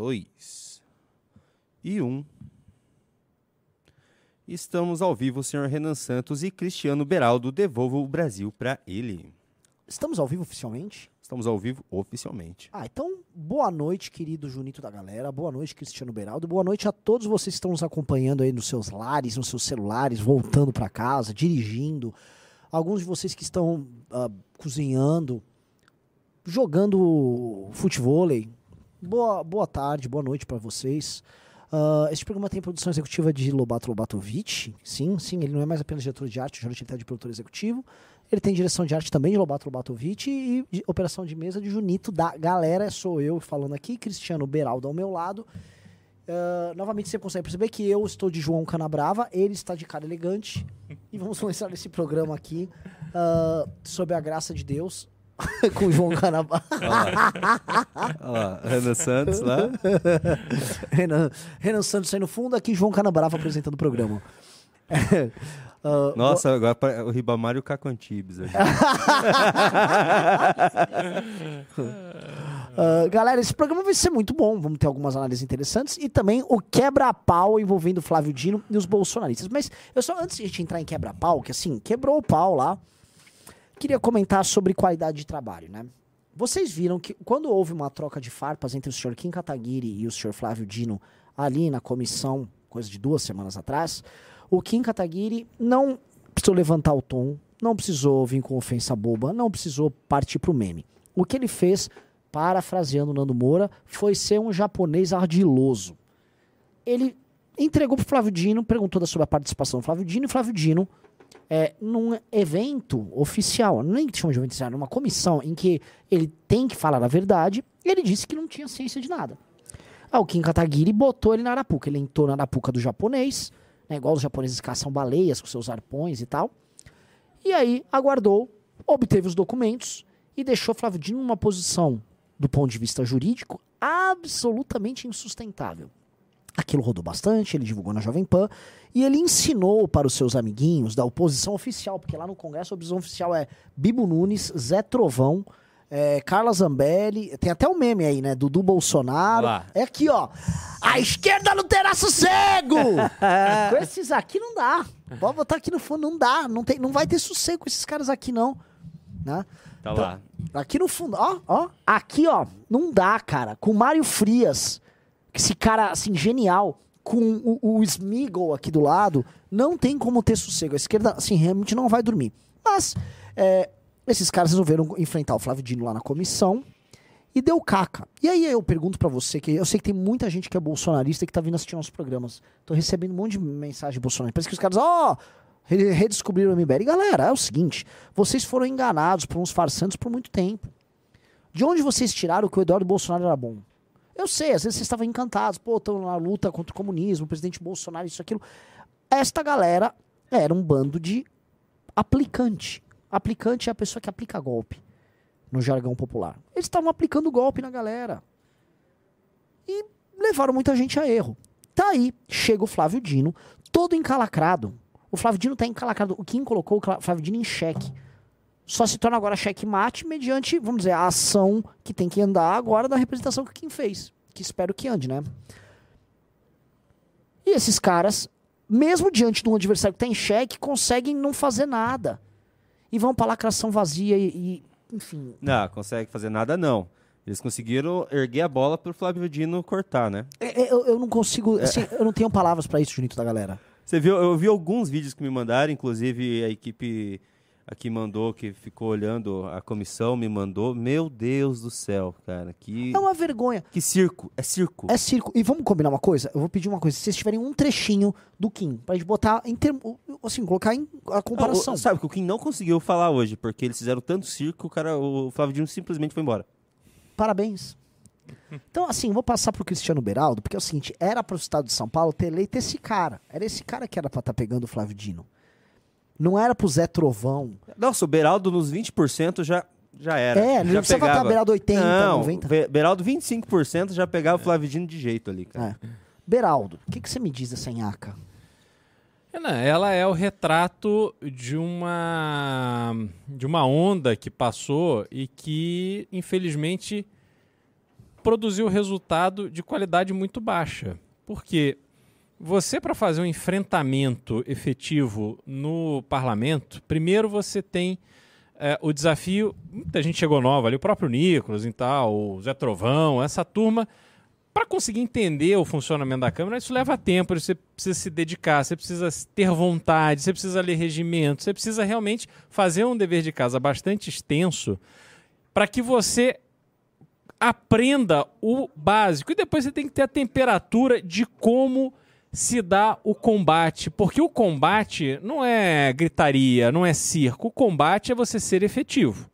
dois e um. Estamos ao vivo, senhor Renan Santos e Cristiano Beraldo. Devolvo o Brasil para ele. Estamos ao vivo oficialmente? Estamos ao vivo oficialmente. Ah, então, boa noite, querido Junito da galera. Boa noite, Cristiano Beraldo. Boa noite a todos vocês que estão nos acompanhando aí nos seus lares, nos seus celulares, voltando para casa, dirigindo. Alguns de vocês que estão uh, cozinhando, jogando futevôlei. Boa, boa tarde, boa noite para vocês. Uh, este programa tem produção executiva de Lobato Lobatovic. Sim, sim, ele não é mais apenas diretor de arte, geralmente ele está de produtor executivo. Ele tem direção de arte também de Lobato Lobatovic e de operação de mesa de Junito da galera. Sou eu falando aqui, Cristiano Beraldo ao meu lado. Uh, novamente você consegue perceber que eu estou de João Canabrava, ele está de cara elegante. e vamos começar esse programa aqui uh, sob a graça de Deus. com o João lá, Renan Santos lá. Renan, Renan Santos aí no fundo, aqui João Canabrava apresentando o programa. Uh, Nossa, agora o Ribamar e o Caco Antibes. uh, galera, esse programa vai ser muito bom. Vamos ter algumas análises interessantes e também o quebra-pau envolvendo Flávio Dino e os bolsonaristas. Mas eu só, antes de a gente entrar em quebra-pau, que assim, quebrou o pau lá, queria comentar sobre qualidade de trabalho, né? Vocês viram que quando houve uma troca de farpas entre o senhor Kim Kataguiri e o senhor Flávio Dino ali na comissão, coisa de duas semanas atrás, o Kim Kataguiri não precisou levantar o tom, não precisou vir com ofensa boba, não precisou partir para o meme. O que ele fez, parafraseando Nando Moura, foi ser um japonês ardiloso. Ele entregou para Flávio Dino, perguntou sobre a participação do Flávio Dino, e Flávio Dino, é, num evento oficial, nem chama de evento oficial, numa comissão em que ele tem que falar a verdade, ele disse que não tinha ciência de nada. Ah, o Kim Kataguiri botou ele na arapuca. Ele entrou na arapuca do japonês, né, igual os japoneses caçam baleias com seus arpões e tal. E aí aguardou, obteve os documentos e deixou Flávio Dino numa posição, do ponto de vista jurídico, absolutamente insustentável. Aquilo rodou bastante, ele divulgou na Jovem Pan e ele ensinou para os seus amiguinhos da oposição oficial, porque lá no Congresso a oposição oficial é Bibo Nunes, Zé Trovão, é, Carla Zambelli, tem até o um meme aí, né? Dudu Bolsonaro. Olá. É aqui, ó. A esquerda não terá sossego! com esses aqui não dá. Pode botar aqui no fundo, não dá. Não, tem, não vai ter sossego com esses caras aqui, não. Né? Tá então, lá. Aqui no fundo, ó, ó. Aqui, ó. Não dá, cara. Com Mário Frias, esse cara, assim, genial. Com o, o Smigol aqui do lado, não tem como ter sossego. A esquerda, assim, realmente não vai dormir. Mas, é, esses caras resolveram enfrentar o Flávio Dino lá na comissão e deu caca. E aí eu pergunto para você, que eu sei que tem muita gente que é bolsonarista que tá vindo assistir nossos programas. Tô recebendo um monte de mensagem bolsonarista. Parece que os caras, ó, oh, redescobriram o MBL. E galera, é o seguinte, vocês foram enganados por uns farsantes por muito tempo. De onde vocês tiraram que o Eduardo Bolsonaro era bom? Eu sei, às vezes vocês estavam encantados, pô, estão na luta contra o comunismo, o presidente Bolsonaro, isso, aquilo. Esta galera era um bando de aplicante. Aplicante é a pessoa que aplica golpe, no jargão popular. Eles estavam aplicando golpe na galera. E levaram muita gente a erro. Tá aí, chega o Flávio Dino, todo encalacrado. O Flávio Dino tá encalacrado. O Kim colocou o Flávio Dino em xeque. Só se torna agora xeque-mate mediante, vamos dizer, a ação que tem que andar agora da representação que o Kim fez. Que espero que ande, né? E esses caras, mesmo diante de um adversário que está em xeque, conseguem não fazer nada e vão pra lacração vazia e, e enfim. Não, consegue fazer nada não. Eles conseguiram erguer a bola pro Flávio Dino cortar, né? É, é, eu, eu não consigo, é. assim, eu não tenho palavras para isso, Junito da galera. Você viu, eu vi alguns vídeos que me mandaram, inclusive a equipe aqui mandou, que ficou olhando a comissão, me mandou. Meu Deus do céu, cara. Que, é uma vergonha. Que circo. É circo. É circo. E vamos combinar uma coisa? Eu vou pedir uma coisa. Se vocês tiverem um trechinho do Kim, pra gente botar em termo. Assim, colocar em a comparação. sabe que o Kim não conseguiu falar hoje, porque eles fizeram tanto circo, o cara, o Flávio Dino simplesmente foi embora. Parabéns. Então, assim, vou passar pro Cristiano Beraldo, porque é o seguinte, era pro estado de São Paulo ter eleito esse cara. Era esse cara que era pra estar tá pegando o Flávio Dino. Não era pro Zé Trovão. Nossa, o Beraldo nos 20% já, já era. É, não já precisava estar Beraldo 80, não, 90. Beraldo 25% já pegava o Flávio Dino de jeito ali, cara. É. Beraldo, o que, que você me diz dessa nhaca? Ela é o retrato de uma de uma onda que passou e que, infelizmente, produziu resultado de qualidade muito baixa. Porque você, para fazer um enfrentamento efetivo no parlamento, primeiro você tem é, o desafio. Muita gente chegou nova ali, o próprio Nicolas e tal, o Zé Trovão, essa turma. Para conseguir entender o funcionamento da Câmara, isso leva tempo, você precisa se dedicar, você precisa ter vontade, você precisa ler regimento, você precisa realmente fazer um dever de casa bastante extenso para que você aprenda o básico. E depois você tem que ter a temperatura de como se dá o combate. Porque o combate não é gritaria, não é circo. O combate é você ser efetivo.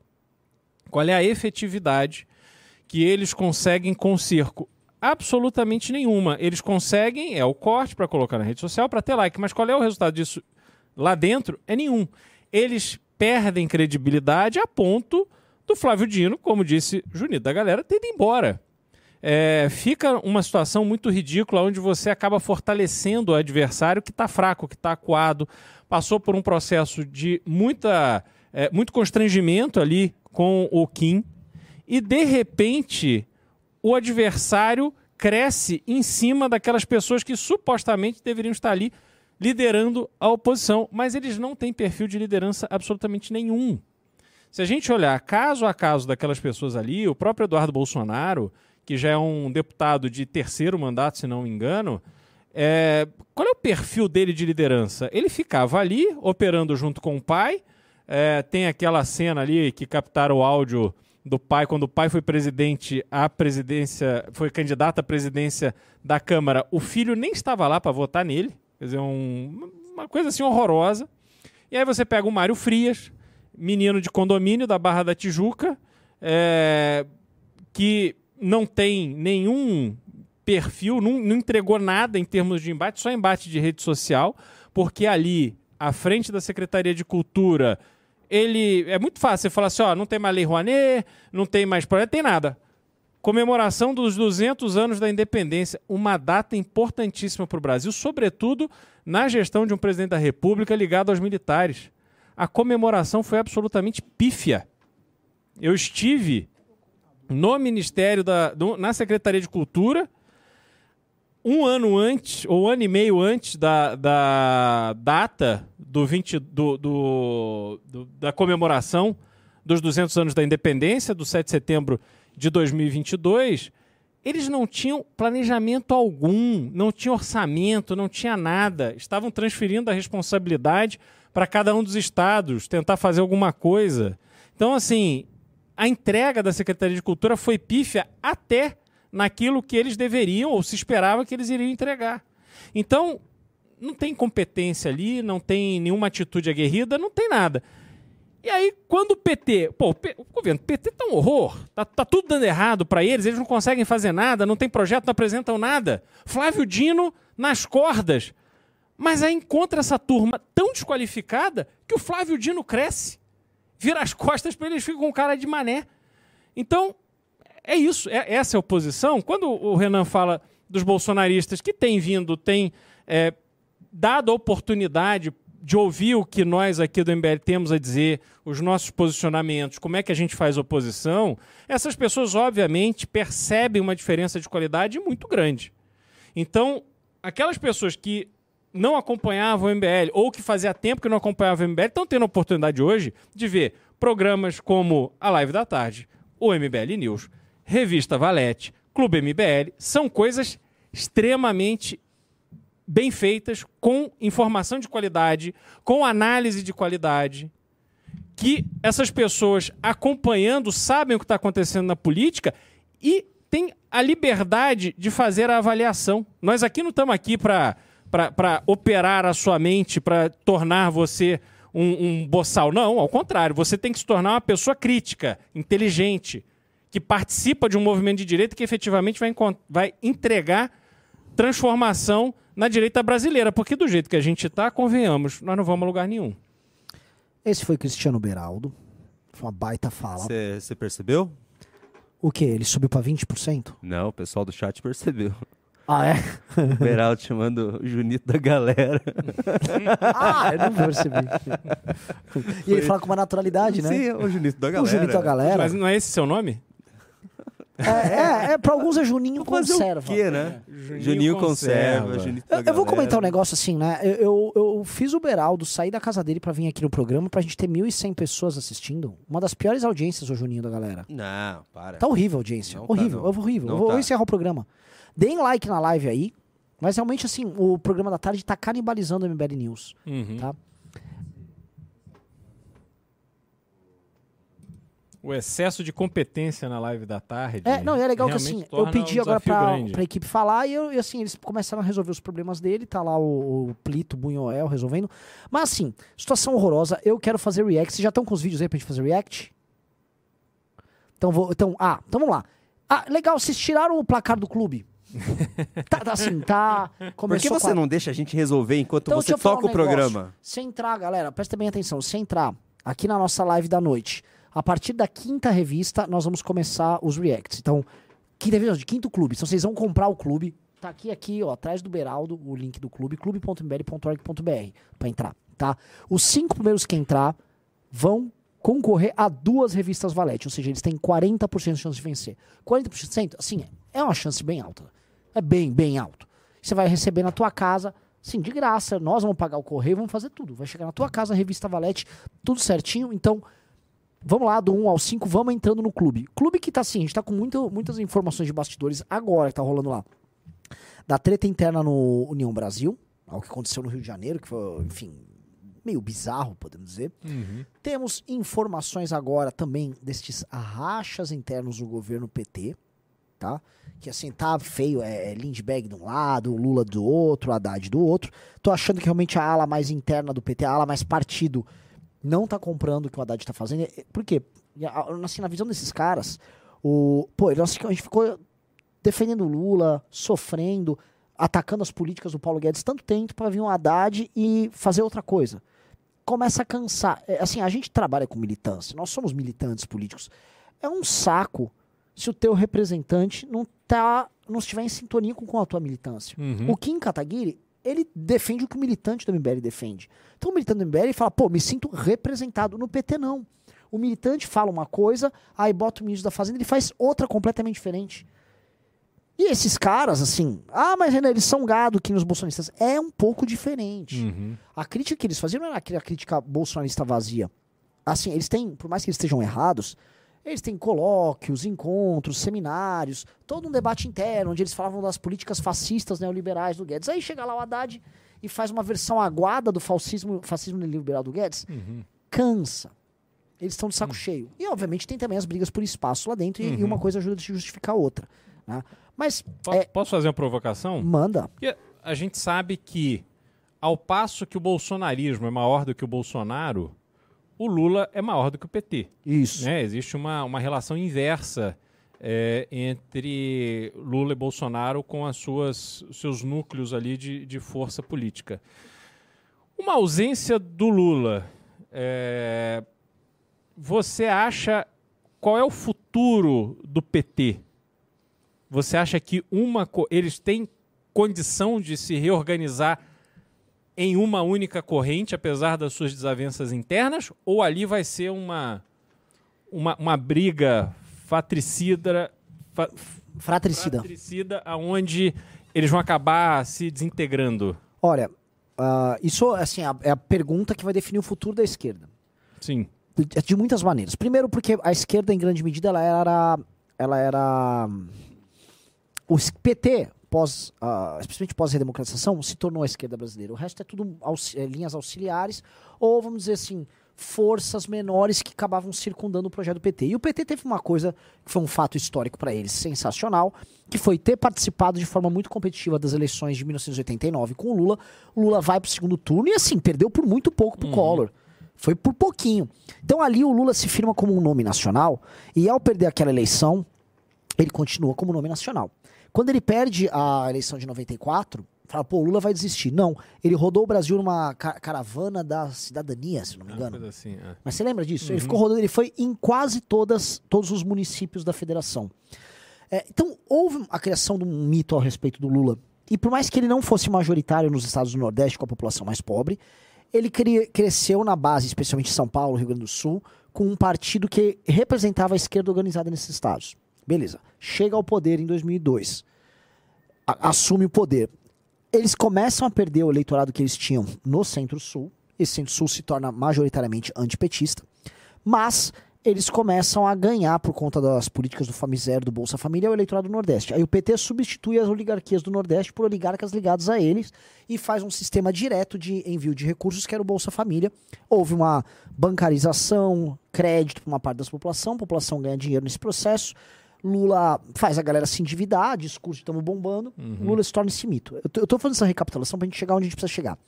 Qual é a efetividade que eles conseguem com o circo? Absolutamente nenhuma. Eles conseguem, é o corte para colocar na rede social, para ter like. Mas qual é o resultado disso lá dentro? É nenhum. Eles perdem credibilidade a ponto do Flávio Dino, como disse Junito, da galera, ter ido embora. É, fica uma situação muito ridícula onde você acaba fortalecendo o adversário que está fraco, que está acuado, passou por um processo de muita, é, muito constrangimento ali com o Kim e de repente o adversário cresce em cima daquelas pessoas que supostamente deveriam estar ali liderando a oposição, mas eles não têm perfil de liderança absolutamente nenhum. Se a gente olhar caso a caso daquelas pessoas ali, o próprio Eduardo Bolsonaro, que já é um deputado de terceiro mandato, se não me engano, é... qual é o perfil dele de liderança? Ele ficava ali, operando junto com o pai. É... tem aquela cena ali que captaram o áudio do pai, quando o pai foi presidente à presidência, foi candidato à presidência da Câmara, o filho nem estava lá para votar nele. Quer dizer, um... uma coisa assim horrorosa. E aí você pega o Mário Frias, menino de condomínio da Barra da Tijuca, é, que não tem nenhum perfil, não, não, entregou nada em termos de embate, só embate de rede social, porque ali, à frente da Secretaria de Cultura, ele é muito fácil você falar assim, ó, não tem mais Lei Rouanet, não tem mais projeto, tem nada. Comemoração dos 200 anos da independência, uma data importantíssima para o Brasil, sobretudo na gestão de um presidente da República ligado aos militares a comemoração foi absolutamente pífia. Eu estive no Ministério da. Na Secretaria de Cultura, um ano antes, ou ano e meio antes da, da data do 20, do, do, do, da comemoração dos 200 anos da independência, do 7 de setembro de 2022, eles não tinham planejamento algum, não tinham orçamento, não tinha nada. Estavam transferindo a responsabilidade para cada um dos estados tentar fazer alguma coisa. Então, assim, a entrega da Secretaria de Cultura foi pífia até naquilo que eles deveriam ou se esperava que eles iriam entregar. Então, não tem competência ali, não tem nenhuma atitude aguerrida, não tem nada. E aí, quando o PT. Pô, o governo, o PT tá um horror. Tá, tá tudo dando errado para eles, eles não conseguem fazer nada, não tem projeto, não apresentam nada. Flávio Dino nas cordas. Mas aí encontra essa turma tão desqualificada que o Flávio Dino cresce, vira as costas para eles ficam com cara de mané. Então, é isso, é, essa é a oposição. Quando o Renan fala dos bolsonaristas que têm vindo, têm é, dado a oportunidade de ouvir o que nós aqui do MBL temos a dizer, os nossos posicionamentos, como é que a gente faz oposição, essas pessoas, obviamente, percebem uma diferença de qualidade muito grande. Então, aquelas pessoas que não acompanhavam o MBL ou que fazia tempo que não acompanhavam o MBL estão tendo a oportunidade hoje de ver programas como a Live da Tarde, o MBL News, Revista Valete, Clube MBL, são coisas extremamente bem feitas, com informação de qualidade, com análise de qualidade, que essas pessoas acompanhando sabem o que está acontecendo na política e têm a liberdade de fazer a avaliação. Nós aqui não estamos aqui para para operar a sua mente, para tornar você um, um boçal. Não, ao contrário, você tem que se tornar uma pessoa crítica, inteligente, que participa de um movimento de direita que efetivamente vai, vai entregar transformação na direita brasileira. Porque do jeito que a gente está, convenhamos, nós não vamos a lugar nenhum. Esse foi Cristiano Beraldo. Foi uma baita fala. Você percebeu? O que? Ele subiu para 20%? Não, o pessoal do chat percebeu. Ah, é? O Beraldo chamando o Junito da galera. ah, eu não percebi. E ele fala com uma naturalidade, né? Sim, o Junito da galera. O Junito da galera. Mas não é esse seu nome? É, é, é, pra alguns é Juninho Vou conserva. o quê, né? Juninho, conserva. Juninho Eu, eu vou comentar um negócio assim, né? Eu, eu, eu fiz o Beraldo sair da casa dele pra vir aqui no programa pra gente ter 1.100 pessoas assistindo. Uma das piores audiências, o Juninho, da galera. Não, para. Tá horrível a audiência. Não tá, horrível, não. horrível. Não eu vou, tá. vou encerrar o programa. Deem like na live aí. Mas realmente, assim, o programa da tarde tá canibalizando o MBL News. Uhum. Tá? O excesso de competência na live da tarde. É, não, é legal que assim, eu pedi um agora pra, grande. pra equipe falar e, eu, e assim, eles começaram a resolver os problemas dele, tá lá o, o Plito Bunhoel resolvendo. Mas assim, situação horrorosa, eu quero fazer react. Vocês já estão com os vídeos aí pra gente fazer react? Então, vou, então, ah, então vamos lá. Ah, legal, vocês tiraram o placar do clube. tá, tá assim, tá. Por que você a- não deixa a gente resolver enquanto Então, você toca um o programa? Se entrar, galera, presta bem atenção. Se entrar aqui na nossa live da noite, a partir da quinta revista, nós vamos começar os reacts. Então, quinta revista, de quinto clube. Então, vocês vão comprar o clube. Tá aqui, aqui, ó, atrás do Beraldo, o link do clube, clube.mbl.org.br, pra entrar, tá? Os cinco primeiros que entrar vão concorrer a duas revistas Valete, ou seja, eles têm 40% de chance de vencer. 40%, assim, é uma chance bem alta. É bem, bem alto. Você vai receber na tua casa, sim, de graça. Nós vamos pagar o correio, vamos fazer tudo. Vai chegar na tua casa a revista Valete, tudo certinho. Então, vamos lá, do 1 ao 5, vamos entrando no clube. Clube que tá assim, a gente tá com muito, muitas informações de bastidores agora que tá rolando lá. Da treta interna no União Brasil, algo que aconteceu no Rio de Janeiro, que foi, enfim, meio bizarro, podemos dizer. Uhum. Temos informações agora também destes rachas internos do governo PT, tá? Que assim, tá feio, é, é Lindbergh de um lado, Lula do outro, Haddad do outro. Tô achando que realmente a ala mais interna do PT, a ala mais partido, não tá comprando o que o Haddad tá fazendo. Por quê? Assim, na visão desses caras, o, pô, nós- a gente ficou defendendo o Lula, sofrendo, atacando as políticas do Paulo Guedes tanto tempo para vir um Haddad e fazer outra coisa começa a cansar. É, assim, a gente trabalha com militância, nós somos militantes políticos. É um saco se o teu representante não tá, não estiver em sintonia com, a tua militância. Uhum. O Kim Kataguiri, ele defende o que o militante do MBL defende. Então o militante do MBL fala, pô, me sinto representado. No PT não. O militante fala uma coisa, aí bota o ministro da Fazenda, ele faz outra completamente diferente. E esses caras, assim, ah, mas Renan, eles são gado aqui nos bolsonistas. É um pouco diferente. Uhum. A crítica que eles faziam não era aquela crítica bolsonarista vazia. Assim, eles têm, por mais que eles estejam errados, eles têm colóquios, encontros, seminários, todo um debate interno, onde eles falavam das políticas fascistas neoliberais do Guedes. Aí chega lá o Haddad e faz uma versão aguada do fascismo, fascismo neoliberal do Guedes. Uhum. Cansa. Eles estão de saco cheio. E, obviamente, tem também as brigas por espaço lá dentro, e- e, Uhum. uma coisa ajuda a justificar a outra. né? Mas, Po- É. Posso fazer uma provocação? manda. Porque a gente sabe que, ao passo que o bolsonarismo é maior do que o Bolsonaro, o Lula é maior do que o PT. Isso. né? Existe uma, uma relação inversa é, entre Lula e Bolsonaro com as suas, os seus núcleos ali de, de força política. Uma ausência do Lula, é, você acha qual é o futuro do PT? Você acha que uma eles têm condição de se reorganizar em uma única corrente, apesar das suas desavenças internas, ou ali vai ser uma uma, uma briga fratricida, fa, Fratricida. fratricida, aonde eles vão acabar se desintegrando? Olha, ah, isso assim, é a pergunta que vai definir o futuro da esquerda. Sim. De, de muitas maneiras. Primeiro, porque a esquerda, em grande medida, ela era. Ela era. O es- PT, pós, ah, especialmente pós-redemocratização, se tornou a esquerda brasileira. O resto é tudo auxi- é, linhas auxiliares, ou vamos dizer assim, forças menores que acabavam circundando o projeto do PT. E o PT teve uma coisa que foi um fato histórico para eles, sensacional, que foi ter participado de forma muito competitiva das eleições de 1989 com o Lula. O Lula vai para o segundo turno e, assim, perdeu por muito pouco pro Collor. Foi por pouquinho. Então ali o Lula se firma como um nome nacional e ao perder aquela eleição, ele continua como nome nacional. Quando ele perde a eleição de 94, fala, pô, o Lula vai desistir. Não, ele rodou o Brasil numa ca- caravana da cidadania, se não me Uma engano. coisa assim. é. Mas você lembra disso? Ele ficou rodando, ele foi em quase todas, todos os municípios da federação. É, então, houve a criação de um mito ao respeito do Lula. E por mais que ele não fosse majoritário nos estados do Nordeste, com a população mais pobre, ele cre- cresceu na base, especialmente em São Paulo, Rio Grande do Sul, com um partido que representava a esquerda organizada nesses estados. Beleza. Chega ao poder em 2002. A- assume o poder. Eles começam a perder o eleitorado que eles tinham no Centro-Sul. Esse Centro-Sul se torna majoritariamente antipetista. Mas eles começam a ganhar por conta das políticas do Famisério, do Bolsa Família, o eleitorado do Nordeste. Aí o PT substitui as oligarquias do Nordeste por oligarcas ligados a eles e faz um sistema direto de envio de recursos, que era o Bolsa Família. Houve uma bancarização, crédito para uma parte da população, a população ganha dinheiro nesse processo. Lula faz a galera se endividar, discurso estamos bombando, Lula se torna esse mito. Eu tô, eu tô fazendo essa recapitulação pra gente chegar onde a gente precisa chegar.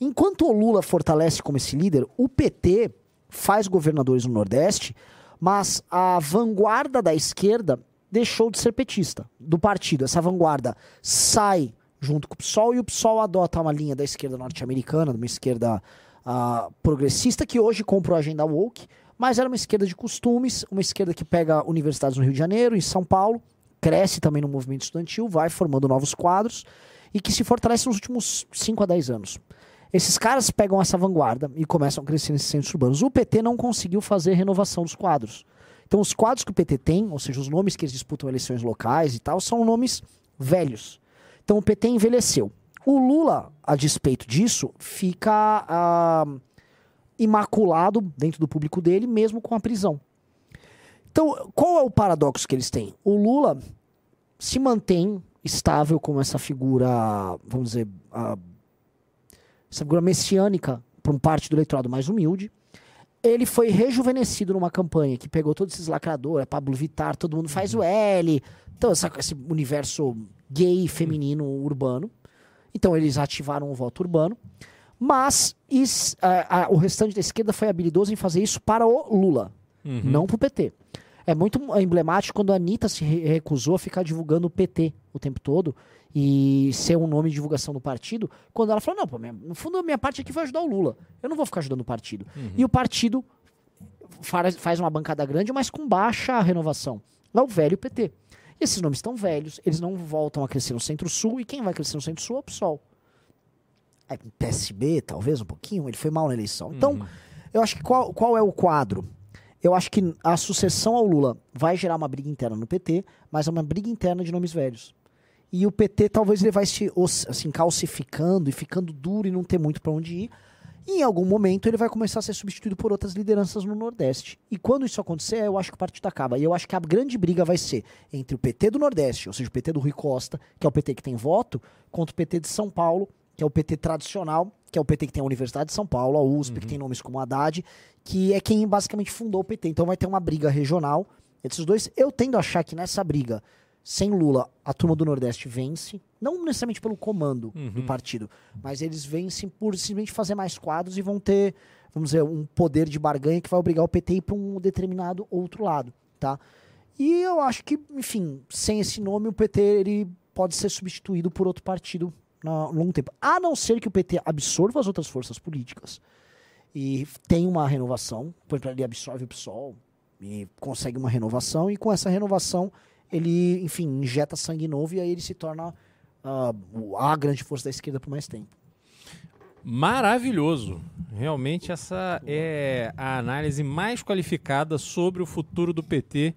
Enquanto o Lula fortalece como esse líder, o PT faz governadores no Nordeste, mas a vanguarda da esquerda deixou de ser petista, do partido. Essa vanguarda sai junto com o PSOL e o PSOL adota uma linha da esquerda norte-americana, de uma esquerda ah, progressista, que hoje comprou a agenda woke, mas era uma esquerda de costumes, uma esquerda que pega universidades no Rio de Janeiro, em São Paulo, cresce também no movimento estudantil, vai formando novos quadros e que se fortalece nos últimos 5 a 10 anos. Esses caras pegam essa vanguarda e começam a crescer nesses centros urbanos. O PT não conseguiu fazer renovação dos quadros. Então, os quadros que o PT tem, ou seja, os nomes que eles disputam eleições locais e tal, são nomes velhos. Então, o PT envelheceu. O Lula, a despeito disso, fica ah, imaculado dentro do público dele, mesmo com a prisão. Então, qual é o paradoxo que eles têm? O Lula se mantém estável como essa figura, vamos dizer, ah, essa figura messiânica para um parte do eleitorado mais humilde. Ele foi rejuvenescido numa campanha que pegou todos esses lacradores, Pablo Vittar, todo mundo faz o L, então essa- esse universo gay, feminino, urbano. Então eles ativaram o voto urbano. Mas is- a- a- o restante da esquerda foi habilidoso em fazer isso para o Lula, não para o PT. É muito emblemático quando a Anitta se re- recusou a ficar divulgando o PT o tempo todo e ser um nome de divulgação do partido, quando ela falou, não, no fundo a minha parte aqui vai ajudar o Lula. Eu não vou ficar ajudando o partido. E o partido faz, faz uma bancada grande, mas com baixa renovação. É o velho PT. E esses nomes estão velhos, eles não voltam a crescer no Centro-Sul, e quem vai crescer no Centro-Sul é o PSOL. É, PSB, talvez, um pouquinho, ele foi mal na eleição. Então, eu acho que qual, qual é o quadro? Eu acho que a sucessão ao Lula vai gerar uma briga interna no PT, mas é uma briga interna de nomes velhos. E o PT talvez ele vai se assim, calcificando e ficando duro e não ter muito para onde ir. E em algum momento ele vai começar a ser substituído por outras lideranças no Nordeste. E quando isso acontecer, eu acho que o partido acaba. E eu acho que a grande briga vai ser entre o PT do Nordeste, ou seja, o PT do Rui Costa, que é o PT que tem voto, contra o PT de São Paulo, que é o PT tradicional, que é o PT que tem a Universidade de São Paulo, a USP, que tem nomes como Haddad, que é quem basicamente fundou o PT. Então vai ter uma briga regional entre os dois. Eu tendo a achar que nessa briga, sem Lula, a turma do Nordeste vence, não necessariamente pelo comando do partido, mas eles vencem por simplesmente fazer mais quadros e vão ter, vamos dizer, um poder de barganha que vai obrigar o PT a ir para um determinado outro lado, tá? E eu acho que, enfim, sem esse nome, o PT ele pode ser substituído por outro partido no longo tempo. A não ser que o PT absorva as outras forças políticas e tenha uma renovação, por exemplo, ele absorve o PSOL e consegue uma renovação, e com essa renovação ele, enfim, injeta sangue novo e aí ele se torna o- a grande força da esquerda por mais tempo. Maravilhoso. Realmente essa é a análise mais qualificada sobre o futuro do PT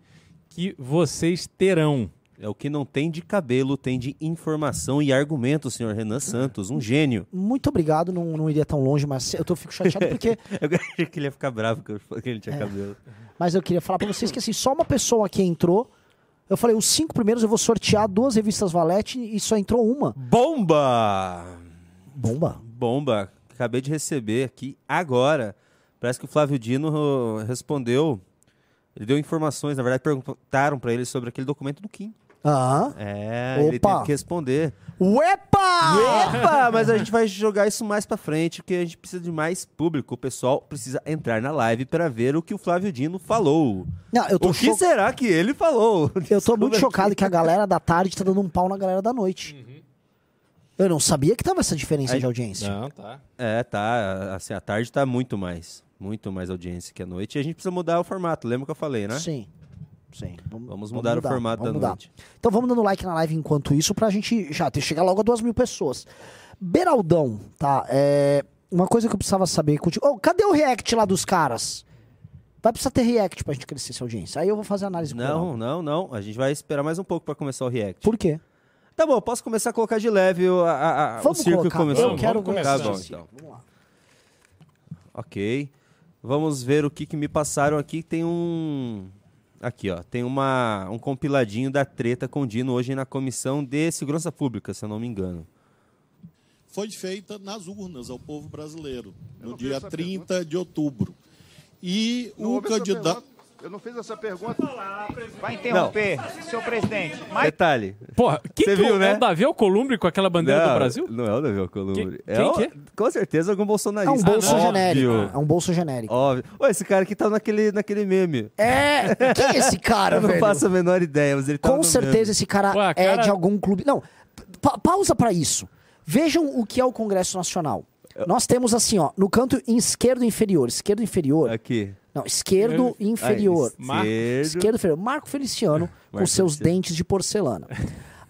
que vocês terão. É o que não tem de cabelo, tem de informação e argumento, senhor Renan Santos, um gênio. Muito obrigado, não, não iria tão longe, mas eu tô, fico chateado porque Eu achei que ele ia ficar bravo que ele tinha cabelo. Mas eu queria falar pra vocês que assim, só uma pessoa aqui entrou. Eu falei, os cinco primeiros eu vou sortear duas revistas Valete e só entrou uma. Bomba! Bomba. Bomba! Acabei de receber aqui agora. Parece que o Flávio Dino uh, respondeu. Ele deu informações, na verdade, perguntaram pra ele sobre aquele documento do Kim. Ah. É, ele Opa! teve que responder. Uepa! Epa! Mas a gente vai jogar isso mais pra frente, porque a gente precisa de mais público. O pessoal precisa entrar na live pra ver o que o Flávio Dino falou. Não, eu tô, O que cho- será que ele falou? eu tô muito chocado que a galera da tarde tá dando um pau na galera da noite. Eu não sabia que tava essa diferença Aí- de audiência. Não, tá. É, tá. Assim, a tarde tá muito mais. Muito mais audiência que a noite. E a gente precisa mudar o formato. Lembra que eu falei, né? Sim. Sim. Vamos mudar o formato vamos da mudar. noite. Então vamos dando like na live enquanto isso pra gente já ter chegar logo a duas mil pessoas. Beraldão, tá? É, uma coisa que eu precisava saber contigo. Ô, cadê o react lá dos caras? Vai precisar ter react pra gente crescer essa audiência. Aí eu vou fazer análise com Não, não, não. A gente vai esperar mais um pouco pra começar o react. Por quê? Tá bom, posso começar a colocar de leve o, a, a- a- o Vamos circo colocar. começou. Eu quero Vamos ver Tá começar. bom, então. Vamos lá. Ok. Vamos ver o que, que me passaram aqui. Tem um. Aqui, ó. Tem uma, um compiladinho da treta com o Dino hoje na Comissão de Segurança Pública, se eu não me engano. foi feita nas urnas ao povo brasileiro, no dia essa 30 de outubro. E Não o candidato. Eu não fiz essa pergunta. Vai interromper, senhor presidente. Mas Detalhe. Porra, quem Você que viu, o, né? é o Davi Alcolumbre com aquela bandeira não, do Brasil? Não é o Davi Alcolumbre. Quem- é quem o- que é? Com certeza algum É bolsonarista. um bolso Óbvio. genérico. É um bolso genérico. Óbvio. Ô, esse cara aqui tá naquele, naquele meme. É! Quem é esse cara, Eu não velho? faço a menor ideia, mas ele tá Com certeza meme. esse cara Ué, é cara- de algum clube. Não, pa- pausa pra isso. Vejam o que é o Congresso Nacional. Nós temos assim, ó, no canto esquerdo inferior, esquerdo inferior. Aqui. Não, esquerdo inferior. Ah, Marcos. esquerdo. Esquerdo inferior. Marco Feliciano com Marco seus Feliciano. dentes de porcelana.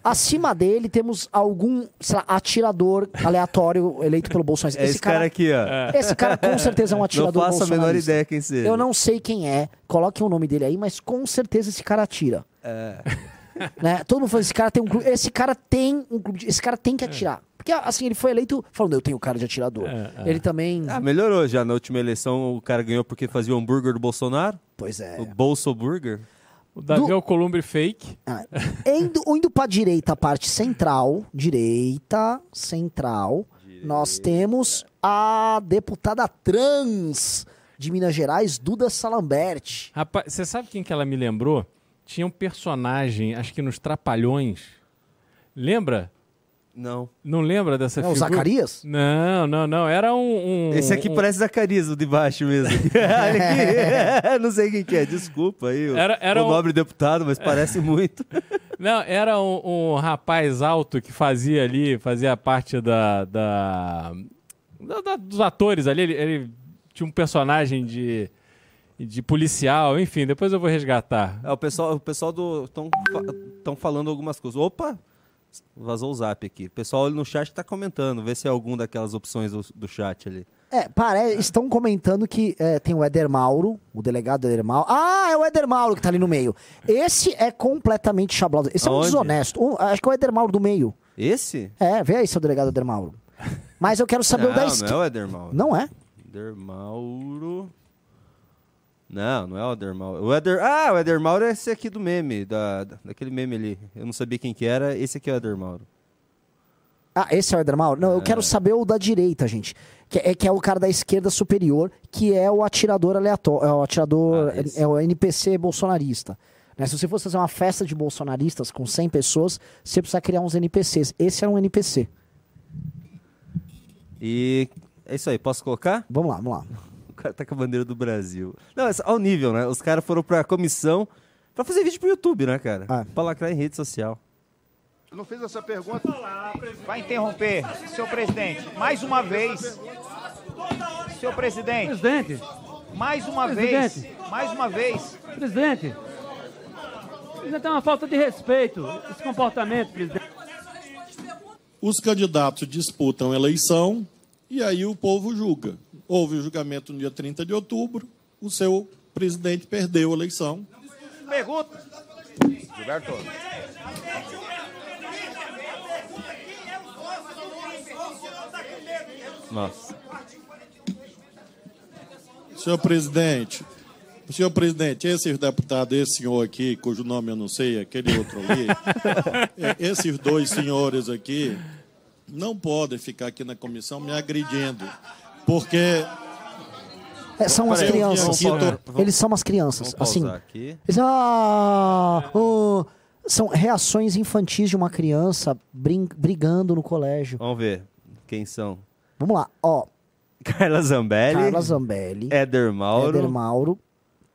Acima dele temos algum, sei lá, atirador aleatório eleito pelo Bolsonaro. É esse, cara, aqui, ó. Esse cara com certeza é um Não atirador faço a menor ideia quem seja. Eu não sei quem é, coloquem o nome dele aí, mas com certeza esse cara atira. É. Né? Todo mundo fala, esse cara tem um clube. Esse cara tem um clube. de- Esse cara tem que atirar. Porque assim, ele foi eleito falando, eu tenho cara de atirador. É, é. Ele também. Ah, melhorou já. Na última eleição o cara ganhou porque fazia o hambúrguer do Bolsonaro. Pois é. O Bolso Burger. O Davi Do- Alcolumbre fake. Ah, indo, indo pra direita, a parte central, direita, central, nós temos a deputada trans de Minas Gerais, Duda Salambert. Rapaz, você sabe quem que ela me lembrou? Tinha um personagem, acho que nos Trapalhões. Lembra? Não. Não lembra dessa É o figura? Zacarias? Não, não, não. Era um. um- Esse aqui um- parece Zacarias, o de baixo mesmo. Olha aqui. não sei quem que é. Desculpa aí. Era- era o um- nobre deputado, mas parece muito. Não, era um, um rapaz alto que fazia ali, fazia parte da. da, da- da- dos atores ali. Ele, ele tinha um personagem de. De policial, enfim, depois eu vou resgatar. É, o pessoal, o pessoal do. Estão falando algumas coisas. Opa! Vazou o zap aqui. O pessoal no chat tá comentando. Vê se é algum daquelas opções do, do chat ali. É, pare... estão comentando que é, tem o Éder Mauro, o delegado Éder Mauro. Ah, é o Éder Mauro que tá ali no meio. Esse é completamente chablado. Esse é um Aonde? desonesto. Um- acho que é o Éder Mauro do meio. Esse? É, vê aí seu delegado Éder Mauro. Mas eu quero saber o da não, esquerda. não é o Eder Mauro. Não é? Eder Mauro. Não, não é o Eder Mauro. O Eder... Ah, o Eder Mauro é esse aqui do meme, da, da- daquele meme ali. Eu não sabia quem que era, esse aqui é o Eder Mauro. Ah, esse é o Éder Mauro? Não, eu quero saber o da direita, gente. Que é, que é o cara da esquerda superior, que é o atirador aleatório. É o atirador. Ah, esse. é, o NPC bolsonarista. Né, Se você fosse fazer uma festa de bolsonaristas com 100 pessoas, você precisa criar uns NPCs. Esse é um NPC. E é isso aí, posso colocar? Vamos lá, vamos lá. Cara tá com a bandeira do Brasil. Não, é ao nível, né? Os caras foram pra comissão pra fazer vídeo pro YouTube, né, cara? Ah. Pra lacrar em rede social. Eu não fiz essa pergunta. vai interromper, senhor presidente. Mais uma vez. Senhor presidente, Presidente, mais uma Presidente. vez. Mais uma vez. presidente. Presidente, é uma falta de respeito esse comportamento, presidente. Os candidatos disputam eleição e aí o povo julga. Houve o julgamento no dia 30 de outubro, o seu presidente perdeu a eleição. Pergunta. Gilberto. Nossa. Senhor presidente, senhor presidente, esse deputado, esse senhor aqui, cujo nome eu não sei, aquele outro ali, é, esses dois senhores aqui não podem ficar aqui na comissão me agredindo, porque É, são as crianças. aqui, tô- vamos- Eles são as crianças. Assim, aqui. eles, ah, oh, são reações infantis de uma criança brin- brigando no colégio. Vamos ver quem são. Vamos lá, ó. Carla Zambelli, Carla Zambelli, Éder Mauro, Éder Mauro.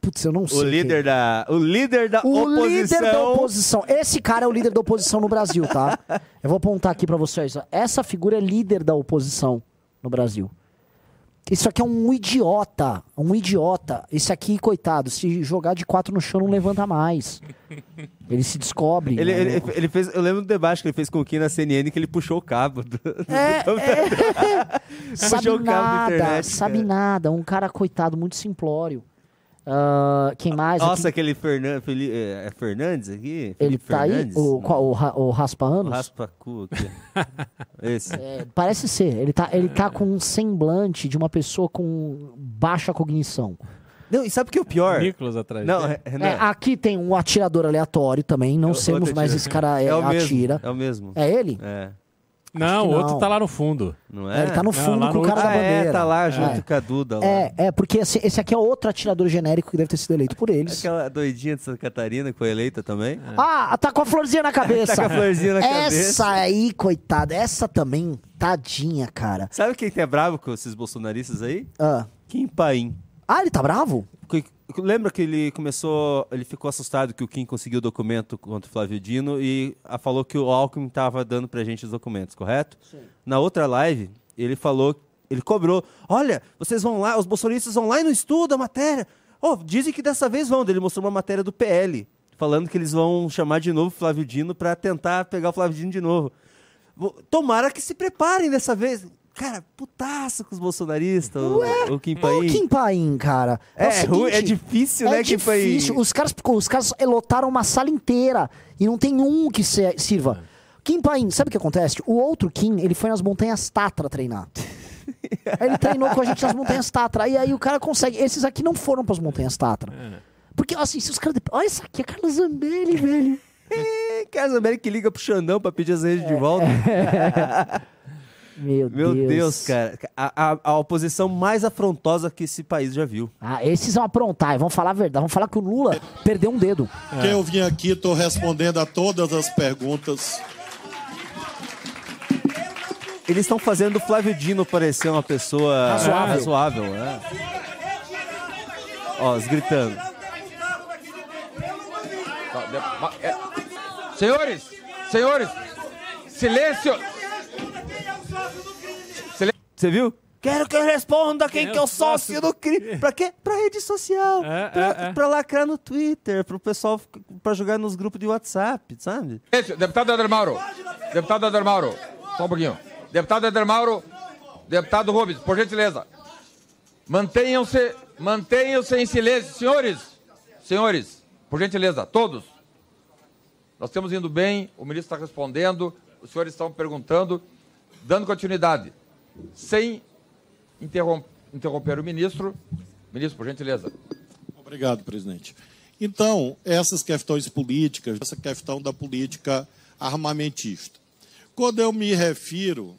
Putz, eu não sei. o quem- líder da, o líder da O oposição. líder da oposição. Esse cara é o líder da oposição no Brasil, tá? Eu vou apontar aqui pra vocês. Essa figura é líder da oposição no Brasil. Isso aqui é um idiota. Um idiota. Esse aqui, coitado, se jogar de quatro no chão, não levanta mais. Ele se descobre. Ele, né? ele, ele fez, eu lembro do debate que ele fez com o Kim na CNN que ele puxou o cabo. do- É, é. sabe Puxou o cabo da nada, internet, sabe cara. nada. Um cara, coitado, muito simplório. Ah, quem mais? Nossa, aqui? aquele Fernan... Feli- é é Fernandes aqui? Ele Felipe tá aí? Fernandes? O, qual, o, Ra- o Raspa O Anos? Raspa-cu aqui. Esse. É, parece ser. Ele tá, ele tá com um semblante de uma pessoa com baixa cognição. Não, e sabe o que é o pior? Nicolas atrás. Não, é, É, aqui tem um atirador aleatório também. Não É o sabemos, atira- esse cara é, é o mesmo. atira. É o mesmo. É ele? É. não, o outro não. tá lá no fundo. Não É, é? ele tá no Não, fundo lá com o cara da Ah, bandeira. é, tá lá É. junto com a Duda lá. É, é, porque esse, esse aqui é outro atirador genérico que deve ter sido eleito por eles. Aquela doidinha de Santa Catarina que foi eleita também. Ah, tá com a florzinha na cabeça. Tá com a florzinha na essa cabeça. aí, coitada, essa também, tadinha, cara. Sabe quem que é bravo com esses bolsonaristas aí? Ah, Kim Paim. Ah, ele tá bravo? Lembra que ele começou, ele ficou assustado que o Kim conseguiu o documento contra o Flávio Dino e falou que o Alckmin estava dando pra gente os documentos, correto? Na outra live, ele falou, ele cobrou, olha, vocês vão lá, os bolsonaristas vão lá e não estudam a matéria. Oh, dizem que dessa vez vão. Ele mostrou uma matéria do PL, falando que eles vão chamar de novo o Flávio Dino para tentar pegar o Flávio Dino de novo. Tomara que se preparem dessa vez. Cara, putaço com os bolsonaristas, o, o Kim O Paim. Kim Paim, cara. É, o seguinte, ruim, é difícil, é né, Kim Paim? difícil. Os caras, os caras lotaram uma sala inteira e não tem um que se- sirva. Kim Paim, sabe o que acontece? O outro Kim, ele foi nas montanhas Tatra treinar. Aí ele treinou com a gente nas montanhas Tatra. E aí o cara consegue. Esses aqui não foram pras montanhas Tatra. Porque, assim, se os caras. Olha isso aqui, é Carlos Zambelli, velho. Carlos América que liga pro Xandão pra pedir as redes de volta. Meu, Meu Deus, Deus. cara. A, a- a oposição mais afrontosa que esse país já viu. Ah, esses vão aprontar, e vão falar a verdade. Vão falar que o Lula perdeu um dedo. Que eu vim aqui, estou respondendo a todas as perguntas. Eles estão fazendo o Flávio Dino parecer uma pessoa Razoável. razoável é. Ó, os gritando. É- Senhores, senhores, silêncio. Você viu? Quero que eu responda quem Quem que é o sócio do crime. Pra quê? Pra rede social. É, pra, é, é. pra lacrar no Twitter, pro pessoal, pra jogar nos grupos de WhatsApp, sabe? Silêncio. Deputado Eder Mauro, deputado Eder Mauro, só um pouquinho. Deputado Eder Mauro, deputado Rubens, por gentileza. Mantenham-se, mantenham-se em silêncio, senhores, senhores, por gentileza, todos. Nós estamos indo bem, o ministro está respondendo, os senhores estão perguntando, dando continuidade, sem interrom- interromper o ministro. Ministro, por gentileza. Obrigado, presidente. Então, essas questões políticas, essa questão da política armamentista. Quando eu me refiro,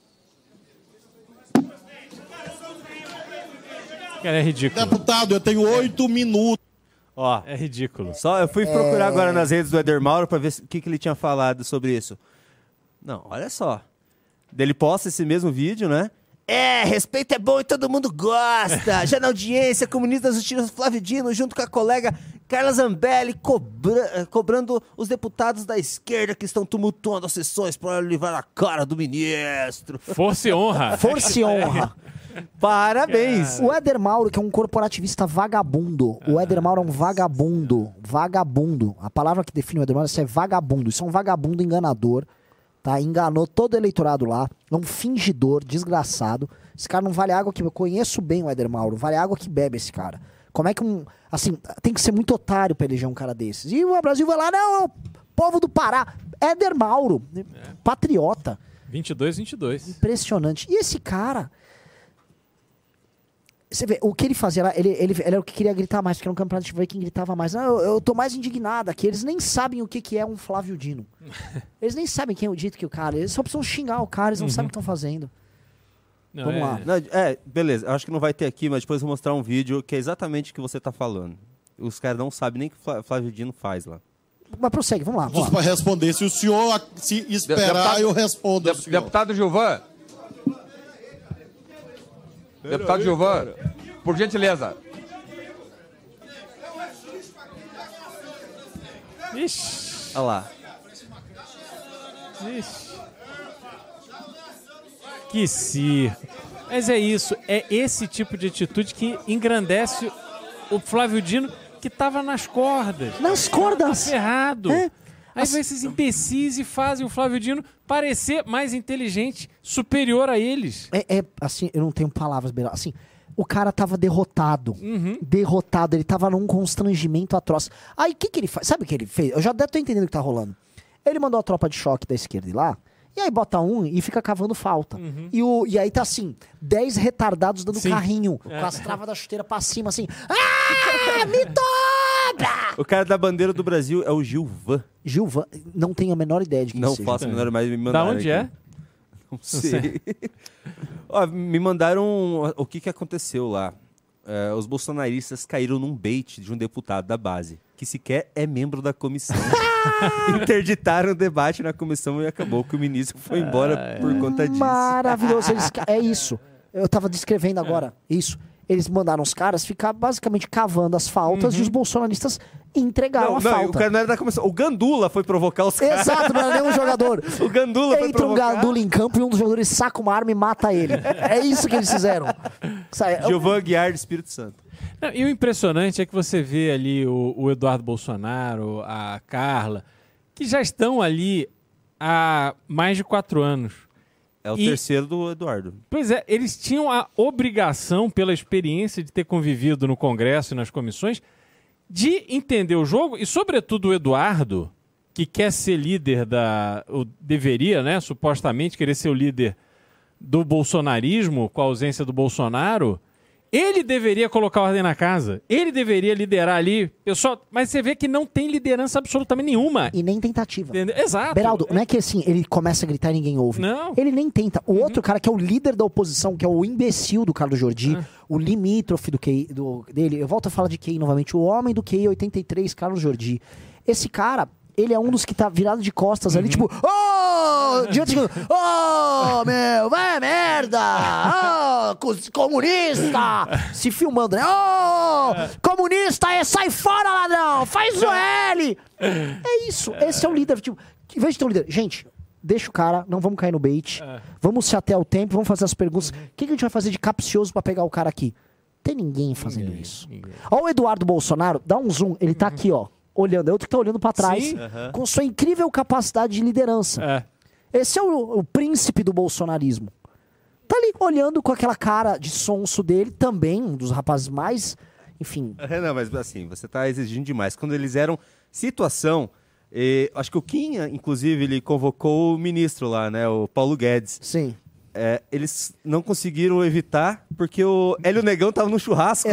Cara, é ridículo. deputado, eu tenho oito minutos. Ó, É ridículo. Só eu fui procurar agora nas redes do Eder Mauro pra ver o que, que ele tinha falado sobre isso. Não, olha só. Ele posta esse mesmo vídeo, né? É, respeito é bom e todo mundo gosta. Já na audiência, comunista da Justiça Flávio Dino, junto com a colega Carla Zambelli, cobra- eh, cobrando os deputados da esquerda que estão tumultuando as sessões para livrar a cara do ministro. Força e honra. Força e honra. Parabéns! O Éder Mauro, que é um corporativista vagabundo. O Éder Mauro é um vagabundo. Vagabundo. A palavra que define o Éder Mauro é vagabundo. Isso é um vagabundo enganador. Tá? Enganou todo o eleitorado lá. É um fingidor, desgraçado. Esse cara não vale água que. Eu conheço bem o Éder Mauro. Vale água que bebe esse cara. Como é que um. Assim, tem que ser muito otário pra eleger um cara desses. E o Brasil vai lá, não, povo do Pará. Éder Mauro. Patriota. 22, 22. Impressionante. E esse cara. Você vê, o que ele fazia lá, ele, ele, ele era o que queria gritar mais, porque era um campeonato de ver quem gritava mais. Não, eu, eu tô mais indignada que eles nem sabem o que, que é um Flávio Dino. Eles nem sabem quem é o dito que o cara. Eles só precisam xingar o cara, eles não sabem o que estão fazendo. Não, Vamos é- lá. Não, é, beleza. Eu acho que não vai ter aqui, mas depois eu vou mostrar um vídeo que é exatamente o que você tá falando. Os caras não sabem nem o que Flávio Dino faz lá. Mas prossegue, vamos lá. Vamos lá. para responder. Se o senhor se esperar, Deputado- eu respondo. Deputado Gilvan. Deputado Gilvan, por gentileza. Ixi, Olha lá. ixi. Que circo. Mas é isso, é esse tipo de atitude que engrandece o Flávio Dino, que tava nas cordas. Nas cordas! Ferrado. É. Aí vem esses imbecis e fazem o Flávio Dino parecer mais inteligente, superior a eles. É, é, assim, eu não tenho palavras, Beira. Assim, O cara tava derrotado. Derrotado. Ele tava num constrangimento atroz. Aí o que, que ele faz? Sabe o que ele fez? Eu já até tô entendendo o que tá rolando. Ele mandou a tropa de choque da esquerda ir lá. E aí bota um e fica cavando falta. E, o, e aí tá assim, 10 retardados dando Sim. carrinho, com as travas da chuteira pra cima, assim. Ah, me dobra! O cara da bandeira do Brasil é o Gilvan. Gilvan, não tenho a menor ideia de quem Não seja. faço a menor mais me Da mandaram onde aqui. é? Não sei. Ó, me mandaram o que, que aconteceu lá. É, os bolsonaristas caíram num bait de um deputado da base, que sequer é membro da comissão. Interditaram o debate na comissão e acabou que o ministro foi embora por conta disso. Maravilhoso. Eles ca- é isso. Eu tava descrevendo agora. Isso. Eles mandaram os caras ficar basicamente cavando as faltas e os bolsonaristas entregaram Não, a não, falta. o cara não era da comissão. O Gandula foi provocar os caras. Exato, não era nenhum jogador. O Gandula foi Entra um provocar. Gandula em campo e um dos jogadores saca uma arma e mata ele. É isso que eles fizeram. É- Gilvan Aguiar do Espírito Santo. Não, e o impressionante é que você vê ali o, o Eduardo Bolsonaro, a Carla, que já estão ali há mais de quatro anos. É o E- terceiro do Eduardo. Pois é, eles tinham a obrigação, pela experiência de ter convivido no Congresso e nas comissões, de entender o jogo e, sobretudo, o Eduardo, que quer ser líder da. ou deveria, né, supostamente, querer ser o líder do bolsonarismo, com a ausência do Bolsonaro. Ele deveria colocar ordem na casa. Ele deveria liderar ali. Pessoal, mas você vê que não tem liderança absolutamente nenhuma. E nem tentativa. Entendeu? Exato. Beraldo, não é que assim, ele começa a gritar e ninguém ouve. Não. Ele nem tenta. O outro cara que é o líder da oposição, que é o imbecil do Carlos Jordi, o limítrofe do QI, do, dele, eu volto a falar de QI novamente, o homem do QI 83, Carlos Jordi. Esse cara, ele é um dos que tá virado de costas ali, tipo, ô! diante de- Ô, meu, vai merda! Ô, cos- comunista! Se filmando, né? Ô, comunista, é, sai fora, ladrão! Faz o L! É isso, esse é o líder. Tipo, em vez de ter um líder, gente, deixa o cara, não vamos cair no bait. Vamos se até o tempo, vamos fazer as perguntas. O que, que a gente vai fazer de capcioso pra pegar o cara aqui? Tem ninguém fazendo isso. Ó, o Eduardo Bolsonaro, dá um zoom, ele tá aqui, ó, olhando. É outro que tá olhando pra trás, Sim. com sua incrível capacidade de liderança. É. Esse é o, o príncipe do bolsonarismo. Tá ali olhando com aquela cara de sonso dele, também, um dos rapazes mais. Enfim. É, não, mas assim, você tá exigindo demais. Quando eles eram situação, eh, acho que o Kim, inclusive, ele convocou o ministro lá, né, o Paulo Guedes. Sim. É, eles não conseguiram evitar porque o Hélio Negão tava no churrasco.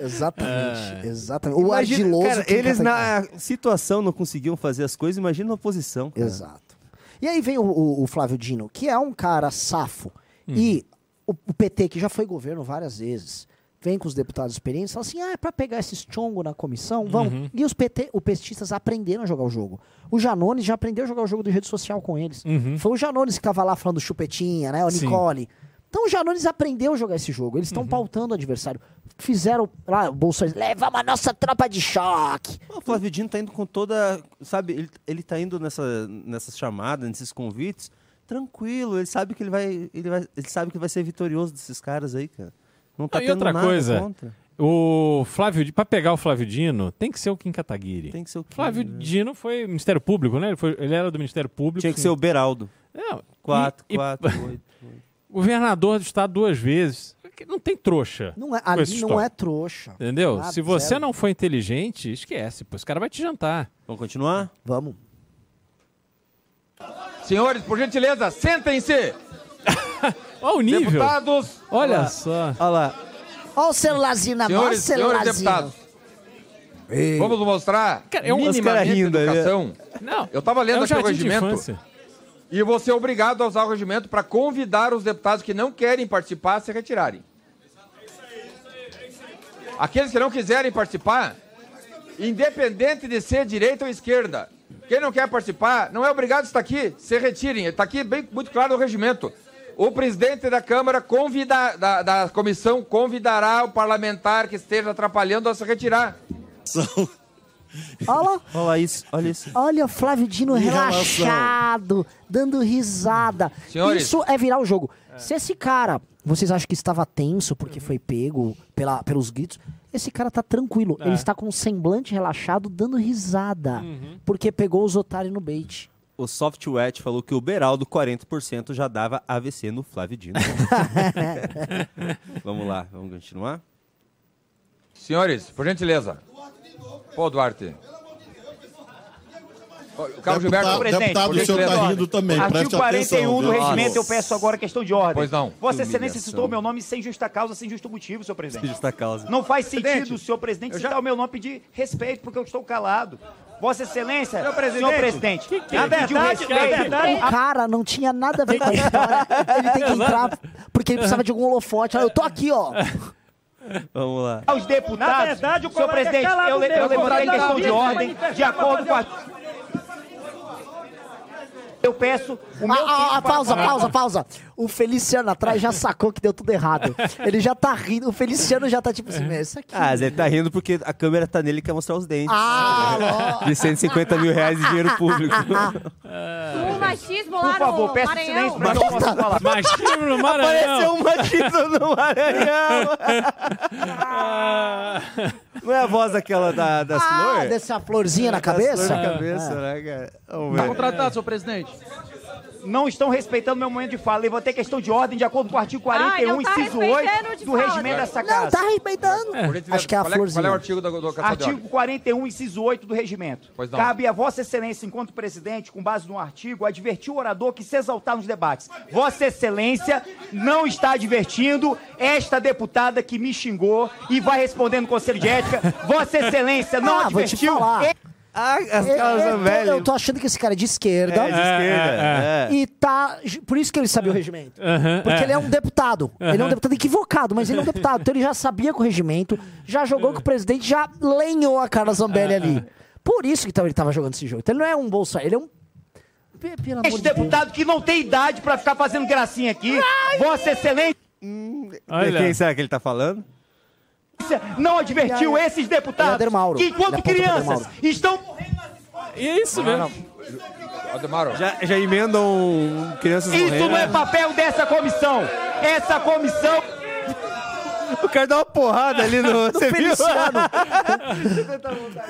Exatamente. Exatamente. O Imagina, cara, eles na situação não conseguiam fazer as coisas, imagina a oposição. cara. Exato. E aí vem o, o- o Flávio Dino, que é um cara safo. E o, o PT, que já foi governo várias vezes, vem com os deputados experientes e fala assim: ah, é pra pegar esses chongo na comissão, vamos. E os PT, os petistas aprenderam a jogar o jogo. O Janones já aprendeu a jogar o jogo de rede social com eles. Foi o Janones que tava lá falando chupetinha, né? O Sim. Nicole. Então o Janones aprendeu a jogar esse jogo. Eles estão pautando o adversário. Fizeram lá, o Bolsonaro, levamos a nossa tropa de choque. O Flávio Dino tá indo com toda. Sabe, ele, ele tá indo nessa, nessas chamadas, nesses convites, tranquilo. Ele sabe que ele vai. Ele, vai, ele sabe que vai ser vitorioso desses caras aí, cara. Não tá Ah, e tendo outra nada coisa, contra. O Flávio, para pegar o Flávio Dino, tem que ser o Kim Kataguiri. Tem que ser o Kim, Flávio né? Dino foi Ministério Público, né? Ele, foi- ele era do Ministério Público. Tinha que ser o Beraldo. Não, 4, e- e- 4, 8. Governador do estado duas vezes. Não tem trouxa. Não é, ali não história. é trouxa. Entendeu? Nada, Se você zero. não for inteligente, esquece. Pô, esse cara vai te jantar. Vamos continuar? Vamos. Senhores, por gentileza, sentem-se. Olha o nível. Deputados, Olha só. Olha lá. Olha o celularzinho na mão, olha o celularzinho. deputados. Vamos mostrar Cara, é um- minimamente rindo aí. educação. Não. Eu tava lendo é um aqui o de regimento. E vou ser obrigado a usar o regimento para convidar os deputados que não querem participar a se retirarem. Aqueles que não quiserem participar, independente de ser direita ou esquerda, quem não quer participar não é obrigado a estar aqui, se retirem. Está aqui bem muito claro no regimento. O presidente da Câmara convida, da, da comissão convidará o parlamentar que esteja atrapalhando a se retirar. Olha lá. Olha isso. Olha isso. Olha o Flávio Dino relaxado, dando risada. Senhores. Isso é virar o jogo. Se esse cara, vocês acham que estava tenso porque foi pego pela, pelos gritos, esse cara tá tranquilo. Ele está com um semblante relaxado, dando risada. Porque pegou os otários no bait. O Softwet falou que o Beraldo, 40%, já dava AVC no Flávio Dino. vamos lá, vamos continuar? Senhores, por gentileza. Pô, Duarte. O Carlos Gilberto. Deputado, presidente, deputado, o senhor está rindo também, Artigo preste 41 atenção. do regimento, eu peço agora questão de ordem. Pois não. Vossa Que Excelência citou meu nome sem justa causa, sem justo motivo, senhor presidente. Justa causa. Não faz sentido, Presidente, senhor presidente, já- citar o meu nome e pedir respeito, porque eu estou calado. Vossa Excelência, Senhor presidente, senhor presidente, que ele é? Na verdade, respeito. na verdade- O cara não tinha nada a ver com a história. Ele tem que entrar porque ele precisava de algum holofote. Eu tô aqui, ó. Vamos lá. aos deputados. Na verdade, o senhor é presidente, calado eu, eu levantei O questão de ordem manifesta de acordo com a... Eu peço o meu Ah, ah, ah, para pausa, pausa, pausa. O Feliciano atrás já sacou que deu tudo errado. Ele já tá rindo. O Feliciano já tá tipo assim, isso aqui. Ah, mas ele tá rindo porque a câmera tá nele e quer mostrar os dentes. Ah, De 150 mil reais de dinheiro público. O machismo lá Por favor, no peço Maranhão. silêncio que eu possa falar. Machismo no Maranhão. Apareceu um machismo no Maranhão. Não é a voz daquela da, das ah, flores? dessa florzinha na flores cabeça? na cabeça, né, cara? Vamos Tá. Contratado, senhor presidente. Não estão respeitando meu momento de fala. Levantei questão de ordem de acordo com o artigo 41, não tá inciso respeitando 8 de do fala. regimento dessa Não, casa. tá arrebentando. Por gentileza, Acho que é a qual, é, florzinha. qual é o artigo da, do Artigo 41, inciso 8 do regimento. Pois não. Cabe a Vossa Excelência, enquanto presidente, com base no artigo, advertir o orador que se exaltar nos debates. Vossa Excelência não está advertindo esta deputada que me xingou e vai responder no Conselho de Ética. Vossa Excelência não Ah, vou te advertiu. falar. Ah, as eu, tô, velhas. eu tô achando que esse cara é de esquerda. É, de esquerda. é, é. E tá. Por isso que ele sabia o regimento. Porque é. ele é um deputado. Ele é um deputado equivocado, mas ele é um deputado. Então ele já sabia com o regimento, já jogou com o presidente, já lenhou a Carla Zambelli ali. Por isso que então, ele tava jogando esse jogo. Então ele não é um bolsa, ele é um. Pe- Pelo amor Este de Deus. deputado que não tem idade para ficar fazendo gracinha aqui. Vossa Excelência Olha. Quem será que ele tá falando? Não advertiu é- esses é deputados que, enquanto pro crianças, estão morrendo E é isso mesmo. Já, já emendam crianças Isso morrendo. não é papel dessa comissão. Essa comissão. O cara dá uma porrada ali no... Você viu?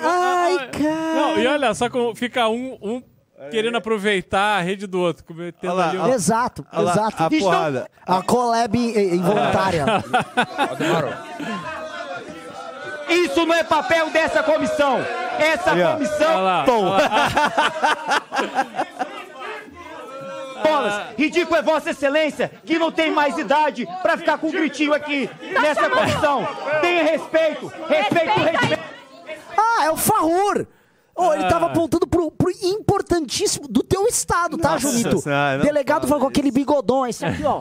Ai, cara. Não, e olha, só como fica um, um querendo aproveitar a rede do outro, Olha lá, ali um... olha lá. Exato, Olha lá, exato. a porrada. A collab involuntária. Isso não é papel dessa comissão. Essa. Olha comissão. lá. Tom. Bolas. Ridículo é Vossa Excelência, que não tem mais idade pra ficar com um gritinho aqui nessa comissão. Tenha respeito. Respeito o regimento. Ah, é o Farrur. Oh, ele tava apontando pro, pro importantíssimo do teu estado, tá, Nossa Junito? Não Delegado falou com aquele bigodão, esse aqui, ó.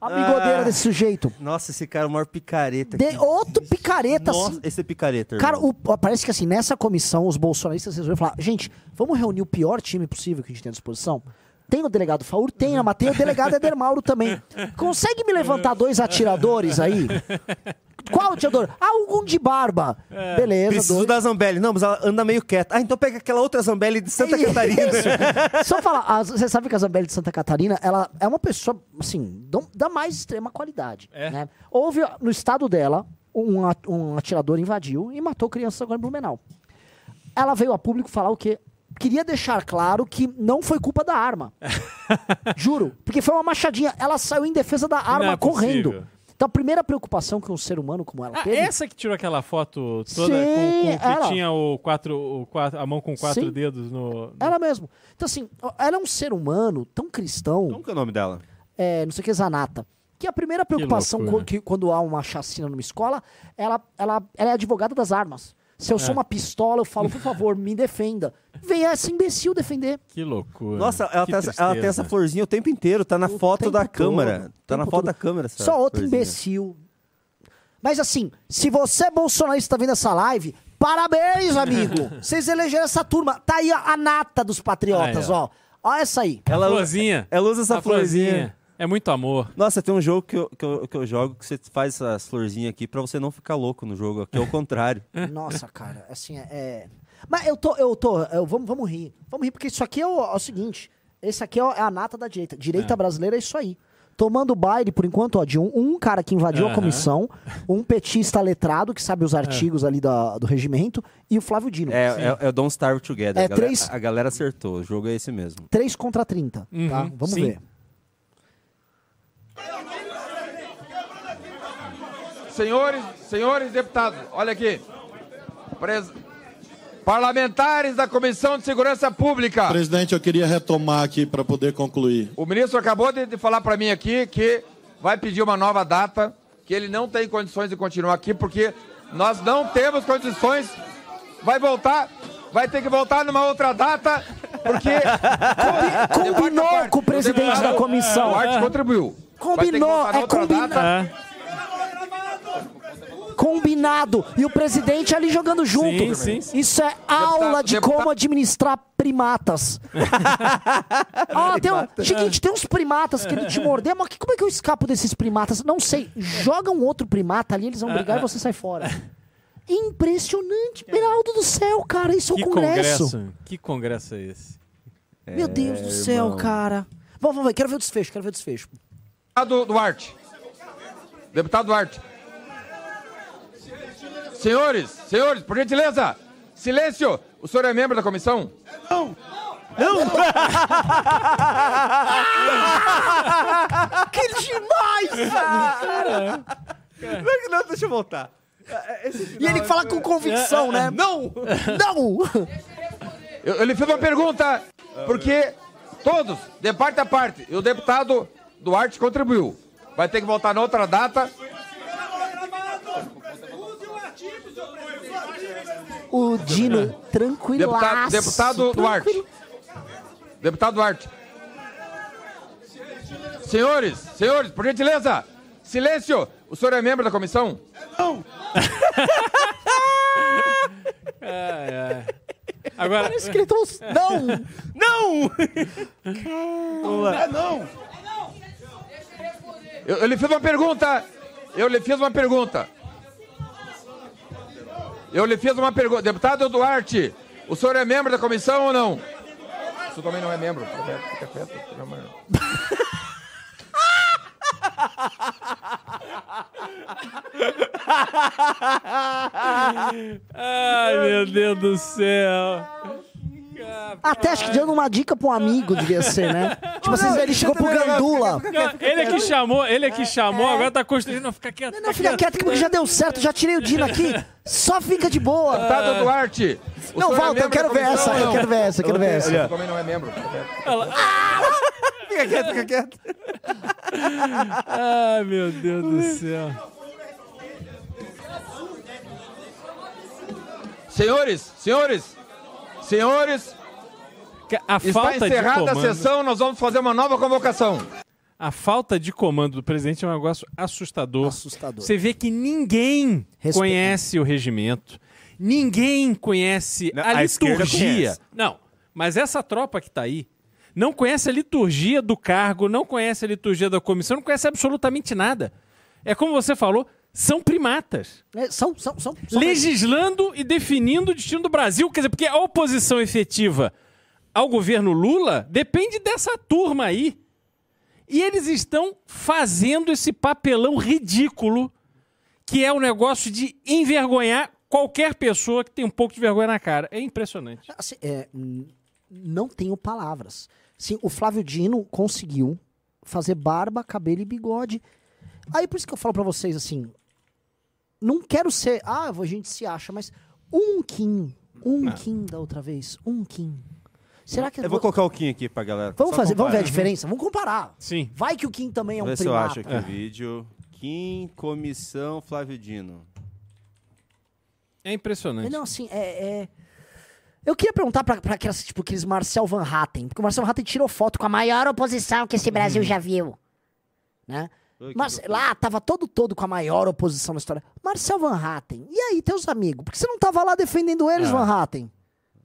A bigodeira desse sujeito. Nossa, esse cara é o maior picareta. De, outro picareta, Nossa, assim. esse é picareta, Cara, o- parece que assim, nessa comissão, os bolsonaristas resolveram falar: gente, vamos reunir o pior time possível que a gente tem à disposição? Tem o delegado Faur? Tem, mas tem o delegado Eder Mauro também. Consegue me levantar dois atiradores aí? Qual atirador? Ah, um de barba. Beleza, Preciso dois. da Zambelli. Não, mas ela anda meio quieta. Ah, então pega aquela outra Zambelli de Santa Catarina. Só falar, a- você sabe que a Zambelli de Santa Catarina, ela é uma pessoa, assim, da mais extrema qualidade. É? Né? Houve, no estado dela, um, um atirador invadiu e matou crianças agora em Blumenau. Ela veio a público falar o quê? Queria deixar claro que não foi culpa da arma. Juro. Porque foi uma machadinha. Ela saiu em defesa da arma é correndo. possível. Então a primeira preocupação que um ser humano como ela Ah, teve... essa que tirou aquela foto toda Sim, com, com que ela. tinha o quatro, o quatro, a mão com quatro Sim. dedos no. no- Ela mesmo. Então assim, ela é um ser humano tão cristão... Como que é o nome dela? é, não sei o que, Zanata. Que a primeira preocupação loucura. co- que, quando há uma chacina numa escola, ela, ela, ela é advogada das armas. Se eu sou uma pistola, eu falo, por favor, me defenda. Vem essa imbecil defender. Que loucura. Nossa, ela Que tem, essa, ela tem essa florzinha o tempo inteiro. Tá na O foto tempo da todo, câmera. o Tá na tempo foto todo. da câmera. essa Só outro florzinha. imbecil. Mas assim, se você é bolsonarista tá vendo essa live, parabéns, amigo. Vocês elegeram essa turma. Tá aí a, a nata dos patriotas, Aí, ó. ó. Ó essa aí. Ela, Florzinha. ela usa essa A florzinha. É muito amor. Nossa, tem um jogo que eu, que, eu, que eu jogo que você faz essas florzinhas aqui pra você não ficar louco no jogo. Aqui é o contrário. Nossa, cara, assim, é- é... Mas eu tô, eu tô, eu- vamos, vamos rir. Vamos rir, porque isso aqui é o, é o seguinte, esse aqui é é a nata da direita. Direita brasileira é isso aí. tomando baile, por enquanto, ó, de um, um cara que invadiu a Aham. comissão, um petista letrado, que sabe os artigos ali da- do regimento, e o Flávio Dino. É, é, é o Don't Starve Together. É, a, galera, três- a galera acertou. O jogo é esse mesmo. 3 contra 30, tá? Uhum, Vamos sim. ver. Senhores, senhores deputados, olha aqui. Pres- Parlamentares da Comissão de Segurança Pública. Presidente, eu queria retomar aqui para poder concluir. O ministro acabou de, de falar para mim aqui que vai pedir uma nova data, que ele não tem condições de continuar aqui, porque nós não temos condições. Vai voltar, vai ter que voltar numa outra data, porque. Combinou com o presidente da comissão. O Arte contribuiu. Combinou, é combinado. data. Combinado. E o presidente ali jogando junto. Sim, sim, sim. Isso é aula de deputado- como administrar primatas. ah, tem um, seguinte, tem uns primatas que ele te morder, mas que- como é que eu escapo desses primatas? Não sei. Joga um outro primata ali, eles vão brigar e você sai fora. Impressionante. Beraldo do céu, cara. Isso é o Congresso. congresso? Que congresso é esse? Meu Deus do céu, irmão. cara. Vamos, vamos ver. Quero ver o desfecho, quero ver o desfecho. Deputado Duarte. Deputado Duarte. Senhores, senhores, por gentileza, silêncio. O senhor é membro da comissão? Que demais, cara. Não, não, deixa eu voltar. E ele fala com convicção, né? Não! Não! Eu, eu lhe fiz uma pergunta, porque todos, de parte a parte, e o deputado Duarte contribuiu. Vai ter que voltar na outra data. O Dino, tranquilaço. Deputado, deputado Duarte. tranquilo. Deputado Duarte. Senhores, senhores, por gentileza, silêncio. O senhor é membro da comissão? Agora, Parece que ele tá... Não! Não! Eu, eu lhe fiz uma pergunta. Eu lhe fiz uma pergunta. Eu lhe fiz uma pergunta. Deputado Duarte, o senhor é membro da comissão ou não? O senhor também não é membro. Fica quieto, ai meu Deus do céu. Até acho que dando uma dica pra um amigo, devia ser, né? Tipo assim, ele chegou pro Gandula. Não, ele é que chamou, ele é que chamou, agora tá constrangendo. Não, fica quieto. Não, fica quieto que já deu certo, já tirei o Dino aqui. Só fica de boa. Deputado Duarte. o Não, senhor é volta, eu quero ver essa, eu não? quero ver essa, eu quero ver essa. também não é membro. fica quieto. Fica quieto, fica quieto. Ai, meu Deus do céu. Senhores, senhores, senhores, A está falta de encerrada a comando, sessão, nós vamos fazer uma nova convocação. a falta de comando do presidente é um negócio assustador. Assustador. Você vê que ninguém Respeito. conhece o regimento, ninguém conhece Não, a a liturgia. conhece. Não, mas essa tropa que tá aí não conhece a liturgia do cargo, não conhece a liturgia da comissão, não conhece absolutamente nada. É como você falou, são primatas. É, são, são, são. são legislando e definindo o destino do Brasil. Quer dizer, porque a oposição efetiva ao governo Lula depende dessa turma aí. E eles estão fazendo esse papelão ridículo, que é o negócio de envergonhar qualquer pessoa que tem um pouco de vergonha na cara. É impressionante. Assim, é, não tenho palavras. Sim, o Flávio Dino conseguiu fazer barba, cabelo e bigode. Aí por isso que eu falo pra vocês assim, não quero ser, ah, a gente se acha, mas um Kim, um Kim da outra vez, um Kim. Será que Eu vou colocar o Kim aqui pra galera. Vamos Só fazer, vamos ver a comparar. diferença, vamos comparar. Sim. Vai que o Kim também é um Vamos ver se eu primata. acho aqui o vídeo. Kim, comissão, Flávio Dino. É impressionante. Não, assim, é. é- Eu queria perguntar pra, pra aquelas, tipo, aqueles Marcel Van Hatten, porque o Marcel Van Hatten tirou foto com a maior oposição que esse Brasil já viu. Né? Mas lá tava todo todo com a maior oposição na história. Marcel Van Hatten, e aí, teus amigos? Por que você não tava lá defendendo eles, Van Hatten?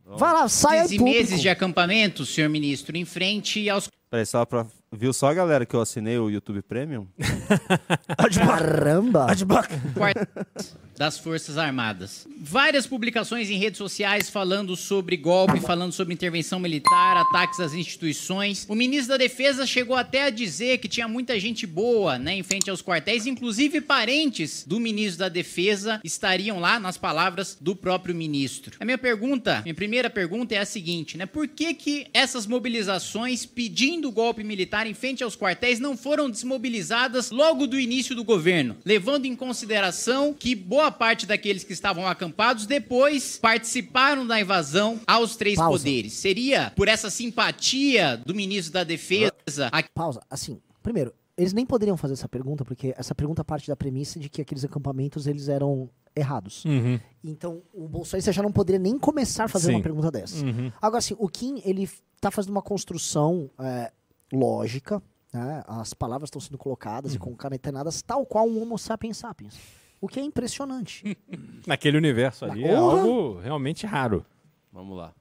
Vai lá, sai aí Meses público. meses de acampamento, senhor ministro, em frente aos Peraí, só pra... Viu só a galera que eu assinei o YouTube Premium? Caramba! quartos das Forças Armadas. Várias publicações em redes sociais falando sobre golpe, falando sobre intervenção militar, ataques às instituições. O ministro da Defesa chegou até a dizer que tinha muita gente boa, né, em frente aos quartéis, inclusive parentes do ministro da Defesa estariam lá nas palavras do próprio ministro. A minha pergunta, minha primeira pergunta é a seguinte, né? Por que que essas mobilizações pedindo golpe militar em frente aos quartéis não foram desmobilizadas logo do início do governo, levando em consideração que boa parte daqueles que estavam acampados depois participaram da invasão aos três Pausa. poderes? Seria por essa simpatia do ministro da Defesa a Pausa. Assim, primeiro, eles nem poderiam fazer essa pergunta, porque essa pergunta parte da premissa de que aqueles acampamentos eles eram errados. Uhum. Então, o bolsonarista já não poderia nem começar a fazer Sim. uma pergunta dessa. Uhum. Agora, assim, o Kim, ele tá fazendo uma construção é, lógica, né? As palavras estão sendo colocadas Uhum. e concatenadas tal qual um homo sapiens sapiens. O que é impressionante. Naquele universo ali é algo realmente raro. Vamos lá.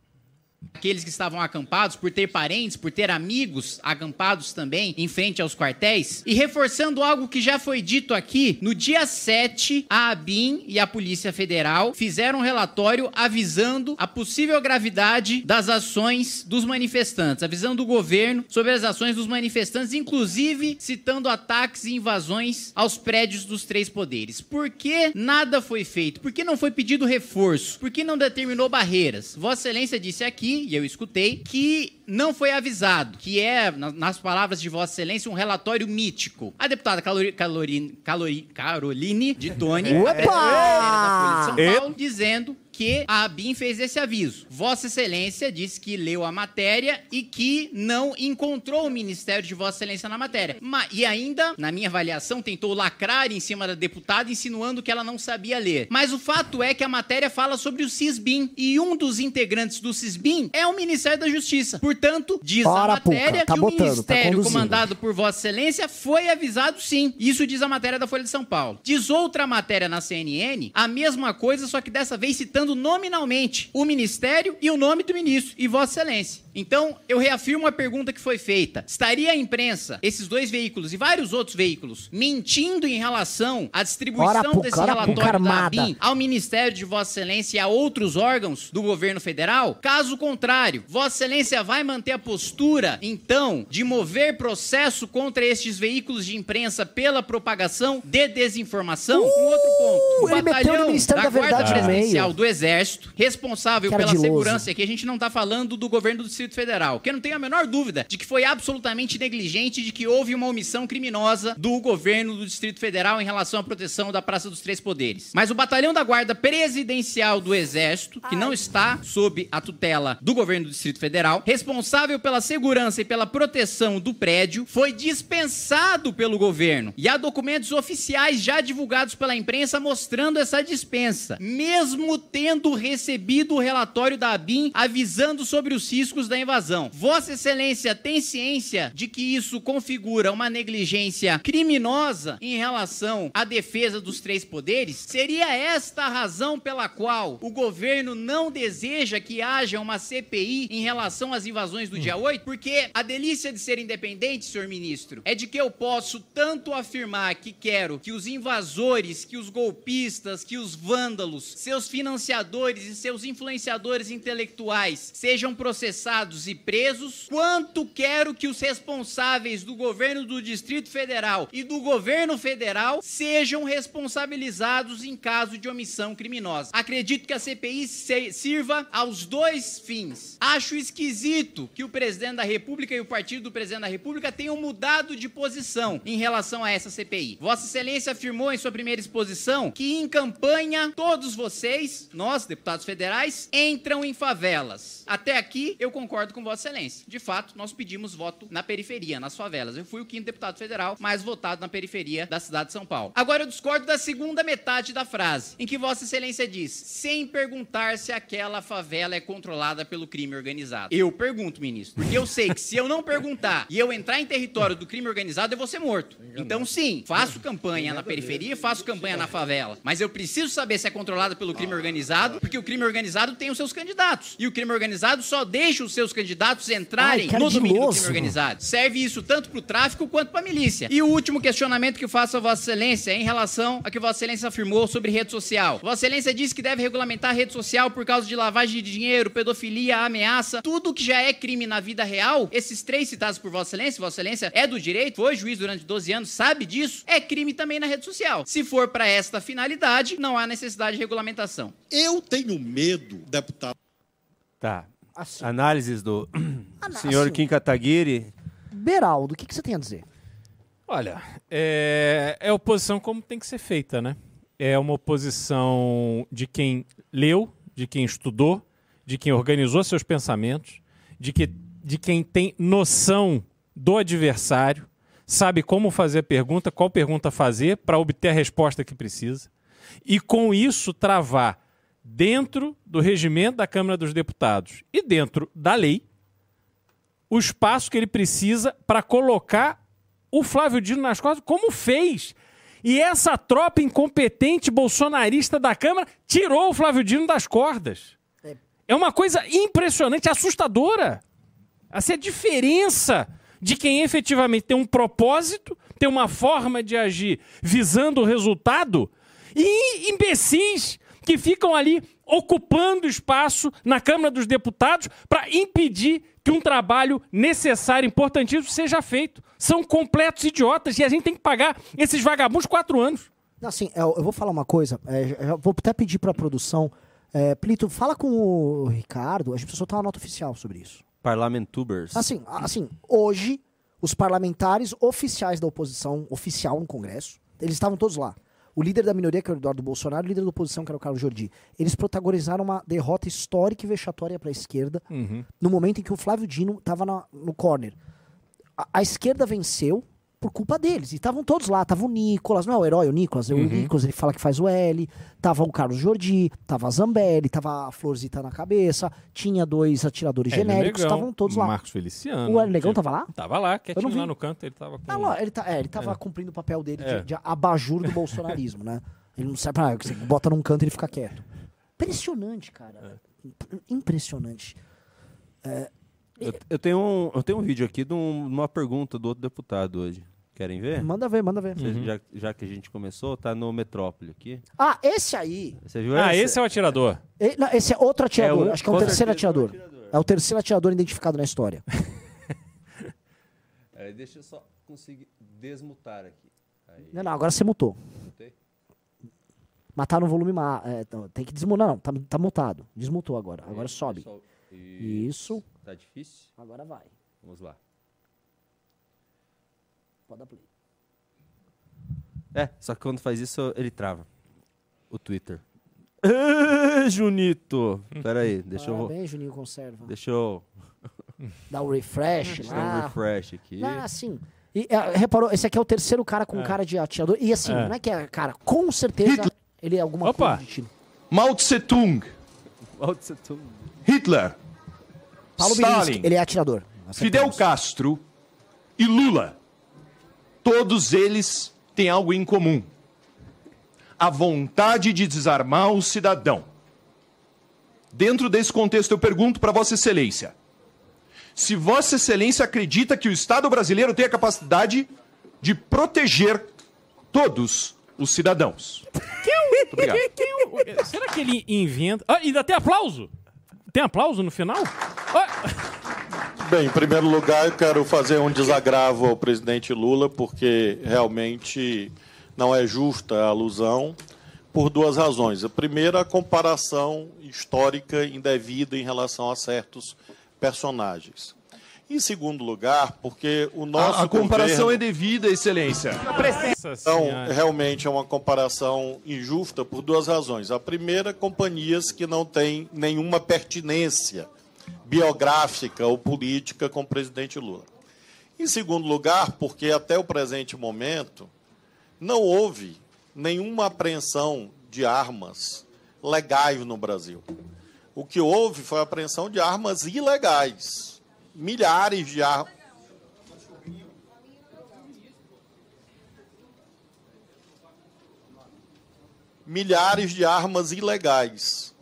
Aqueles que estavam acampados, por ter parentes, por ter amigos acampados também em frente aos quartéis. E reforçando algo que já foi dito aqui, no dia 7, a ABIN e a Polícia Federal fizeram um relatório avisando a possível gravidade das ações dos manifestantes, avisando o governo sobre as ações dos manifestantes, inclusive citando ataques e invasões aos prédios dos três poderes. Por que nada foi feito? Por que não foi pedido reforço? Por que não determinou barreiras? Vossa Excelência disse aqui, e eu escutei, que não foi avisado, que é, na- nas palavras de Vossa Excelência, um relatório mítico. A deputada Calori, Calori, Calori, Caroline de Tony, Opa! é, da Folha de São Paulo, dizendo que a ABIN fez esse aviso. Vossa Excelência disse que leu a matéria e que não encontrou o Ministério de Vossa Excelência na matéria. Ma- e ainda, na minha avaliação, tentou lacrar em cima da deputada, insinuando que ela não sabia ler. Mas o fato é que a matéria fala sobre o CISBIM e um dos integrantes do CISBIM é o Ministério da Justiça. Portanto, diz Ora, a matéria tá que botando, o tá Ministério conduzindo. comandado por Vossa Excelência foi avisado sim. Isso diz a matéria da Folha de São Paulo. Diz outra matéria na CNN, a mesma coisa, só que dessa vez citando nominalmente o Ministério e o nome do ministro e Vossa Excelência. Então, eu reafirmo a pergunta que foi feita. Estaria a imprensa, esses dois veículos e vários outros veículos, mentindo em relação à distribuição Ora, desse ora, relatório da. ABIN ao Ministério de Vossa Excelência e a outros órgãos do governo federal? Caso contrário, Vossa Excelência vai manter a postura, então, de mover processo contra estes veículos de imprensa pela propagação de desinformação? um outro ponto. O Uh, no Ministério da Guarda Presidencial do Exército, responsável Que pela segurança, aqui a gente não está falando do governo do Distrito Federal, que eu não tenho a menor dúvida de que foi absolutamente negligente, de que houve uma omissão criminosa do governo do Distrito Federal em relação à proteção da Praça dos Três Poderes. Mas o Batalhão da Guarda Presidencial do Exército, que não está sob a tutela do governo do Distrito Federal, responsável pela segurança e pela proteção do prédio, foi dispensado pelo governo. E há documentos oficiais já divulgados pela imprensa mostrando essa dispensa, mesmo tendo recebido o relatório da ABIN avisando sobre os riscos da invasão. Vossa Excelência tem ciência de que isso configura uma negligência criminosa em relação à defesa dos três poderes? Seria esta a razão pela qual o governo não deseja que haja uma CPI em relação às invasões do dia 8? Porque a delícia de ser independente, senhor ministro, é de que eu posso tanto afirmar que quero que os invasores, que os golpistas, que os vândalos, seus financiadores e seus influenciadores intelectuais sejam processados e presos, quanto quero que os responsáveis do governo do Distrito Federal e do governo federal sejam responsabilizados em caso de omissão criminosa. Acredito que a CPI sirva aos dois fins. Acho esquisito que o presidente da República e o partido do presidente da República tenham mudado de posição em relação a essa CPI. Vossa Excelência afirmou em sua primeira exposição que em campanha todos vocês, nós, deputados federais, entram em favelas. Até aqui eu concordo com Vossa Excelência. De fato, nós pedimos voto na periferia, nas favelas. Eu fui o quinto deputado federal mais votado na periferia da cidade de São Paulo. Agora eu discordo da segunda metade da frase, em que Vossa Excelência diz, sem perguntar se aquela favela é controlada pelo crime organizado. Eu pergunto, ministro, porque eu sei que se eu não perguntar e eu entrar em território do crime organizado, eu vou ser morto. Então, sim, faço campanha na periferia, faço campanha na favela, mas eu preciso saber se é controlada pelo crime organizado, porque o crime organizado tem os seus candidatos. E o crime organizado só deixa os seus candidatos entrarem Ai, no domínio do crime organizado. Serve isso tanto para o tráfico quanto para a milícia. E o último questionamento que eu faço a Vossa Excelência é em relação a que Vossa Excelência afirmou sobre rede social. Vossa Excelência disse que deve regulamentar a rede social por causa de lavagem de dinheiro, pedofilia, ameaça, tudo que já é crime na vida real. Esses três citados por Vossa Excelência, Vossa Excelência é do direito, foi juiz durante 12 anos, sabe disso, é crime também na rede social. Se for para esta finalidade, não há necessidade de regulamentação. Eu tenho medo, deputado. Tá. Assim. Análises do Ana- senhor assim. Kim Kataguiri. Beraldo, o que, que você tem a dizer? Olha, é, é oposição como tem que ser feita, né? É uma oposição de quem leu, de quem estudou, de quem organizou seus pensamentos, de, que, de quem tem noção do adversário, sabe como fazer a pergunta, qual pergunta fazer para obter a resposta que precisa, e com isso travar dentro do regimento da Câmara dos Deputados e dentro da lei o espaço que ele precisa para colocar o Flávio Dino nas costas, como fez. E essa tropa incompetente bolsonarista da Câmara tirou o Flávio Dino das cordas. É uma coisa impressionante, assustadora. Essa é a diferença de quem efetivamente tem um propósito, tem uma forma de agir visando o resultado, e imbecis que ficam ali ocupando espaço na Câmara dos Deputados para impedir que um trabalho necessário, importantíssimo, seja feito. São completos idiotas e a gente tem que pagar esses vagabundos quatro anos. Assim, eu, eu vou falar uma coisa. é, eu vou até pedir pra produção. É, Plito, fala com o Ricardo. A gente precisa soltar uma nota oficial sobre isso. Parlamentubers. Assim, assim, hoje, os parlamentares oficiais da oposição, oficial no Congresso, eles estavam todos lá. O líder da minoria, que era o Eduardo Bolsonaro, e o líder da oposição, que era o Carlos Jordi. Eles protagonizaram uma derrota histórica e vexatória para a esquerda, no momento em que o Flávio Dino estava no corner. A, a esquerda venceu por culpa deles. E estavam todos lá. Tava o Nicolas, não é o herói, o Nicolas? O Nicolas, ele fala que faz o L. Tava o Carlos Jordi, tava a Zambelli, tava a Florzita na cabeça. Tinha dois atiradores Hélio genéricos, Negão, estavam todos lá. Marcos Feliciano. O Negão tava lá? Tava lá, quietinho lá no canto, ele tava com... Ah, lá, ele, tá, é, ele tava cumprindo o papel dele de- É. de, abajur do bolsonarismo, né? Ele não serve pra nada, você bota num canto e ele fica quieto. Impressionante, cara. Imp- Impressionante. Eu, eu tenho um, eu tenho um vídeo aqui de um- uma pergunta do outro deputado hoje. Querem ver? Manda ver, manda ver. Vocês- Já, já que a gente começou, tá no Metrópole aqui. Ah, esse aí. Você viu Ah, esse? esse é o atirador. e- não, esse é outro atirador. É um- Acho que é o terceiro certeza é um atirador. É o terceiro atirador identificado na história. É, deixa eu só conseguir desmutar aqui. Aí, Não, não, agora você mutou. mutei. Matar no volume. Ma é, tem que desmutar. Não, tá, tá mutado. Desmutou agora. Agora sobe. Pessoal, Isso. Tá difícil? Agora vai. Vamos lá. Pode dar play. É, só que quando faz isso, ele trava. O Twitter. Ah, Junito! Pera aí, deixa eu... Parabéns, Juninho Conserva. Deixa eu... Dá o refresh Deixa eu dar um lá. refresh aqui. Não, assim. E, é, reparou, esse aqui é o terceiro cara com cara de atirador. E assim, É. não é que é cara, com certeza ele é alguma Opa! coisa de tiro. Mao Tse-tung, Mao Tse Tung. Hitler, Paulo Stalin, Bilinski, ele é atirador. Fidel. Castro e Lula. Todos eles têm algo em comum: a vontade de desarmar o cidadão. Dentro desse contexto, eu pergunto para Vossa Excelência: se Vossa Excelência acredita que o Estado brasileiro tem a capacidade de proteger todos os cidadãos. Quem o- será que ele inventa... Ah, ainda tem aplauso? Tem aplauso no final? Bem, em primeiro lugar, eu quero fazer um desagravo ao presidente Lula, porque realmente não é justa a alusão, por duas razões. A primeira, a comparação histórica indevida em relação a certos personagens. Em segundo lugar, porque o nosso A, a comparação governo... é devida, Excelência. Então, realmente é uma comparação injusta por duas razões. A primeira, companhias que não têm nenhuma pertinência biográfica ou política com o presidente Lula. Em segundo lugar, porque até o presente momento não houve nenhuma apreensão de armas legais no Brasil. O que houve foi a apreensão de armas ilegais. Milhares de armas. milhares de armas ilegais.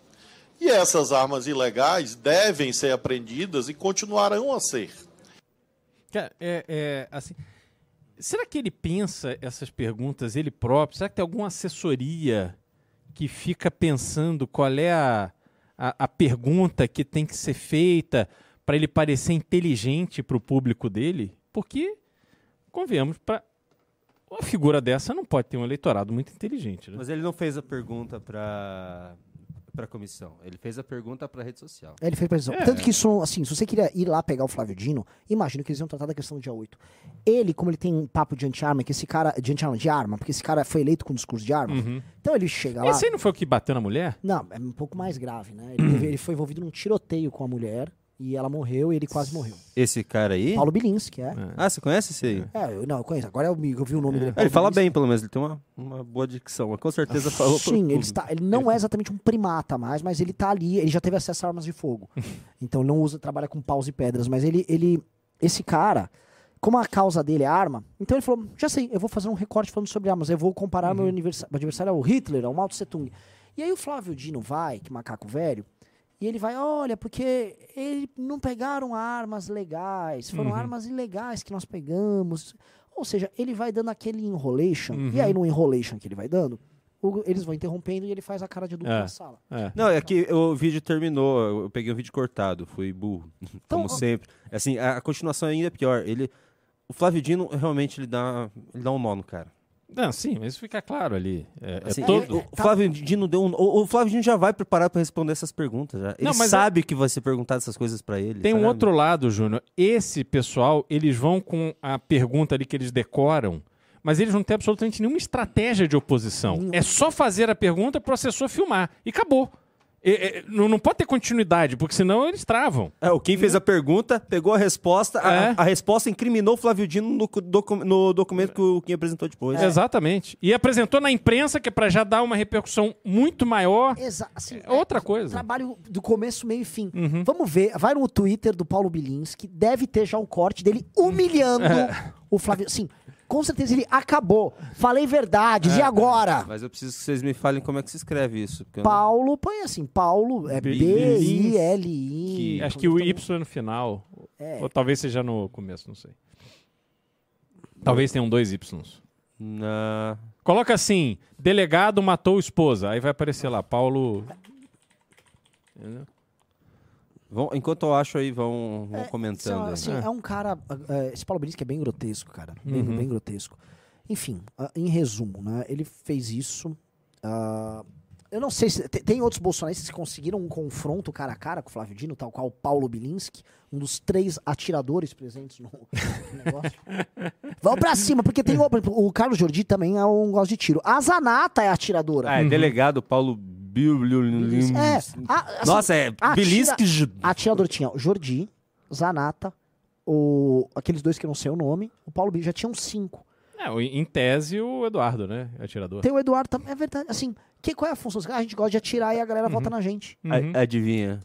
E essas armas ilegais devem ser apreendidas e continuarão a ser. É, é, assim, será que ele pensa essas perguntas ele próprio? Será que tem alguma assessoria que fica pensando qual é a, a, a pergunta que tem que ser feita para ele parecer inteligente para o público dele? Porque, convenhamos, para uma figura dessa não pode ter um eleitorado muito inteligente. Né? Mas ele não fez a pergunta para para a comissão. Ele fez a pergunta para a rede social. Ele fez precisão. É. Tanto que isso, assim, se você queria ir lá pegar o Flávio Dino, imagino que eles iam tratar da questão do dia 8. Ele, como ele tem um papo de anti-arma, que esse cara. De anti-arma, de arma, porque esse cara foi eleito com discurso de arma. Uhum. Então ele chega lá. Esse aí não foi o que bateu na mulher? Não, é um pouco mais grave, né? Ele, teve- ele foi envolvido num tiroteio com a mulher e ela morreu e ele quase morreu. Esse cara aí? Paulo Bilinski, é. Ah, você conhece esse aí? É, eu, não, eu conheço. Agora eu, me- eu vi o nome dele. É, Paulo ele fala Bilinski. bem, pelo menos. Ele tem uma, uma boa dicção. Com certeza falou. pro Sim, ele, público. está, ele não é exatamente um primata mais, mas ele tá ali, ele já teve acesso a armas de fogo. então ele não usa, trabalha com paus e pedras, mas ele, ele, esse cara, como a causa dele é arma, então ele falou, já sei, eu vou fazer um recorte falando sobre armas, eu vou comparar meu adversário, meu adversário ao Hitler, ao Mao Tse Tung. E aí o Flávio Dino vai, que macaco velho, e ele vai, olha, porque ele não pegaram armas legais, foram Uhum. armas ilegais que nós pegamos. Ou seja, ele vai dando aquele enrolation, Uhum. e aí no enrolation que ele vai dando, o- eles vão interrompendo e ele faz a cara de adulto É. na sala. Não, é que o vídeo terminou, eu peguei um vídeo cortado, fui burro, Então, como ó. sempre. Assim, a, a continuação ainda é pior. Ele, o Flávio Dino realmente ele dá, ele dá um nó no cara. Não, sim, mas isso fica claro ali. É, é Assim, todo... o, Flávio Dino deu um, o, o Flávio Dino já vai preparado para responder essas perguntas. Já. Ele Não, sabe que vai ser perguntado essas coisas para ele. Tem um sabe? outro lado, Júnior. Esse pessoal, eles vão com a pergunta ali que eles decoram, mas eles não têm absolutamente nenhuma estratégia de oposição. É só fazer a pergunta para o assessor filmar. E acabou. E- e- não, não pode ter continuidade, porque senão eles travam. É, o Kim fez a pergunta, pegou a resposta, a- É. a, resposta incriminou o Flávio Dino no, cu- docu- no documento que o Kim apresentou depois. Exatamente. E apresentou na imprensa, que é para já dar uma repercussão muito maior. Exa assim, É outra coisa. Trabalho do começo, meio e fim. Uhum. Vamos ver, vai no Twitter do Paulo Bilinski, deve ter já um corte dele humilhando É. o Flávio. Sim, com certeza ele acabou. Falei verdades, É. e agora? Mas eu preciso que vocês me falem como é que se escreve isso. eu não- Paulo, põe assim, Paulo, é B-I-L-I. Acho que o Y é no final. É. Ou talvez seja no começo, não sei. Talvez tenham dois Ys. Na... Coloca assim: delegado matou esposa. Aí vai aparecer lá, Paulo. Entendeu? Vão- enquanto eu acho aí, vão, vão Assim, comentando. assim, é. um cara. é, esse Paulo Bilinski é bem grotesco, cara. Bem, Uhum. bem grotesco. Enfim, ah, em resumo, né? Ele fez isso. ah, eu não sei se. te- Tem outros bolsonaristas que conseguiram um confronto cara a cara com o Flávio Dino, tal qual o Paulo Bilinski, um dos três atiradores presentes no, no negócio. Vamos pra cima, porque tem o, o Carlos Jordi também é um gosto de tiro. A Zanata é atiradora. Ah, é delegado Paulo Bilinski. É, a- assim, Nossa, é atira- Bilinski. Atirador tinha o Jordi, Zanata, o, aqueles dois que eu não sei o nome, o Paulo Bilinski já tinham cinco. É, o- em tese, o Eduardo, né? Atirador. Tem o Eduardo também, é verdade. Assim, que, qual é a função? A gente gosta de atirar e a galera vota na gente. A- Adivinha.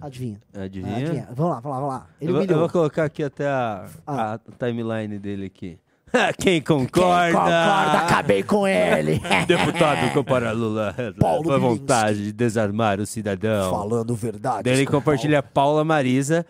Adivinha. Adivinha? Vamos lá, vamos lá, vamos lá. Ele eu, vou- eu vou colocar aqui até a, Ah. a timeline dele aqui. Quem concorda? concorda, acabei com ele. Deputado compara Lula Paulo com a Bilinski. vontade de desarmar o cidadão. Falando verdade. Ele compartilha Paula Marisa.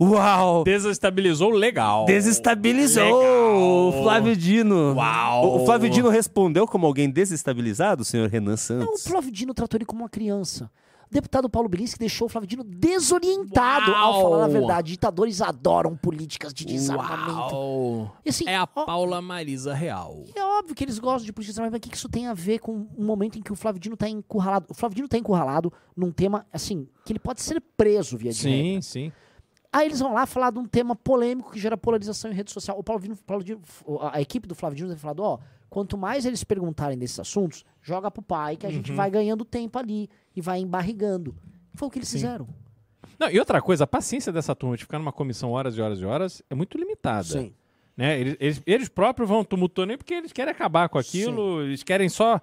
Uau! Desestabilizou legal. Desestabilizou o Flávio Dino. Uau! O, Flávio Dino respondeu como alguém desestabilizado, senhor Renan Não, o Santos. Flávio Dino tratou ele como uma criança. O deputado Paulo Bilinski deixou o Flávio Dino desorientado ao Uau! falar a verdade. Ditadores adoram políticas de desarmamento. Uau. E assim, É a Paula Marisa Real. É óbvio que eles gostam de política desarmamento, mas o que que isso tem a ver com um momento em que o Flávio Dino tá encurralado? O Flávio Dino tá encurralado num tema, assim, que ele pode ser preso via de regra. Sim, sim. Aí eles vão lá falar de um tema polêmico que gera polarização em rede social. O Paulo Dino, Paulo Dino- a equipe do Flávio Dino tem falado, ó, quanto mais eles perguntarem desses assuntos, joga pro pai, que a gente Uhum. vai ganhando tempo ali e vai embarrigando. Foi o que eles Sim. fizeram. Não, e outra coisa, a paciência dessa turma de ficar numa comissão horas e horas e horas é muito limitada. Sim. Né? Eles, eles, eles próprios vão tumultuando aí porque eles querem acabar com aquilo, eles querem só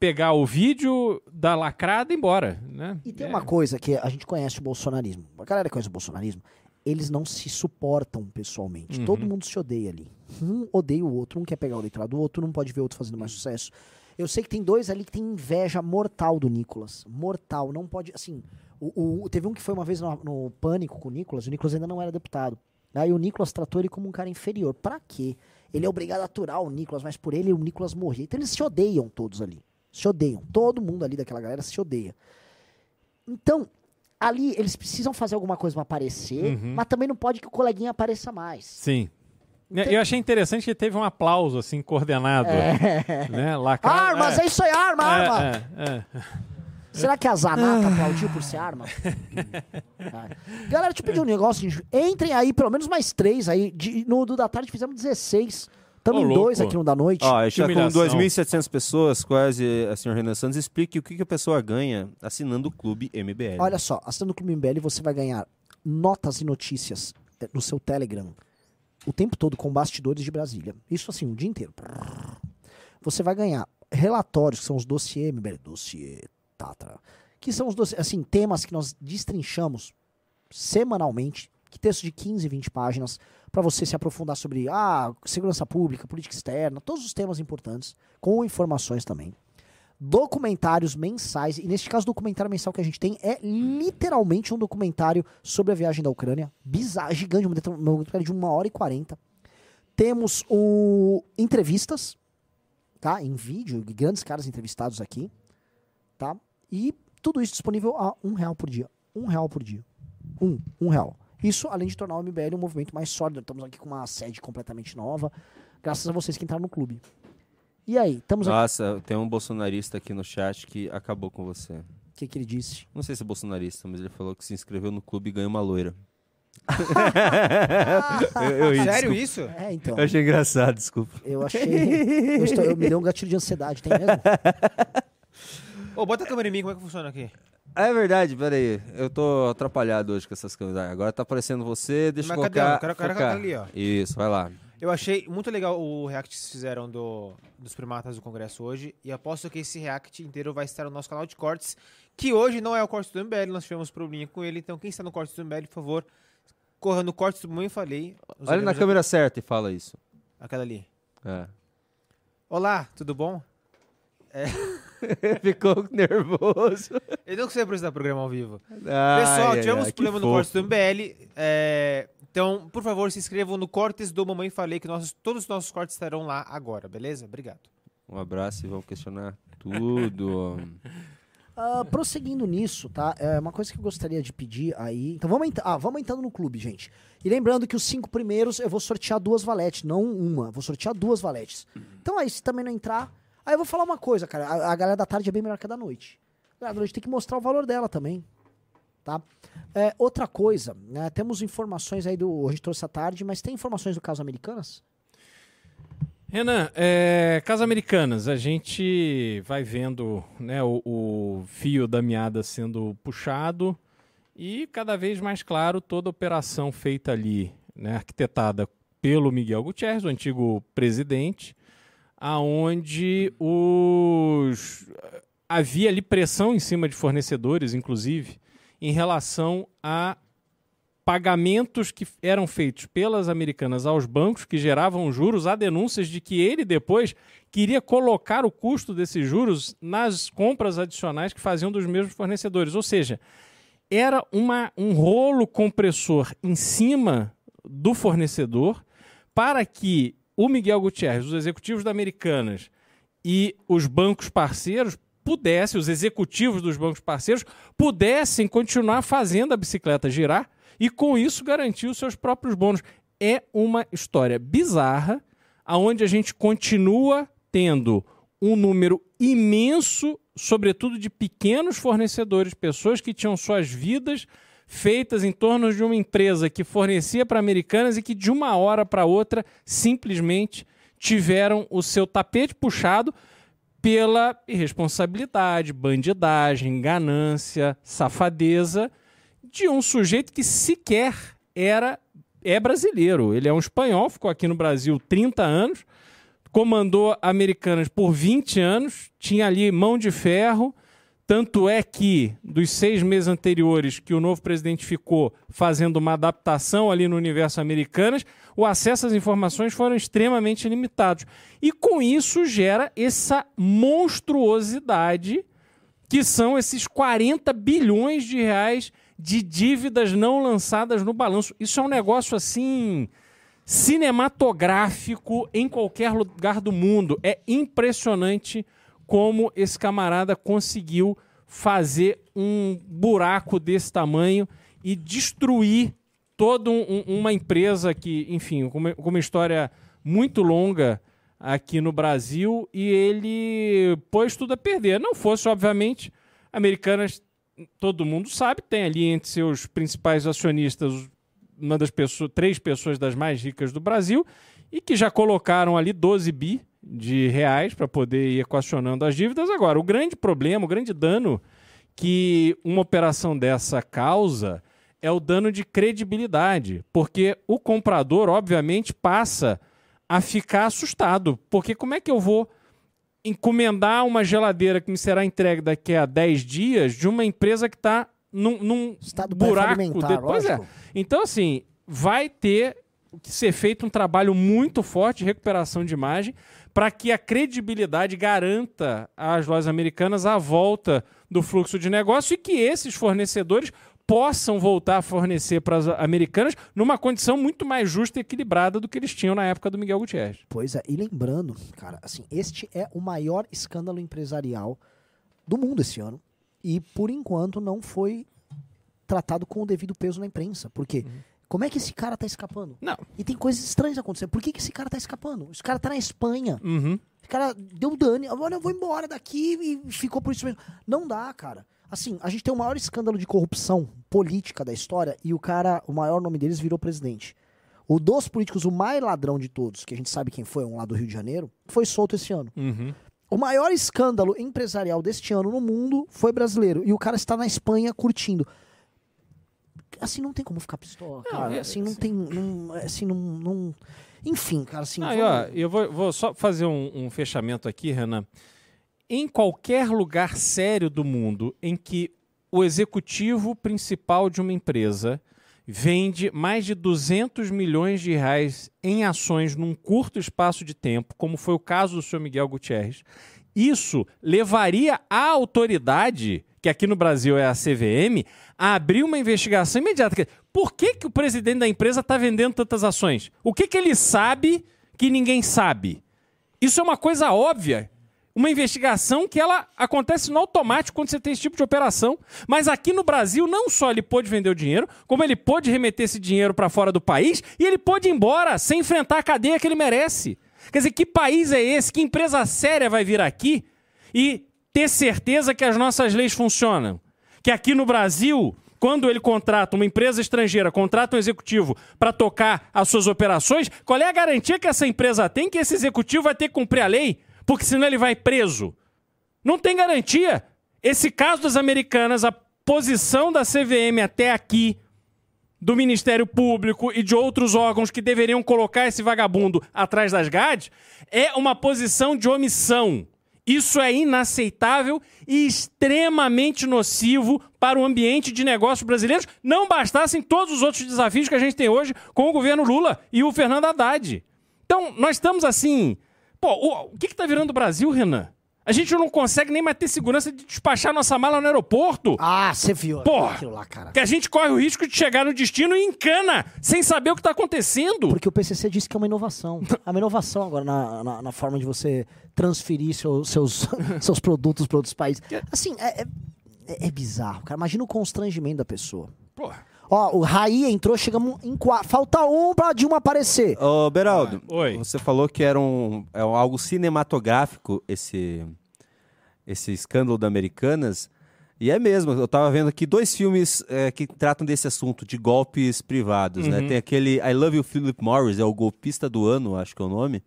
pegar o vídeo da lacrada e ir embora. Né? E tem É. uma coisa que a gente conhece o bolsonarismo. A galera que conhece o bolsonarismo. Eles não se suportam pessoalmente. Uhum. Todo mundo se odeia ali. Um odeia o outro, um quer pegar o leitorado do outro, não pode ver o outro fazendo mais sucesso. Eu sei que tem dois ali que tem inveja mortal do Nicolas. Mortal. Não pode. Assim, o, o- teve um que foi uma vez no, no Pânico com o Nicolas. O Nicolas ainda não era deputado. Aí o Nicolas tratou ele como um cara inferior. Pra quê? Ele é obrigado a aturar o Nicolas, mas por ele o Nicolas morria. Então eles se odeiam todos ali. Se odeiam. Todo mundo ali daquela galera se odeia. Então, ali eles precisam fazer alguma coisa pra aparecer, Uhum. mas também não pode que o coleguinha apareça mais. Sim. Né, Eu achei interessante que teve um aplauso assim coordenado, É. né? Lá, Armas, é isso aí, arma, arma! É, é, é. Será que a Zanata aplaudiu por ser arma? Ah. Galera, deixa eu pedir um negócio. gente. Entrem aí, pelo menos mais três aí. De- no do da tarde fizemos 16. Estamos em dois aqui no da noite. Ó, a gente tá com 2.700 pessoas, quase, a senhor Renan Santos. Explique o que, que a pessoa ganha assinando o Clube MBL. Olha só, assinando o Clube MBL, você vai ganhar notas e notícias eh, no seu Telegram o tempo todo com bastidores de Brasília. Isso assim, o dia inteiro. Você vai ganhar relatórios, que são os dossiê MBL, dossiê Tatra, que são os dossiê, assim, temas que nós destrinchamos semanalmente, que textos de 15, 20 páginas, para você se aprofundar sobre ah, segurança pública, política externa, todos os temas importantes, com informações também. Documentários mensais, e neste caso o documentário mensal que a gente tem é literalmente um documentário sobre a viagem da Ucrânia, bizarro, gigante, um documentário de uma hora e quarenta. Temos o entrevistas, tá, em vídeo, grandes caras entrevistados aqui, tá, e tudo isso disponível a um real por dia, um real por dia, um, um real. Isso além de tornar o MBL um movimento mais sólido, estamos aqui com uma sede completamente nova, graças a vocês que entraram no clube. E aí, estamos aqui. Nossa, tem um bolsonarista aqui no chat que acabou com você. O que, que ele disse? Não sei se é bolsonarista, mas ele falou que se inscreveu no clube e ganhou uma loira. eu, eu, Sério desculpa. isso? É, então. Eu achei engraçado, desculpa. Eu achei. eu, estou- eu me deu um gatilho de ansiedade, tem mesmo? Ô, bota a câmera em mim, como é que funciona aqui? É verdade, peraí. Eu tô atrapalhado hoje com essas. Ah, Agora tá aparecendo você, deixa eu Mas cadê? colocar... Eu quero- quero ali, ó. Isso, vai lá. Eu achei muito legal o react que vocês fizeram do, dos primatas do Congresso hoje. E aposto que esse react inteiro vai estar no nosso canal de cortes. Que hoje não é o corte do MBL, nós tivemos probleminha com ele. Então, quem está no corte do MBL, por favor, corra no corte do Mamãe Falei. Olha na câmera certa e fala isso. Aquela ali. É. Olá, tudo bom? É. Ficou nervoso. Eu não sei apresentar programa ao vivo. Ai, Pessoal, ai, tivemos ai, que problema no fofo. corte do MBL. é, Então, por favor, se inscrevam no Cortes do Mamãe Falei, que nossos, todos os nossos cortes estarão lá agora, beleza? Obrigado. Um abraço e vamos questionar tudo. Ah, prosseguindo nisso, tá? É uma coisa que eu gostaria de pedir aí. Então vamos, ent- ah, vamos entrando no clube, gente. E lembrando que os cinco primeiros eu vou sortear duas valetes, não uma. Vou sortear duas valetes. Então aí, se também não entrar. Aí eu vou falar uma coisa, cara. A, a galera da tarde é bem melhor que a da noite. A galera da noite tem que mostrar o valor dela também. Tá? É, outra coisa, né, temos informações aí do. Gente trouxe à tarde, mas tem informações do caso Americanas? Renan, é, Americanas, a gente vai vendo né, o, o fio da meada sendo puxado e cada vez mais claro toda a operação feita ali, né, arquitetada pelo Miguel Gutierrez, o antigo presidente, aonde os havia ali pressão em cima de fornecedores, inclusive, em relação a pagamentos que eram feitos pelas americanas aos bancos, que geravam juros, há denúncias de que ele depois queria colocar o custo desses juros nas compras adicionais que faziam dos mesmos fornecedores. Ou seja, era uma, um rolo compressor em cima do fornecedor para que o Miguel Gutierrez, os executivos da Americanas e os bancos parceiros pudessem, os executivos dos bancos parceiros, pudessem continuar fazendo a bicicleta girar e com isso garantir os seus próprios bônus. É uma história bizarra, aonde a gente continua tendo um número imenso, sobretudo de pequenos fornecedores, pessoas que tinham suas vidas feitas em torno de uma empresa que fornecia para americanas e que de uma hora para outra simplesmente tiveram o seu tapete puxado pela irresponsabilidade, bandidagem, ganância, safadeza de um sujeito que sequer era é brasileiro. Ele é um espanhol, ficou aqui no Brasil 30 anos, comandou Americanas por 20 anos, tinha ali mão de ferro, Tanto é que, dos seis meses anteriores que o novo presidente ficou fazendo uma adaptação ali no universo americanas, o acesso às informações foram extremamente limitados. E com isso gera essa monstruosidade que são esses 40 bilhões de reais de dívidas não lançadas no balanço. Isso é um negócio assim cinematográfico em qualquer lugar do mundo. É impressionante como esse camarada conseguiu fazer um buraco desse tamanho e destruir toda um- uma empresa que, enfim, com uma, uma história muito longa aqui no Brasil e ele pôs tudo a perder. Não fosse, obviamente, Americanas, todo mundo sabe, tem ali entre seus principais acionistas uma das pessoas, três pessoas das mais ricas do Brasil e que já colocaram ali 12 bi de reais para poder ir equacionando as dívidas. Agora, o grande problema, o grande dano que uma operação dessa causa é o dano de credibilidade, porque o comprador, obviamente, passa a ficar assustado, porque como é que eu vou encomendar uma geladeira que me será entregue daqui a 10 dias de uma empresa que está num, num buraco? pré-falimentar, de- Pois é. Então, assim, vai ter que ser feito um trabalho muito forte de recuperação de imagem para que a credibilidade garanta às lojas americanas a volta do fluxo de negócio e que esses fornecedores possam voltar a fornecer para as americanas numa condição muito mais justa e equilibrada do que eles tinham na época do Miguel Gutierrez. Pois é, e lembrando, cara, assim, este é o maior escândalo empresarial do mundo esse ano. E por enquanto não foi tratado com o devido peso na imprensa. Por quê? Como é que esse cara tá escapando? Não. E tem coisas estranhas acontecendo. Por que, que esse cara tá escapando? Esse cara tá na Espanha. Uhum. Esse cara deu dano. Olha, eu vou embora daqui e ficou por isso mesmo. Não dá, cara. Assim, a gente tem o maior escândalo de corrupção política da história e o cara, o maior nome deles virou presidente. O dos políticos, o mais ladrão de todos, que a gente sabe quem foi, um lá do Rio de Janeiro, foi solto esse ano. Uhum. O maior escândalo empresarial deste ano no mundo foi brasileiro. E o cara está na Espanha curtindo. Assim, não tem como ficar pistola, cara. é- assim, não tem. Não, assim, não, não- Enfim, cara, assim. Vamos- ó, eu vou, vou só fazer um, um fechamento aqui, Renan. Em qualquer lugar sério do mundo em que o executivo principal de uma empresa vende mais de 200 milhões de reais em ações num curto espaço de tempo, como foi o caso do senhor Miguel Gutierrez, isso levaria a autoridade, que aqui no Brasil é a CVM, a abrir uma investigação imediata. Por que, que o presidente da empresa está vendendo tantas ações? O que, que ele sabe que ninguém sabe? Isso é uma coisa óbvia. Uma investigação que ela acontece no automático quando você tem esse tipo de operação. Mas aqui no Brasil, não só ele pôde vender o dinheiro, como ele pôde remeter esse dinheiro para fora do país e ele pôde ir embora sem enfrentar a cadeia que ele merece. Quer dizer, que país é esse? Que empresa séria vai vir aqui e ter certeza que as nossas leis funcionam? Que aqui no Brasil, quando ele contrata uma empresa estrangeira, contrata um executivo para tocar as suas operações, qual é a garantia que essa empresa tem que esse executivo vai ter que cumprir a lei? Porque senão ele vai preso. Não tem garantia. Esse caso das americanas, a posição da CVM até aqui, do Ministério Público e de outros órgãos que deveriam colocar esse vagabundo atrás das grades, é uma posição de omissão. Isso é inaceitável e extremamente nocivo para o ambiente de negócios brasileiros. Não bastassem todos os outros desafios que a gente tem hoje com o governo Lula e o Fernando Haddad. Então, nós estamos assim. Pô, o, o que está virando o Brasil, Renan? A gente não consegue nem mais ter segurança de despachar nossa mala no aeroporto. Ah, você viu Porra, aquilo lá, cara. que a gente corre o risco de chegar no destino e encana, sem saber o que está acontecendo. Porque o PCC disse que é uma inovação. É uma inovação agora na, na, na forma de você transferir seu- seus, seus produtos para outros países. Assim, é, é, é bizarro, cara. Imagina o constrangimento da pessoa. Porra. Ó, o Raí entrou, chegamos em quatro. Falta um pra Dilma aparecer. Ô, Beraldo, Oi. você falou que era um, é um- algo cinematográfico esse, esse escândalo da Americanas. E é mesmo, eu tava vendo aqui dois filmes é, que tratam desse assunto, de golpes privados, né? Uhum. Tem aquele I Love You Philip Morris, é o golpista do ano, acho que é o nome.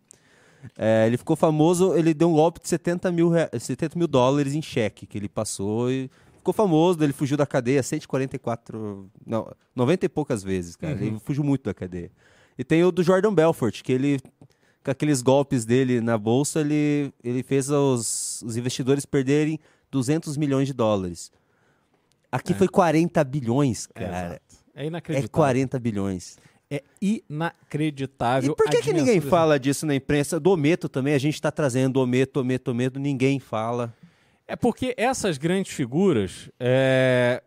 É, ele ficou famoso, ele deu um golpe de 70 mil, rea- 70 mil dólares em cheque que ele passou e ficou famoso, ele fugiu da cadeia 144, não, 90 e poucas vezes, cara. Uhum. Ele fugiu muito da cadeia. E tem o do Jordan Belfort, que ele, com aqueles golpes dele na bolsa, ele, ele fez os, os investidores perderem 200 milhões de dólares. Aqui foi 40 bilhões, cara. É É inacreditável. 40 bilhões. É inacreditável. E por que, que ninguém fala disso na imprensa? Do Ometo também, a gente está trazendo Ometo, Ometo, Ometo, ninguém fala. É porque essas grandes figuras, é,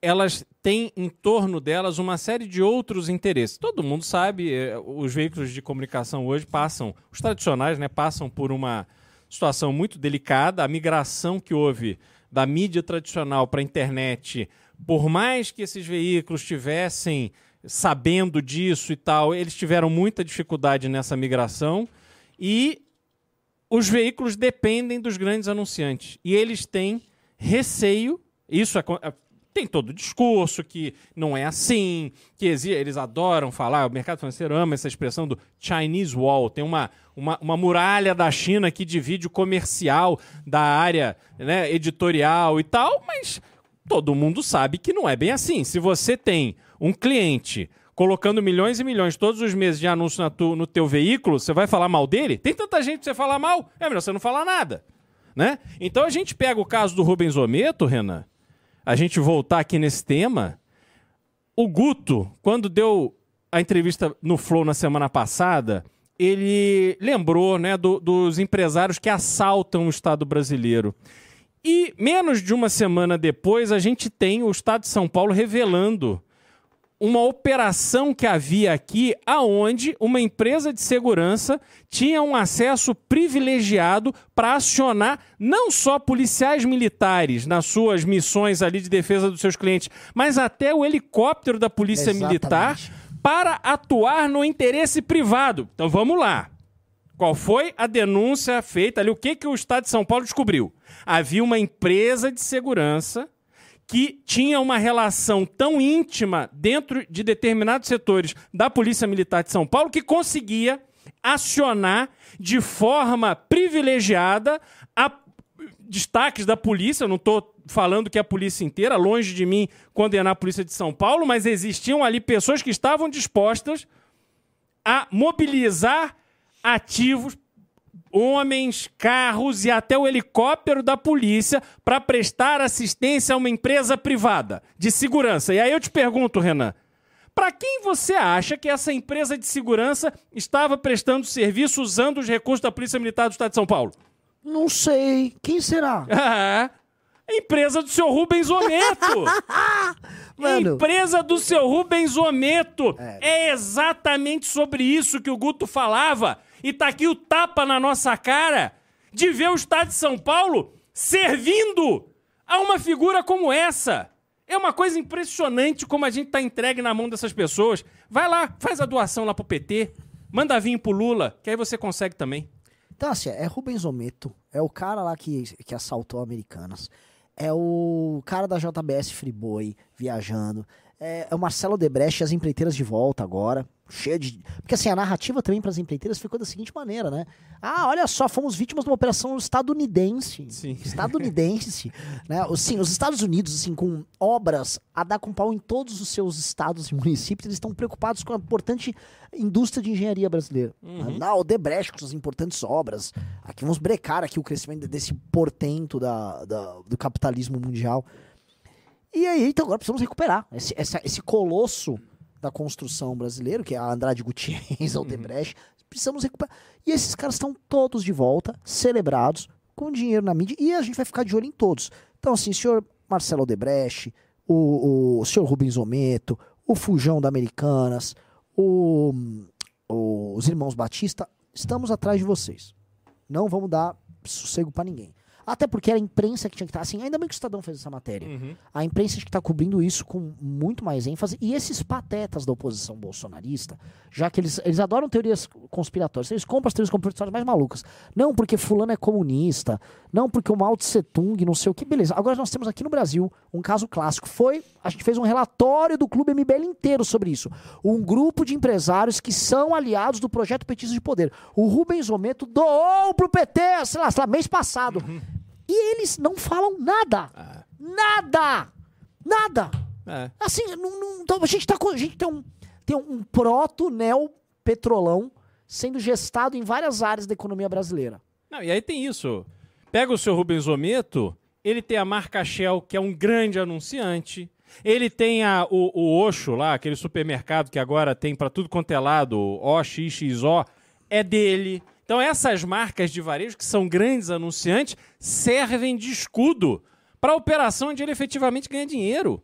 elas têm em torno delas uma série de outros interesses. Todo mundo sabe, é, os veículos de comunicação hoje passam, os tradicionais, né, passam por uma situação muito delicada. A migração que houve da mídia tradicional para a internet, por mais que esses veículos tivessem sabendo disso e tal, eles tiveram muita dificuldade nessa migração e os veículos dependem dos grandes anunciantes e eles têm receio. Isso é, é- tem todo o discurso que não é assim, que eles adoram falar. O mercado financeiro ama essa expressão do Chinese Wall. Tem uma, uma, uma muralha da China que divide o comercial da área né, editorial e tal, mas todo mundo sabe que não é bem assim. Se você tem um cliente colocando milhões e milhões todos os meses de anúncio tu- no teu veículo, você vai falar mal dele? Tem tanta gente pra você falar mal, é melhor você não falar nada. Né? Então a gente pega o caso do Rubens Ometo, Renan, a gente voltar aqui nesse tema. O Guto, quando deu a entrevista no Flow na semana passada, ele lembrou né, do- dos empresários que assaltam o Estado brasileiro. E menos de uma semana depois, a gente tem o Estado de São Paulo revelando uma operação que havia aqui aonde uma empresa de segurança tinha um acesso privilegiado para acionar não só policiais militares nas suas missões ali de defesa dos seus clientes, mas até o helicóptero da polícia Exatamente. militar para atuar no interesse privado. Então vamos lá. Qual foi a denúncia feita ali? O que, que o Estado de São Paulo descobriu? Havia uma empresa de segurança que tinha uma relação tão íntima dentro de determinados setores da Polícia Militar de São Paulo que conseguia acionar de forma privilegiada a destaques da polícia, não estou falando que a polícia inteira, longe de mim condenar a polícia de São Paulo, mas existiam ali pessoas que estavam dispostas a mobilizar ativos, homens, carros e até o helicóptero da polícia para prestar assistência a uma empresa privada de segurança. E aí eu te pergunto, Renan, para quem você acha que essa empresa de segurança estava prestando serviço usando os recursos da Polícia Militar do Estado de São Paulo? Não sei. Quem será? Ah, empresa do seu Rubens Ometo. Mano. Empresa do seu Rubens Ometo. É. exatamente sobre isso que o Guto falava. E tá aqui o tapa na nossa cara de ver o Estado de São Paulo servindo a uma figura como essa. É uma coisa impressionante como a gente tá entregue na mão dessas pessoas. Vai lá, faz a doação lá pro PT, manda vir pro Lula, que aí você consegue também. Então, assim, é Rubens Ometo, é o cara lá que, que assaltou Americanas, é o cara da JBS Friboi viajando, é, é o Marcelo Debrecht e as empreiteiras de volta agora, cheia de... Porque, assim, a narrativa também para as empreiteiras ficou da seguinte maneira, né? Ah, olha só, fomos vítimas de uma operação estadunidense. Sim. Estadunidense, né? Os- Sim, os Estados Unidos, assim, com obras a dar com pau em todos os seus estados e municípios, eles estão preocupados com a importante indústria de engenharia brasileira. Não, o Debrecht com suas importantes obras. Aqui vamos brecar aqui o crescimento desse portento da, da- do capitalismo mundial. E aí, então agora precisamos recuperar esse, essa- esse colosso da construção brasileiro, que é a Andrade Gutierrez, Uhum. ou Debrecht. Precisamos recuperar. E esses caras estão todos de volta, celebrados, com dinheiro na mídia, e a gente vai ficar de olho em todos. Então, assim, senhor Marcelo Debrecht, o, o senhor Rubens Ometo, o Fujão da Americanas, o, o- os irmãos Batista, estamos atrás de vocês. Não vamos dar sossego pra ninguém. Até porque era a imprensa que tinha que estar. Assim, ainda bem que o Estadão fez essa matéria. A imprensa tinha que estar cobrindo isso com muito mais ênfase. E esses patetas da oposição bolsonarista, já que eles, eles adoram teorias conspiratórias, eles compram as teorias conspiratórias mais malucas. Não porque fulano é comunista, não porque o Mao Tse Tung, não sei o que. Beleza. Agora nós temos aqui no Brasil um caso clássico. Foi, a gente fez um relatório do Clube MBL inteiro sobre isso. Um grupo de empresários que são aliados do projeto Petista de Poder. O Rubens Ometo doou pro PT, sei lá, sei lá mês passado. E eles não falam nada. Nada! Nada! É. Assim, não, não- então a gente, tá, a gente tem um, tem um proto-neo-petrolão sendo gestado em várias áreas da economia brasileira. Não, e aí tem isso. Pega o seu Rubens Ometo, ele tem a marca Shell, que é um grande anunciante. Ele tem a, o, o Oxo lá, aquele supermercado que agora tem para tudo quanto é lado, OXXO, é dele. Então essas marcas de varejo, que são grandes anunciantes, servem de escudo para a operação onde ele efetivamente ganha dinheiro.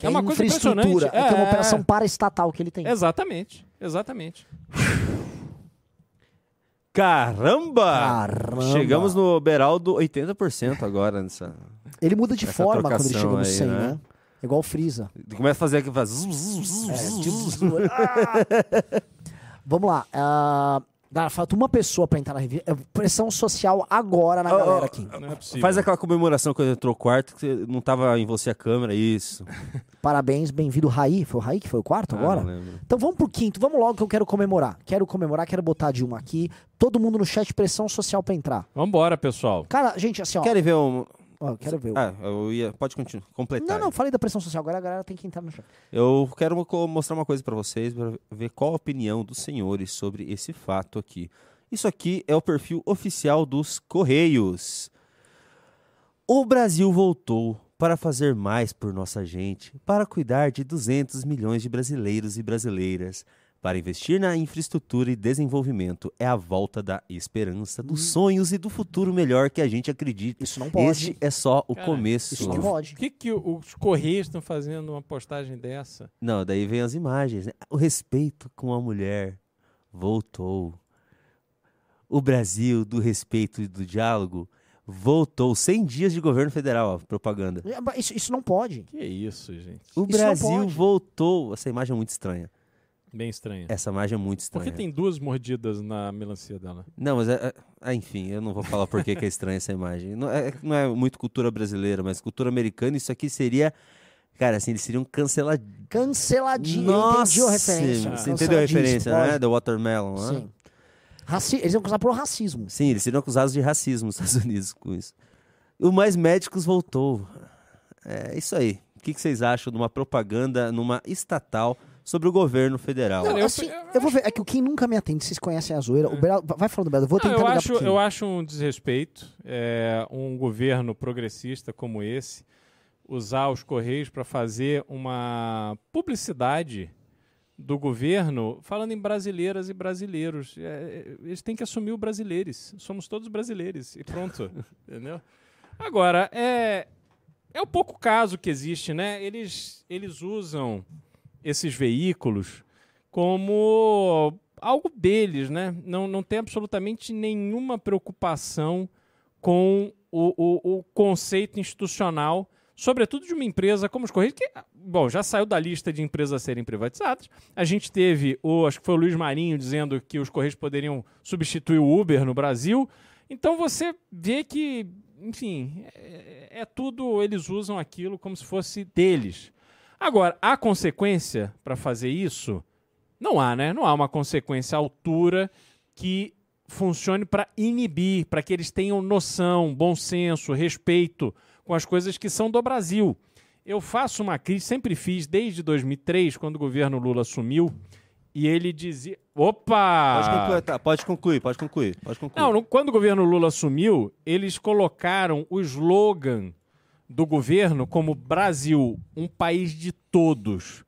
É, uma coisa impressionante. É, que é uma operação paraestatal que ele tem. Exatamente, exatamente. Caramba! Caramba! Chegamos no Beraldo 80% agora nessa. Ele muda de Essa forma quando ele chega no aí, 100, né? né? Igual o Freeza. Ele começa a fazer aqui, faz. É, tipo. Ah! Vamos lá. ah, Falta uma pessoa pra entrar na revista. É Pressão social agora na ó, galera aqui. Não é possível. Faz aquela comemoração quando entrou o quarto, que não tava em você a câmera, isso. Parabéns, bem-vindo, Raí. Foi o Raí que foi o quarto Ah, agora? não lembro. Então vamos pro quinto. Vamos logo que eu quero comemorar. Quero comemorar, quero botar de uma aqui. Todo mundo no chat, pressão social pra entrar. Vambora, pessoal. Cara, gente, assim, ó. Querem ver um. Quero ver. Ah, eu ia. Pode continuar. Completar. Não, não, falei da pressão social. Agora a galera tem que entrar no chat. Eu quero mo- mostrar uma coisa pra vocês, para ver qual a opinião dos senhores sobre esse fato aqui. Isso aqui é o perfil oficial dos Correios. O Brasil voltou para fazer mais por nossa gente, para cuidar de 200 milhões de brasileiros e brasileiras, para investir na infraestrutura e desenvolvimento. É a volta da esperança, dos sonhos e do futuro melhor que a gente acredita. Isso não pode. Este é só o Cara, começo. Isso não pode. Por que, que o- os Correios estão fazendo uma postagem dessa? Não, daí vem as imagens. né? O respeito com a mulher voltou. O Brasil do respeito e do diálogo voltou. 100 dias de governo federal, ó, propaganda. É, mas Isso, isso não pode. Que isso, gente? O Isso não Brasil voltou. Essa imagem é muito estranha. Bem estranho. Essa imagem é muito Por estranha. que tem duas mordidas na melancia dela? Não, mas é, é- ah, enfim, eu não vou falar por que que é estranha essa imagem. Não é, não é muito cultura brasileira, mas cultura americana, isso aqui seria. Cara, assim, eles seriam cancelados. Canceladinho. Eu entendi a referência. Você entendeu a referência, né? pode. Do Watermelon, né? Sim. Raci... Eles iam acusar por racismo. Sim, eles seriam acusados de racismo nos Estados Unidos com isso. O Mais Médicos voltou. É isso aí. O que, que vocês acham de uma propaganda numa estatal sobre o governo federal? Não, assim, eu vou ver. É que o Kim nunca me atende. Vocês conhecem a zoeira. O Beraldo, vai falando do Beraldo. Eu vou Não, tentar eu, ligar acho, pro Kim. eu acho um desrespeito é, um governo progressista como esse usar os Correios para fazer uma publicidade do governo falando em brasileiras e brasileiros. É, é, eles têm que assumir o brasileiros. Somos todos brasileiros. E pronto. entendeu? Agora, é, é o pouco caso que existe, né? Eles, eles usam esses veículos como algo deles, né? Não, não tem absolutamente nenhuma preocupação com o, o, o conceito institucional, sobretudo de uma empresa como os Correios, que, bom, já saiu da lista de empresas a serem privatizadas. A gente teve, o, acho que foi o Luiz Marinho dizendo que os Correios poderiam substituir o Uber no Brasil. Então você vê que, enfim, é, é tudo, eles usam aquilo como se fosse deles. Agora, há consequência para fazer isso? Não há, né? Não há uma consequência à altura que funcione para inibir, para que eles tenham noção, bom senso, respeito com as coisas que são do Brasil. Eu faço uma crítica, sempre fiz desde 2003, quando o governo Lula assumiu, e ele dizia. Opa! Pode completar, pode concluir, pode concluir, pode concluir. Não, no- quando o governo Lula assumiu, eles colocaram o slogan do governo como Brasil, um país de todos.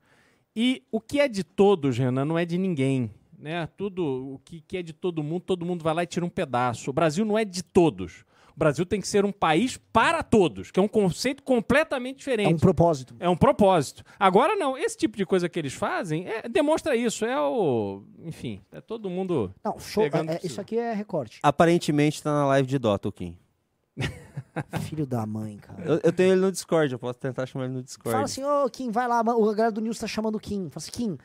E o que é de todos, Renan, não é de ninguém. Né? Tudo o que, que é de todo mundo, todo mundo vai lá e tira um pedaço. O Brasil não é de todos. O Brasil tem que ser um país para todos, que é um conceito completamente diferente. É um propósito. É um propósito. Agora não, esse tipo de coisa que eles fazem é- demonstra isso. É o. Enfim, é todo mundo. Não, show. pegando é- é- isso aqui é recorte. Aparentemente tá na live de Dota, o Kim. Filho da mãe, cara. Eu, eu tenho ele no Discord, eu posso tentar chamar ele no Discord. Fala assim, ô Kim, vai lá, o galera do News tá chamando o Kim. Fala assim, Kim,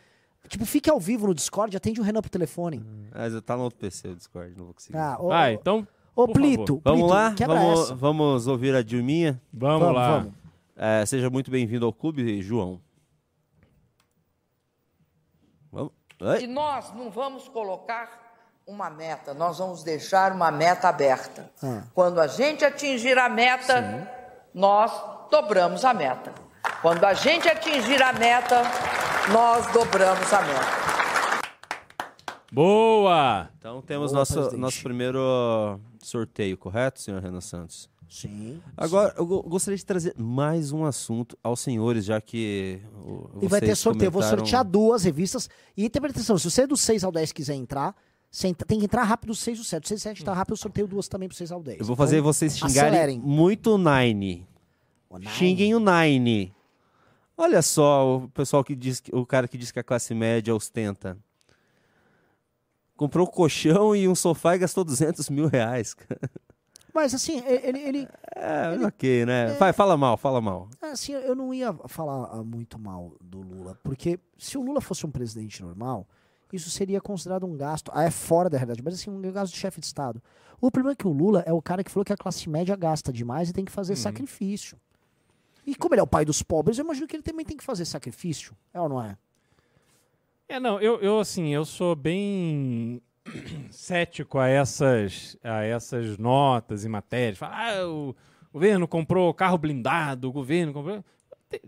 tipo, fique ao vivo no Discord, atende o Renan pro telefone. Mas tá no outro PC o Discord, não vou conseguir. Ah, ô, Vai, ô, então. Ô, Plito, favor. Vamos Plito, lá? quebra Vamos, essa. vamos ouvir a Dilminha? Vamos, Vamos, lá. vamos. É, seja muito bem-vindo ao clube, João. Vamos. E nós não vamos colocar uma meta, nós vamos deixar uma meta aberta. Ah. Quando a gente atingir a meta, nós dobramos a meta. Quando a gente atingir a meta, nós dobramos a meta. Boa! Então temos Boa, nosso, presidente. nosso primeiro sorteio, correto, senhor Renan Santos? Sim. Agora, eu go- gostaria de trazer mais um assunto aos senhores, já que. o- E vai ter sorteio. Eu vou comentaram- sortear duas revistas. E tem atenção, se você é do 6 ao 10 quiser entrar, tem que entrar rápido do 6 ao 7. 6 ao 7 tá rápido, eu sorteio duas também pro 6 ao 10. Eu vou fazer Então, vocês xingarem Acelerem. muito o Nine. Xinguem o Nine. Olha só o pessoal que diz o cara que diz que a classe média ostenta. Comprou um colchão e um sofá e gastou 200 mil reais. Mas assim, ele. ele É, ok, né? Vai, fala mal, fala mal. assim, eu não ia falar muito mal do Lula, porque se o Lula fosse um presidente normal, isso seria considerado um gasto. Ah, é fora da realidade, mas assim, um gasto de chefe de Estado. O problema é que o Lula é o cara que falou que a classe média gasta demais e tem que fazer sacrifício. E como ele é o pai dos pobres, eu imagino que ele também tem que fazer sacrifício. É ou não é? É, não, eu, eu assim, eu sou bem cético a essas, a essas notas e matérias. Fala, ah, o governo comprou carro blindado, o governo comprou...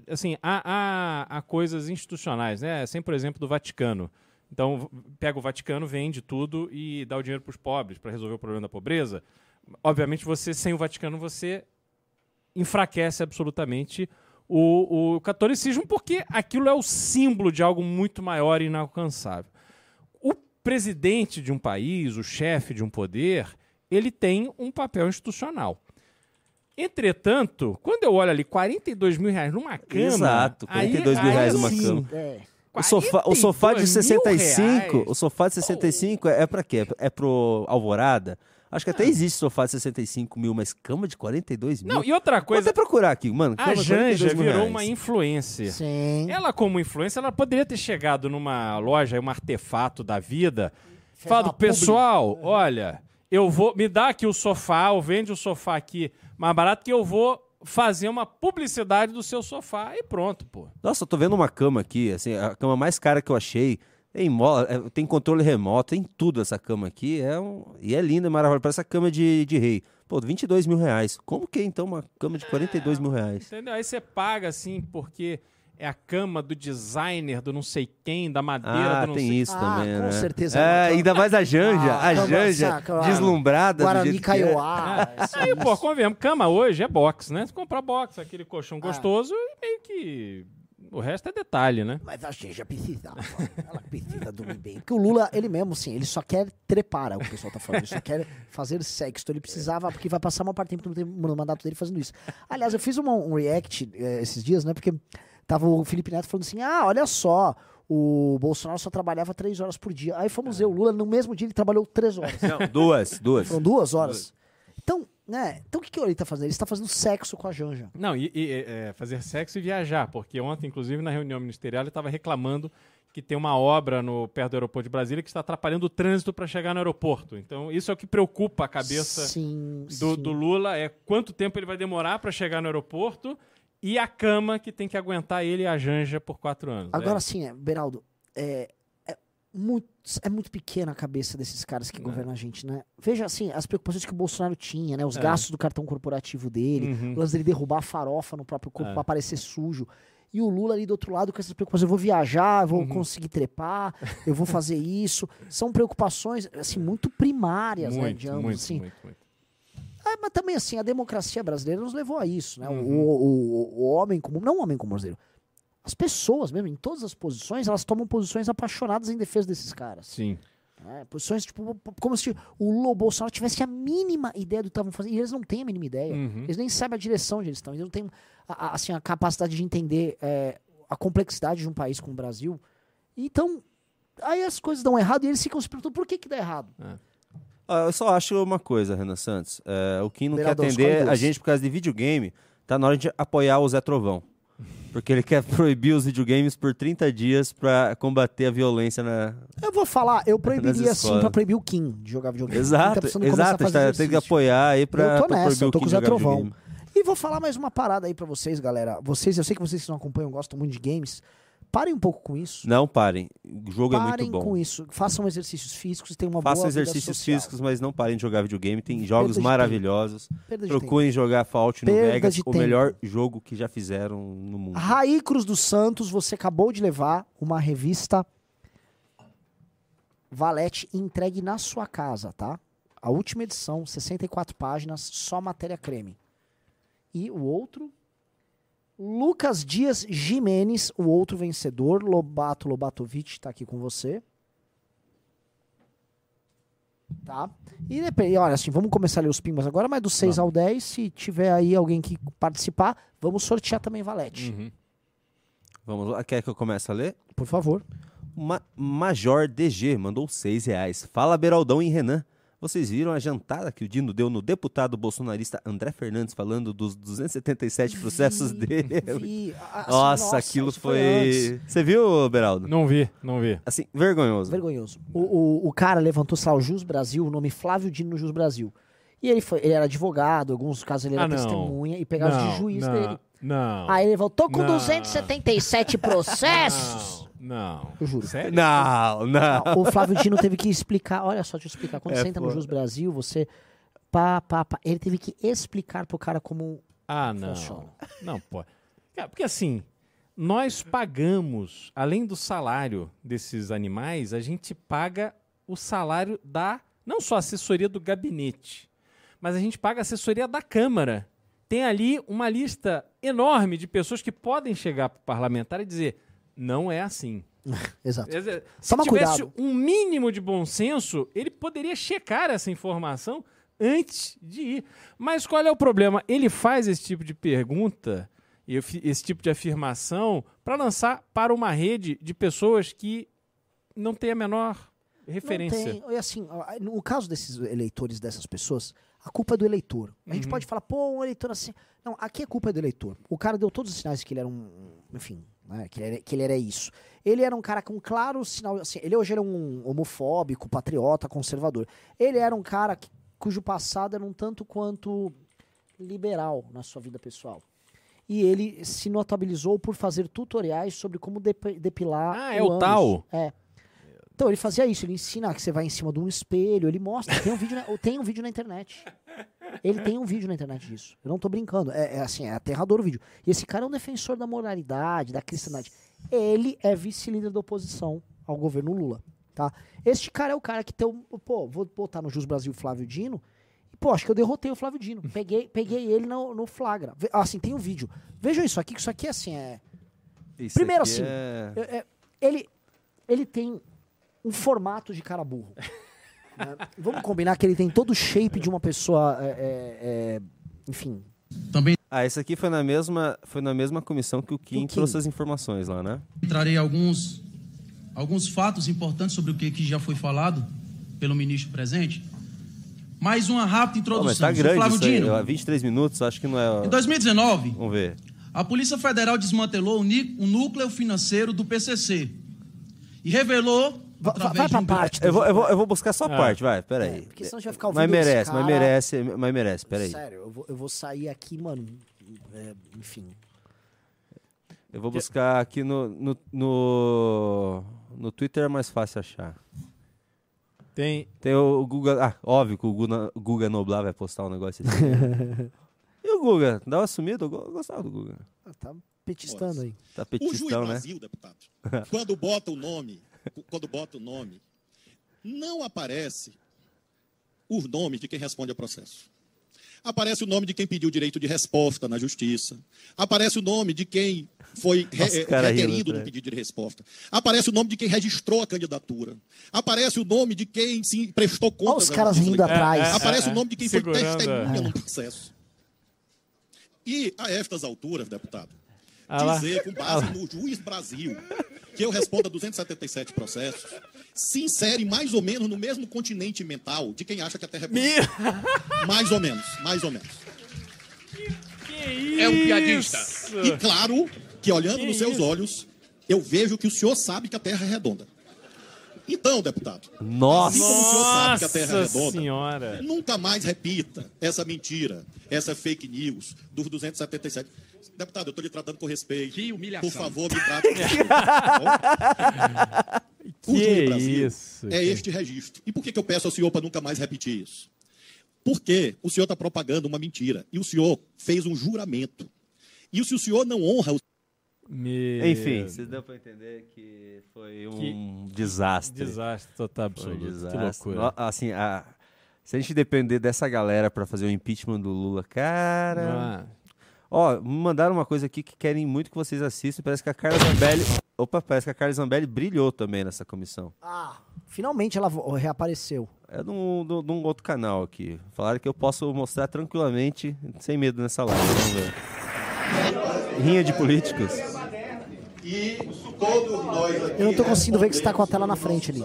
Assim, há, há, há coisas institucionais, né? Assim, por exemplo, do Vaticano. Então, pega o Vaticano, vende tudo e dá o dinheiro para os pobres para resolver o problema da pobreza. Obviamente, você, sem o Vaticano, você enfraquece absolutamente o, o catolicismo, porque aquilo é o símbolo de algo muito maior e inalcançável. O presidente de um país, o chefe de um poder, ele tem um papel institucional. Entretanto, quando eu olho ali 42 mil reais numa cama. Exato, 42 mil aí- reais aí numa sim. cama. O sofá, o sofá de 42 mil 65, reais. o sofá de 65 é, é pra quê? É pro Alvorada? Acho que até existe sofá de 65 mil, mas cama de 42 mil? Não, e outra coisa. Vou até procurar aqui, mano. A cama de 42 Janja virou reais. uma influencer. Sim. Ela, como influencer, ela poderia ter chegado numa loja, um artefato da vida, falado, uma publi. pessoal, olha, eu vou. Me dá aqui o sofá, ou vende o sofá aqui mais barato, que eu vou fazer uma publicidade do seu sofá e pronto, pô. Nossa, eu tô vendo uma cama aqui, assim, a cama mais cara que eu achei. Tem, mola, é, tem controle remoto, tem tudo essa cama aqui. É um, e é linda, é maravilhosa. Parece a cama de, de rei. Pô, 22 mil reais. Como que é, então, uma cama de 42 mil reais? Entendeu? Aí você paga assim, porque é a cama do designer, do não sei quem, da madeira Ah, do não tem sei isso também, com né? certeza. É, ainda mais a Janja. Ah, a cama, Janja saca, deslumbrada do Guarani que é. Kaiowá. Aí, pô, convenhamos, cama hoje é box, né? Você compra box, aquele colchão Ah. gostoso e meio que. O resto é detalhe, né? Mas a já precisava. Ela precisa dormir bem. Porque o Lula, ele mesmo, assim, ele só quer trepar, é o que o pessoal tá falando. Ele só quer fazer sexo. Então ele precisava, porque vai passar uma parte do tempo no, mandato dele fazendo isso. Aliás, eu fiz uma- um react eh, esses dias, né? Porque tava o Felipe Neto falando assim: ah, olha só. O Bolsonaro só trabalhava três horas por dia. Aí fomos ver o Lula, no mesmo dia ele trabalhou três horas. Não, duas, duas. Foram duas horas. Então, né? Então o que, que ele tá fazendo? Ele está fazendo sexo com a Janja. Não, e, e, é, fazer sexo e viajar, porque ontem, inclusive, na reunião ministerial, ele estava reclamando que tem uma obra no perto do aeroporto de Brasília que está atrapalhando o trânsito para chegar no aeroporto. Então, isso é o que preocupa a cabeça Sim, do, sim. do Lula, é quanto tempo ele vai demorar para chegar no aeroporto e a cama que tem que aguentar ele e a Janja por quatro anos. Agora É. sim, é, Beraldo, é, é, muito, é muito pequena a cabeça desses caras É. que governam a gente, né? Veja assim, as preocupações que o Bolsonaro tinha, né? Os É. gastos do cartão corporativo dele, Uhum. o lance dele derrubar a farofa no próprio corpo É. pra parecer sujo. E o Lula ali do outro lado com essas preocupações, eu vou viajar, eu vou Uhum. conseguir trepar, eu vou fazer isso. São preocupações, assim, muito primárias, né? muito, Digamos, muito, assim. muito, muito. É, mas também, assim, a democracia brasileira nos levou a isso, né? O- Uhum. O, o, o homem comum, não o homem comum brasileiro, as pessoas mesmo, em todas as posições, elas tomam posições apaixonadas em defesa desses caras. Sim. né? Posições, tipo, como se o Bolsonaro tivesse a mínima ideia do que estavam fazendo. E eles não têm a mínima ideia. Uhum. Eles nem sabem a direção onde eles estão. Eles não têm a, a- assim, a capacidade de entender é, a complexidade de um país como o Brasil. Então, aí as coisas dão errado e eles ficam se perguntando por que, que dá errado. Ah, eu só acho uma coisa, Renan Santos. É, o Kim não quer atender a gente por causa de videogame. Tá na hora de apoiar o Zé Trovão. Porque ele quer proibir os videogames por 30 dias pra combater a violência na. Eu vou falar, eu proibiria sim pra proibir o Kim de jogar videogame. Tá Exato, exato. Tá, tem que apoiar aí pra, eu tô pra nessa, proibir eu o tô Kim com o Zé Trovão. videogame. E vou falar mais uma parada aí pra vocês, galera. Vocês, eu sei que vocês que não acompanham, gostam muito de games. Parem um pouco com isso. Não parem. O jogo é Parem muito bom. com isso. Façam exercícios físicos tenham uma Façam boa exercícios físicos, mas não parem de jogar videogame. Tem Perda jogos maravilhosos. Procurem jogar Fallout no Perda Vegas, o melhor jogo que já fizeram no mundo. Raí Cruz dos Santos, você acabou de levar uma revista Valete entregue na sua casa, tá? A última edição, 64 páginas, só matéria creme. E o outro, Lucas Dias Jimenez, o outro vencedor, Lobato Lobatovic, tá aqui com você. Tá? E depende, olha assim, vamos começar a ler os pimbas agora, mas do 6 ao 10, se tiver aí alguém que participar, vamos sortear também Valete. Uhum. Vamos lá. Quer que eu comece a ler? Por favor. Ma Major DG mandou 6 reais. Fala Beraldão e Renan. Vocês viram a jantada que o Dino deu no deputado bolsonarista André Fernandes falando dos 277 processos dele? vi. Ah, assim, nossa, nossa, aquilo foi foi. Você viu, Beraldo? Não vi, não vi. Assim, vergonhoso. Vergonhoso. O, o, o cara levantou, sei lá, o Jus Brasil, o nome Flávio Dino no Jus Brasil. E ele, foi, ele era advogado, em alguns casos ele era Ah, testemunha, e pegava Não, de juiz não, dele. Não. Aí ele voltou com Não. 277 processos. Não. Eu juro. Sério? Não, não. O Flávio Dino teve que explicar. Olha só, deixa eu explicar. Quando É, você entra no pô. Jus Brasil, você. Pá, pá, pá. Ele teve que explicar pro cara como. Ah, não. Funciona. Não, pô. Cara, porque assim, nós pagamos, além do salário desses animais, a gente paga o salário da, não só a assessoria do gabinete, mas a gente paga a assessoria da Câmara. Tem ali uma lista enorme de pessoas que podem chegar para o parlamentar e dizer: não é assim. Exato. Se Toma tivesse cuidado. um mínimo de bom senso, ele poderia checar essa informação antes de ir. Mas qual é o problema? Ele faz esse tipo de pergunta, esse tipo de afirmação, para lançar para uma rede de pessoas que não tem a menor referência. Não tem. Assim, no caso desses eleitores, dessas pessoas, a culpa é do eleitor. A gente Uhum. pode falar, pô, um eleitor assim. Não, aqui a culpa é do eleitor. O cara deu todos os sinais que ele era um. Enfim, né, que, ele era, que ele era isso. Ele era um cara com claro sinal. Assim, ele hoje era um homofóbico, patriota, conservador. Ele era um cara que- cujo passado era um tanto quanto liberal na sua vida pessoal. E ele se notabilizou por fazer tutoriais sobre como dep- depilar. Ah, é o ânus. tal? É. Então ele fazia isso, ele ensina que você vai em cima de um espelho, ele mostra, tem um vídeo na, tem um vídeo na internet. Ele tem um vídeo na internet disso. Eu não tô brincando. É, é assim, é aterrador o vídeo. E esse cara é um defensor da moralidade, da cristandade. Ele é vice-líder da oposição ao governo Lula, tá? Este cara é o cara que tem o, pô, vou botar no Jus Brasil Flávio Dino. E, pô, acho que eu derrotei o Flávio Dino. Peguei, peguei ele no, no flagra. Ve- Assim, tem um vídeo. Vejam isso aqui, que isso aqui assim é Isso Primeiro assim, é- é- é- ele, ele tem um formato de cara burro. né? Vamos combinar que ele tem todo o shape de uma pessoa, é, é, é, enfim. Também. Ah, esse aqui foi na mesma, foi na mesma comissão que o Kim, Kim. trouxe as informações lá, né? Trarei alguns, alguns fatos importantes sobre o que, que já foi falado pelo ministro presente. Mais uma rápida introdução. mas tá grande Flávio isso aí. Dino. ó, 23 minutos, acho que não é... Em 2019, Vamos ver. a Polícia Federal desmantelou o núcleo financeiro do PCC e revelou. Através de um Eu vou, eu, vou, eu vou buscar só a Ah. parte, vai, peraí. porque senão a gente vai ficar Mas ouvindo esse merece, mas cara- merece, mas merece, peraí. Sério, eu vou, eu vou sair aqui, mano. é, enfim. Eu vou buscar aqui no, no, no, no Twitter, é mais fácil achar. Tem. Tem o Guga. Ah, óbvio que o Guga, Guga Noblar vai postar um negócio assim. e o Guga? Dá uma sumida? Eu go- eu gostava do Guga. Ah, Tá petistando aí. Tá O Juiz petistão, né? Brasil, deputado, quando bota o nome, quando bota o nome, não aparece o nome de quem responde ao processo. Aparece o nome de quem pediu direito de resposta na justiça. Aparece o nome de quem foi re- Nossa, eh, requerido no né? pedido de resposta. Aparece o nome de quem registrou a candidatura. Aparece o nome de quem se prestou contas. Olha os caras rindo eleitoral. atrás. É, é, Aparece é, o nome de quem segurando, foi testemunha é. no processo. E a estas alturas, deputado, Ah lá. dizer com Ah base lá. no juiz Brasil que eu respondo a 277 processos se insere mais ou menos no mesmo continente mental de quem acha que a Terra é plana. Mais ou menos, mais ou menos. É um piadista. E claro que olhando Que nos seus isso? olhos, eu vejo que o senhor sabe que a Terra é redonda. Então, deputado, Nossa! assim como o senhor sabe que a Terra é Nossa redonda, senhora. nunca mais repita essa mentira, essa fake news dos 277. Deputado, eu estou lhe tratando com respeito. Que humilhação. Por favor, me trate com respeito. tá Que Brasil isso, é este registro. E por que, que eu peço ao senhor para nunca mais repetir isso? Porque o senhor está propagando uma mentira. E o senhor fez um juramento. E se o senhor não honra o Meu Enfim, vocês deu pra entender que foi um desastre. Desastre total Foi um absoluto. Que desastre. loucura. Assim, a- se a gente depender dessa galera pra fazer o impeachment do Lula, cara. Ah. Ó, me mandaram uma coisa aqui que querem muito que vocês assistam. Parece que a Carla Zambelli. Opa, parece que a Carla Zambelli brilhou também nessa comissão. Ah, finalmente ela reapareceu. É de um, de um outro canal aqui. Falaram que eu posso mostrar tranquilamente, sem medo nessa live. Vamos ver. Rinha de políticos. E todos nós aqui. Eu não tô conseguindo ver que você tá com a tela na frente ali.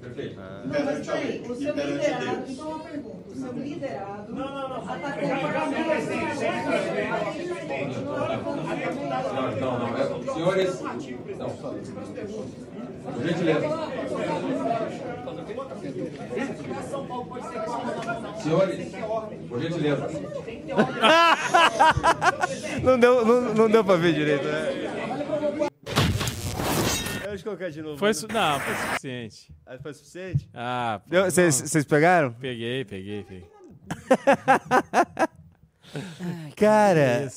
Perante a lei O e seu perante liderado, Deus. então uma pergunta. O seu liderado atacou Não, não, é, senhores. Não. Por gentileza. Senhores, por gentileza. não, deu, não, não deu pra ver direito, né? Deixa eu colocar de novo. Foi, su- não, foi suficiente. Ah, Foi suficiente? Ah. Vocês pegaram? Peguei, peguei, peguei. Cara.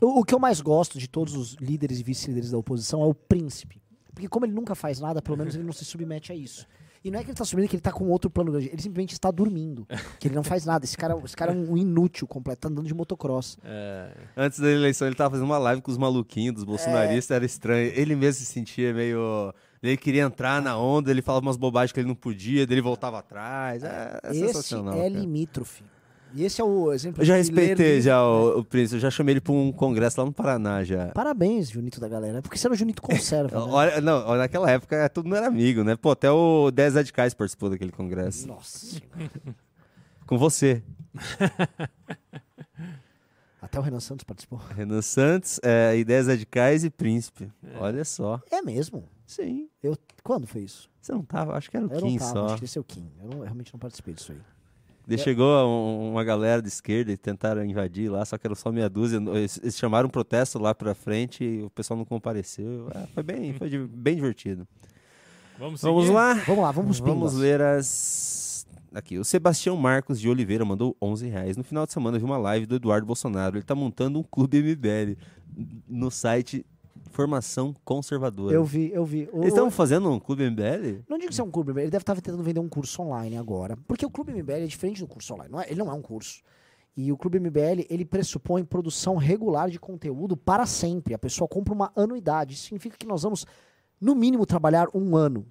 O, o que eu mais gosto de todos os líderes e vice-líderes da oposição é o príncipe. Porque como ele nunca faz nada, pelo menos ele não se submete a isso. E não é que ele tá subindo que ele tá com outro plano grande, ele simplesmente está dormindo. Que ele não faz nada. Esse cara, esse cara é um inútil completo, tá andando de motocross. É. Antes da eleição, ele tava fazendo uma live com os maluquinhos dos bolsonaristas, É. era estranho. Ele mesmo se sentia meio. Ele queria entrar na onda, ele falava umas bobagens que ele não podia, daí ele voltava atrás. É, é Esse é cara. limítrofe. E esse é o exemplo Eu já respeitei ler- já o, o Príncipe, eu já chamei ele pra um congresso lá no Paraná já. Parabéns, Junito da galera. Porque você era o Junito Conserva. né? Olha, não, olha, naquela época todo mundo era amigo, né? Pô, até o 10 radicais participou daquele congresso. Nossa. Com você. Até o Renan Santos participou. Renan Santos, é, Ideias Radicais e Príncipe. Olha só. É mesmo? Sim. Eu, quando foi isso? Você não tava? Acho que era o eu Kim não tava, só. acho que esse é o Kim. Eu, não- eu realmente não participei disso aí. Daí chegou um- uma galera de esquerda e tentaram invadir lá, só que era só meia dúzia. Eles, eles chamaram um protesto lá pra frente e o pessoal não compareceu. Ah, foi bem, foi di- bem divertido. Vamos Vamos lá? Vamos lá, vamos Vamos ler as. Aqui, o Sebastião Marcos de Oliveira mandou 11 reais. No final de semana eu vi uma live do Eduardo Bolsonaro. Ele tá montando um clube MBL no site Formação Conservadora. Eu vi, eu vi. O- Eles estão fazendo um clube MBL? Não digo que isso é um clube MBL, ele deve estar tentando vender um curso online agora. Porque o clube MBL é diferente do curso online. Não é- ele não é um curso. E o clube MBL, ele pressupõe produção regular de conteúdo para sempre. A pessoa compra uma anuidade. Isso significa que nós vamos, no mínimo, trabalhar um ano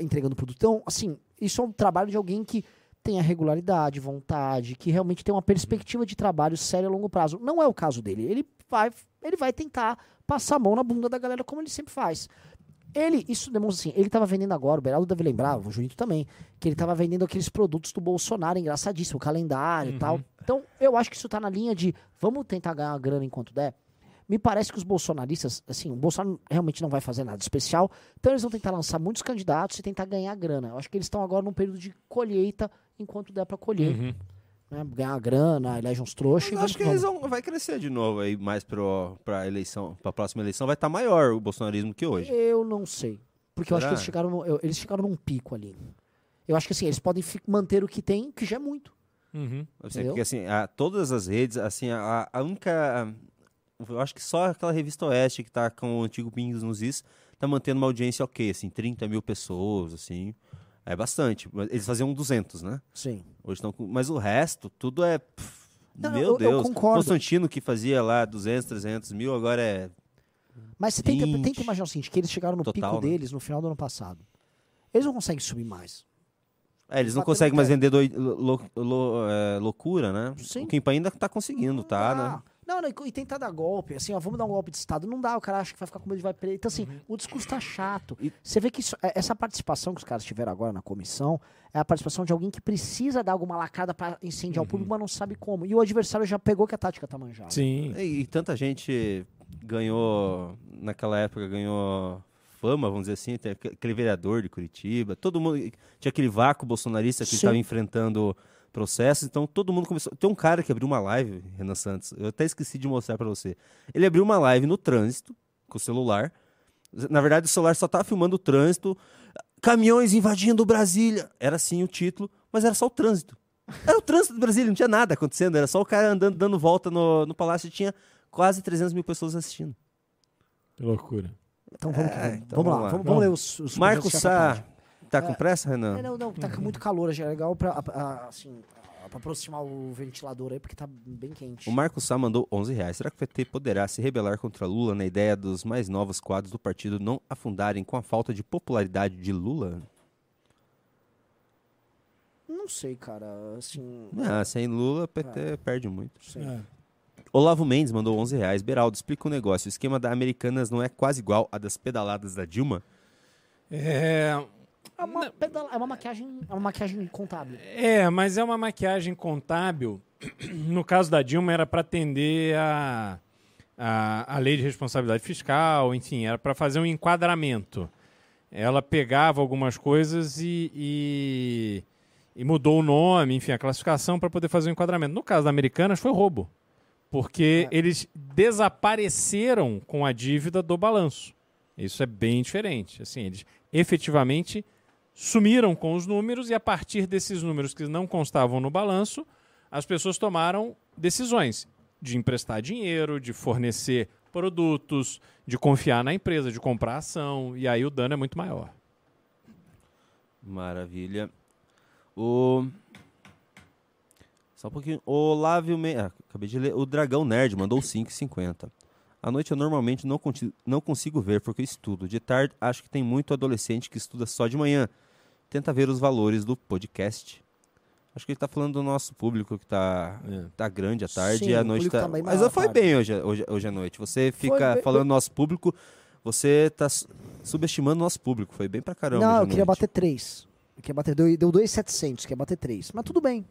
entregando produto. Então, assim, isso é um trabalho de alguém que tenha regularidade, vontade, que realmente tem uma perspectiva de trabalho sério a longo prazo. Não é o caso dele. Ele vai, ele vai tentar passar a mão na bunda da galera como ele sempre faz. Ele, isso demonstra assim, ele tava vendendo agora, o Beraldo deve lembrar, o Junito também, que ele tava vendendo aqueles produtos do Bolsonaro, engraçadíssimo, o calendário e tal. Então, eu acho que isso tá na linha de vamos tentar ganhar grana enquanto der. Me parece que os bolsonaristas, assim, o Bolsonaro realmente não vai fazer nada especial, então eles vão tentar lançar muitos candidatos e tentar ganhar grana. Eu acho que eles estão agora num período de colheita enquanto der pra colher. Uhum. Né? Ganhar grana, elege uns trouxas e Eu vamos acho que eles vão, vai crescer de novo aí, mais pro, pra eleição, pra próxima eleição. Vai estar maior o bolsonarismo que hoje. Eu não sei. Porque eu acho que Será? eles chegaram, no- eu- eles chegaram num pico ali. Eu acho que assim, eles podem manter o que tem, que já é muito. Uhum. Assim, porque assim, a- todas as redes, assim, a, a única. Eu acho que só aquela revista Oeste que tá com o antigo Pingos nos Is tá mantendo uma audiência ok, assim, 30 mil pessoas, assim. É bastante. Eles faziam 200, né? Sim. Hoje estão com... Mas o resto, tudo é. pff, Não, meu eu- eu Deus. concordo. Constantino que fazia lá 200, 300 mil, agora é. Mas você tenta, 20. tenta imaginar o seguinte, que eles chegaram no Total, pico né? deles no final do ano passado. Eles não conseguem subir mais. É, eles não conseguem mais vender doi- lo- lo- é, loucura, né? Sim. O Kimpa ainda tá conseguindo, tá, né? Não, não, e tentar dar golpe, assim, ó, vamos dar um golpe de Estado. Não dá, o cara acha que vai ficar com medo de vai preso. Então, assim, Uhum. o discurso tá chato. Você vê que isso- é- essa participação que os caras tiveram agora na comissão é a participação de alguém que precisa dar alguma lacrada pra incendiar Uhum. o público, mas não sabe como. E o adversário já pegou que a tática tá manjada. Sim. E, e tanta gente ganhou, naquela época, ganhou fama, vamos dizer assim, aquele vereador de Curitiba, todo mundo, tinha aquele vácuo bolsonarista que estava enfrentando processos, então todo mundo começou, tem um cara que abriu uma live, Renan Santos, eu até esqueci de mostrar para você, ele abriu uma live no trânsito, com o celular, na verdade o celular só tava filmando o trânsito, caminhões invadindo Brasília, era assim o título, mas era só o trânsito. Era o trânsito do Brasília, não tinha nada acontecendo, era só o cara andando, dando volta no, no palácio e tinha quase 300 mil pessoas assistindo. Que loucura. Então vamos, É, vamos. então vamos lá, vamos, vamos ler os, os Marco superchats à Sá. Tá com É, pressa, Renan? É, não, não, tá com muito calor, já é legal pra, a- assim, pra aproximar o ventilador aí, porque tá bem quente. O Marco Sá mandou 11 reais. Será que o PT poderá se rebelar contra Lula na ideia dos mais novos quadros do partido não afundarem com a falta de popularidade de Lula? Não sei, cara, assim... Ah, sem Lula, o PT perde muito. Sim. É. Olavo Mendes mandou 11 reais. Beraldo, explica um negócio. O esquema da Americanas não é quase igual a das pedaladas da Dilma? É, É uma, pedala- é uma maquiagem, é uma maquiagem contábil. É, mas é uma maquiagem contábil. No caso da Dilma, era para atender a, a, a lei de responsabilidade fiscal, enfim, era para fazer um enquadramento. Ela pegava algumas coisas e, e, e mudou o nome, enfim, a classificação para poder fazer o enquadramento. No caso da Americanas, foi roubo. Porque eles desapareceram com a dívida do balanço. Isso é bem diferente. Assim, eles efetivamente sumiram com os números e a partir desses números que não constavam no balanço, as pessoas tomaram decisões de emprestar dinheiro, de fornecer produtos, de confiar na empresa, de comprar ação, e aí o dano é muito maior. Maravilha. O. Só um pouquinho. O Olávio. Me... Ah, acabei de ler. O Dragão Nerd mandou 5,50. À noite eu normalmente não, não consigo ver porque eu estudo. De tarde acho que tem muito adolescente que estuda só de manhã. Tenta ver os valores do podcast. Acho que ele tá falando do nosso público que tá, tá grande à tarde Sim, e à noite tá. tá Mas foi tarde. bem hoje, hoje, hoje à noite. Você fica bem- falando do nosso público, você tá su- subestimando o nosso público. Foi bem pra caramba. não, eu queria noite. bater 3. Eu queria bater, deu, deu 2,700, queria bater 3. Mas tudo bem.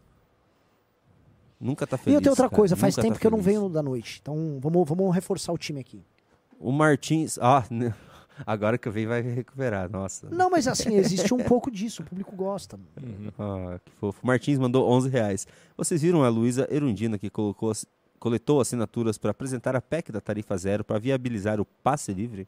Nunca tá e feliz. eu tenho outra cara. coisa, faz Nunca tempo tá que eu não venho da noite. Então vamos, vamos reforçar o time aqui. O Martins. Ah, né, agora que eu venho vai recuperar, nossa. Não, mas assim, existe um pouco disso, o público gosta. Ah, que fofo. Martins mandou 11 reais. Vocês viram a Luísa Erundina que colocou, coletou assinaturas para apresentar a PEC da tarifa zero para viabilizar o passe livre?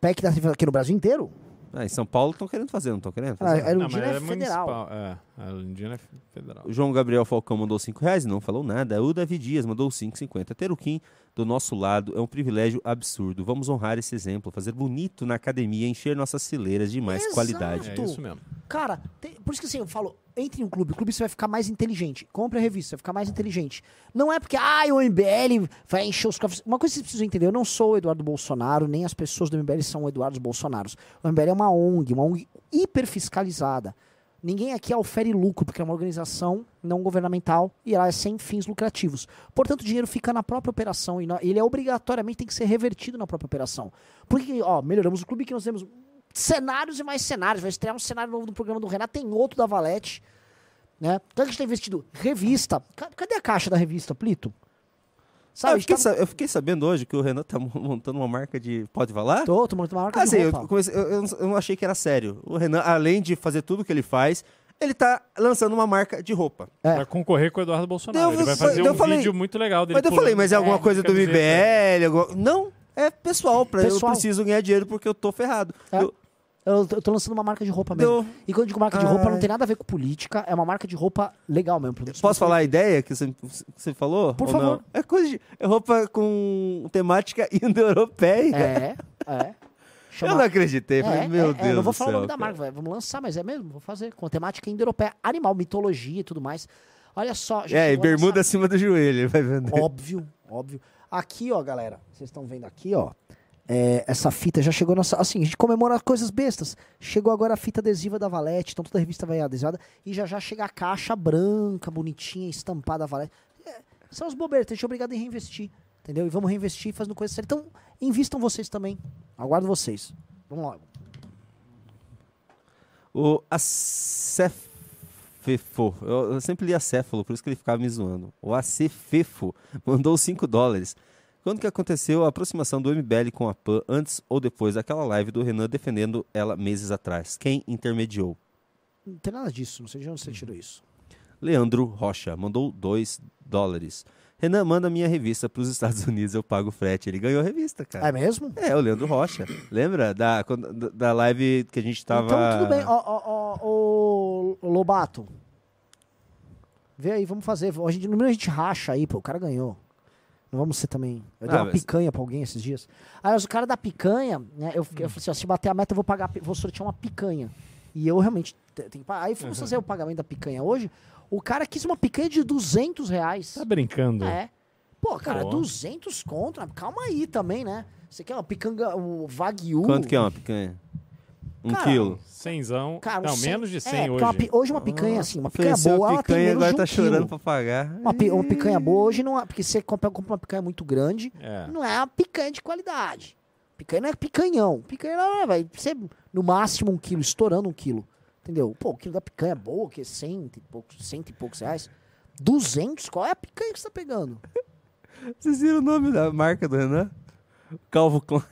PEC da aqui no Brasil inteiro? Ah, em São Paulo estão querendo fazer, não estão querendo? Ah, fazer? a Erundina é, federal. municipal, É, a Erundina é federal. O João Gabriel Falcão mandou 5 reais e não falou nada. O Davi Dias mandou 5,50. Ter o Kim do nosso lado é um privilégio absurdo. Vamos honrar esse exemplo, fazer bonito na academia, encher nossas fileiras de mais Exato. qualidade. É isso mesmo. Cara, tem- por isso que assim, eu falo, entre em um clube, o clube você vai ficar mais inteligente. Compre a revista, você vai ficar mais inteligente. Não é porque, ah, o MBL vai encher os cofres. Uma coisa que vocês precisam entender, eu não sou o Eduardo Bolsonaro, nem as pessoas do MBL são o Eduardo Bolsonaros. O MBL é uma ONG, uma ONG hiperfiscalizada. Ninguém aqui ofere lucro, porque é uma organização não governamental e ela é sem fins lucrativos. Portanto, o dinheiro fica na própria operação e ele é obrigatoriamente tem que ser revertido na própria operação. Porque, ó, melhoramos o clube que nós temos cenários e mais cenários. Vai estrear um cenário novo do programa do Renato, tem outro da Valete. Né? Então a gente tem investido revista. Ca- Cadê a caixa da revista, Plito? Sabe, a eu, fiquei tava- eu fiquei sabendo hoje que o Renan tá mon- montando uma marca de. Pode falar? Tô, tô montando uma marca Ah, de sim, eu, roupa. comecei- eu- eu não- achei que era sério. O Renan, além de fazer tudo que ele faz, ele tá lançando uma marca de roupa. É. Pra concorrer com o Eduardo Bolsonaro. Daí eu- Ele vai fazer um falei- vídeo muito legal dele. Mas eu falei, mas é alguma de coisa do. MBL? alguma- Não, é pessoal, pra Pessoal. eu preciso ganhar dinheiro porque eu tô ferrado. É. Eu- Eu tô, lançando uma marca de roupa mesmo. Deu- E quando eu digo marca de roupa, não tem nada a ver com política, é uma marca de roupa legal mesmo. Posso falar a ideia que você, você falou? Por favor. não? É coisa de é roupa com temática indo-europeia. É, é. Eu não acreditei. Falei, É, meu é, Deus é, eu não vou do falar o céu, nome da cara. marca, vai, vamos lançar, mas é mesmo, vou fazer. Com temática indo-europeia, animal, mitologia e tudo mais. Olha só. já É, e bermuda acima do joelho, vai vender. Óbvio, óbvio. Aqui, ó, galera, vocês estão vendo aqui, ó. É, essa fita já chegou nossa. Assim, a gente comemora coisas bestas. Chegou agora a fita adesiva da Valete, então toda a revista vai adesivada. E já já chega a caixa branca, bonitinha, estampada da Valete. É, são os bobeiros, a gente é obrigado a reinvestir. Entendeu? E vamos reinvestir fazendo coisas sérias. Então, invistam vocês também. Aguardo vocês. Vamos lá. O Acefefo, eu, eu sempre li acéfalo, por isso que ele ficava me zoando. O Acefefo mandou 5 dólares. Quando que aconteceu a aproximação do MBL com a PAN, antes ou depois daquela live do Renan defendendo ela meses atrás? Quem intermediou? Não tem nada disso, não sei de onde você tirou isso. Leandro Rocha mandou 2 dólares. Renan, manda minha revista para os Estados Unidos, eu pago o frete. Ele ganhou a revista, cara. É mesmo? É, o Leandro Rocha. Lembra da, da- live que a gente tava... Então, tudo bem. Ó, ó, ó, ô, ô, Lobato. Vê aí, vamos fazer. No meio a gente racha aí, pô. O cara ganhou. Não vamos ser também. Eu dei Ah, uma mas- picanha pra alguém esses dias. Aí o cara da picanha, né? Eu, eu falei assim: ó, se bater a meta, eu vou pagar, vou sortear uma picanha. E eu realmente te- tenho que pagar. Aí fomos Uhum. fazer o pagamento da picanha hoje. O cara quis uma picanha de 200 reais. Tá brincando? É. Pô, cara, Pô. 200 contra. Calma aí também, né? Você quer uma picanha, o Wagyu? Quanto que é uma picanha? Um Cara, quilo. Cenzão. Cara, não, cem- menos de 100 é, hoje. uma hoje uma picanha, assim, uma picanha boa, ela tem picanha, menos agora de um tá chorando quilo. pra pagar. Uma, uma picanha boa hoje não é. Porque você compra, compra uma picanha muito grande, É. não é uma picanha de qualidade. Picanha não é picanhão. Picanha não é, vai ser no máximo um quilo, estourando um quilo. Entendeu? Pô, o quilo da picanha é boa, que é cento e poucos, cento e poucos reais. 200? Qual é a picanha que você tá pegando? Vocês viram o nome da marca do Renan? Calvo Klein.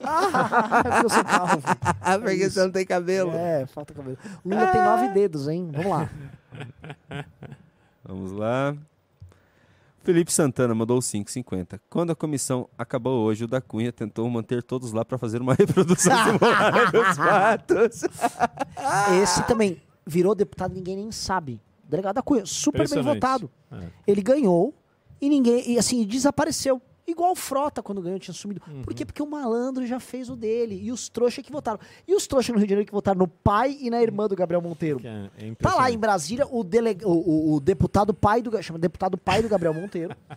Ah, porque eu sou calvo. Porque Isso. você não tem cabelo. É, falta cabelo. Lula tem nove dedos, hein? Vamos lá. Vamos lá. Felipe Santana mandou 5,50. Quando a comissão acabou hoje, o da Cunha tentou manter todos lá para fazer uma reprodução simulada dos fatos. Esse também virou deputado, ninguém nem sabe. Delegado da Cunha, super bem votado. É. Ele ganhou e ninguém, e assim, desapareceu. Igual o Frota quando ganhou, tinha sumido. Por quê? Porque o malandro já fez o dele. E os trouxas que votaram. E os trouxas no Rio de Janeiro que votaram no pai e na irmã do Gabriel Monteiro. É, é Tá lá em Brasília o, dele, o, o- o deputado pai do. Chama deputado pai do Gabriel Monteiro.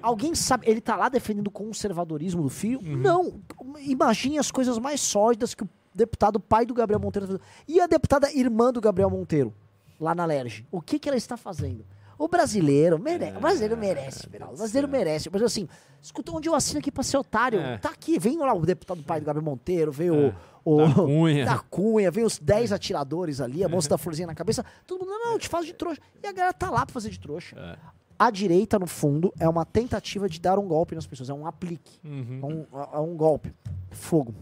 Alguém sabe, ele tá lá defendendo o conservadorismo do filho? Não. Imagine as coisas mais sólidas que o deputado pai do Gabriel Monteiro tá fazendo. E a deputada irmã do Gabriel Monteiro, lá na Lerge? O que, que ela está fazendo? O brasileiro merece. O brasileiro merece, Beraldo. O brasileiro merece. Mas assim, escuta onde eu assino aqui pra ser otário. É. Tá aqui, vem lá o deputado pai do Gabriel Monteiro, veio É. o. o Da Cunha. da Cunha, vem os 10 atiradores ali, a moça da florzinha na cabeça. Todo mundo, não, não, eu te faço de trouxa. E a galera tá lá pra fazer de trouxa. É. A direita, no fundo, é uma tentativa de dar um golpe nas pessoas. É um aplique. Uhum. É, um, é um golpe. Fogo.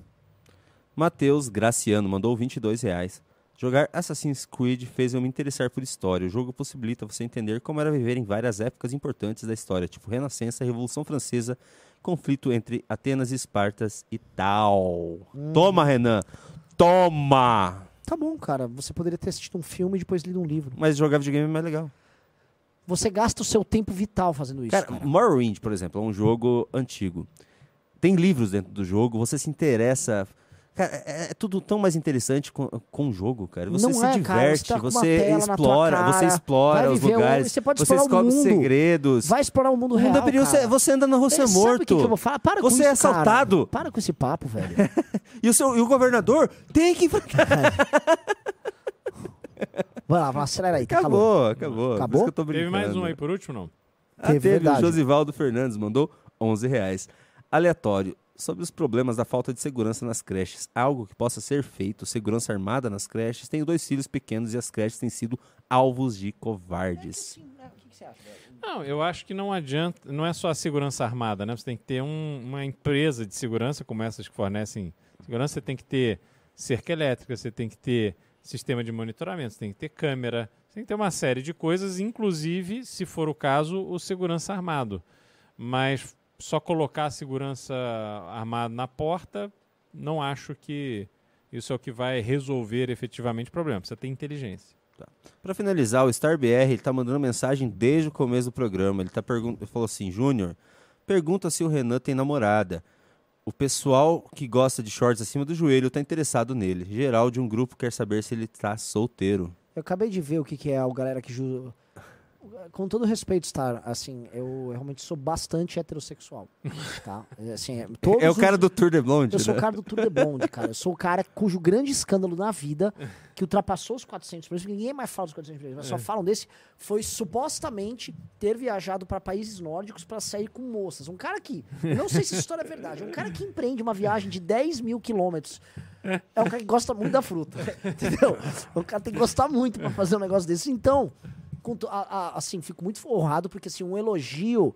Matheus Graciano mandou 22 reais. Jogar Assassin's Creed fez eu me interessar por história. O jogo possibilita você entender como era viver em várias épocas importantes da história, tipo Renascença, Revolução Francesa, conflito entre Atenas e Espartas e tal. Hum. Toma, Renan! Toma! Tá bom, cara. Você poderia ter assistido um filme e depois lido um livro. Mas jogar videogame é mais legal. Você gasta o seu tempo vital fazendo isso, Cara, cara. Morrowind, por exemplo, é um jogo antigo. Tem livros dentro do jogo, você se interessa. Cara, é, é tudo tão mais interessante com, com o jogo, cara. Você Não se é, cara, diverte, você tá com você explora, cara, você explora os viver um- lugares, você pode você explorar o descobre mundo. segredos. Vai explorar o mundo real, mundo é cara. você- você anda na rua, você é morto. que, que eu vou falar? Para com Você é isso, cara. assaltado. Para com esse papo, velho. E o, seu, e o governador tem que enfrentar. Vai lá, vai, acelera aí. Tá Acabou, calor. acabou. Por Acabou? isso que eu tô Teve mais um aí por último, não? Ah, Teve, teve. O Josivaldo Fernandes mandou 11 reais. Aleatório. Sobre os problemas da falta de segurança nas creches. Algo que possa ser feito. Segurança armada nas creches. Tenho dois filhos pequenos e as creches têm sido alvos de covardes. Não, eu acho que não adianta, não é só a segurança armada, né? Você tem que ter um- uma empresa de segurança, como essas que fornecem segurança, você tem que ter cerca elétrica, você tem que ter sistema de monitoramento, você tem que ter câmera, você tem que ter uma série de coisas, inclusive, se for o caso, o segurança armado. Mas só colocar a segurança armada na porta, não acho que isso é o que vai resolver efetivamente o problema. Precisa ter inteligência. Para finalizar, o StarBR ele tá mandando mensagem desde o começo do programa. Ele tá pergun- ele falou assim: Júnior, pergunta se o Renan tem namorada. O pessoal que gosta de shorts acima do joelho tá interessado nele. Geral de um grupo quer saber se ele tá solteiro. Eu acabei de ver o que, que é o galera que ju... Com todo respeito, Star, assim, eu realmente sou bastante heterossexual, tá? É, Assim, é, todos é o cara os- do Tour de Blonde. Eu sou o né? cara do Tour de Blonde, cara. Eu sou o cara cujo grande escândalo na vida, que ultrapassou os 400 milhões, ninguém mais fala dos 400 milhões, mas só É. falam desse, foi supostamente ter viajado para países nórdicos para sair com moças. Um cara que, não sei se essa história é verdade, um cara que empreende uma viagem de 10 mil quilômetros. É um cara que gosta muito da fruta, entendeu? O cara tem que gostar muito para fazer um negócio desse. Então, com a- a- assim, fico muito honrado, porque assim, um elogio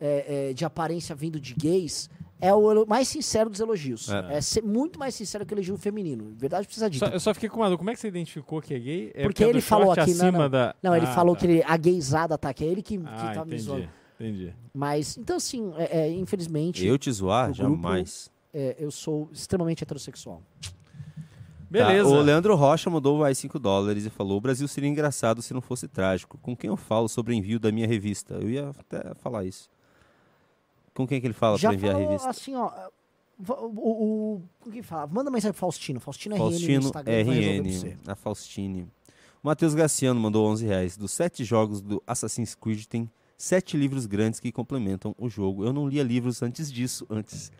é, é, de aparência vindo de gays é o mais sincero dos elogios. É. É, ser muito mais sincero que o elogio feminino. Verdade precisa dita. Só- eu só fiquei com uma dúvida. Como é que você identificou que é gay? É porque é ele falou aqui. Não, acima não, da... não ele Ah, falou tá. que ele, a gaysada tá aqui. É ele que, que Ah, tá me zoando. entendi. Mas, então, assim, é, é, infelizmente. Eu te zoar? grupo, Jamais. é, eu sou extremamente heterossexual. Beleza. Tá, o Leandro Rocha mandou mais 5 dólares e falou: O Brasil seria engraçado se não fosse trágico. Com quem eu falo sobre o envio da minha revista? Eu ia até falar isso. Com quem que ele fala Já pra enviar a falou revista? assim, ó. O, o, o que fala? Manda mensagem pro Faustino. Faustino RN no Faustino Instagram. RN, a Faustine. O Matheus Graciano mandou 11 reais. Dos sete jogos do Assassin's Creed, tem sete livros grandes que complementam o jogo. Eu não lia livros antes disso. Antes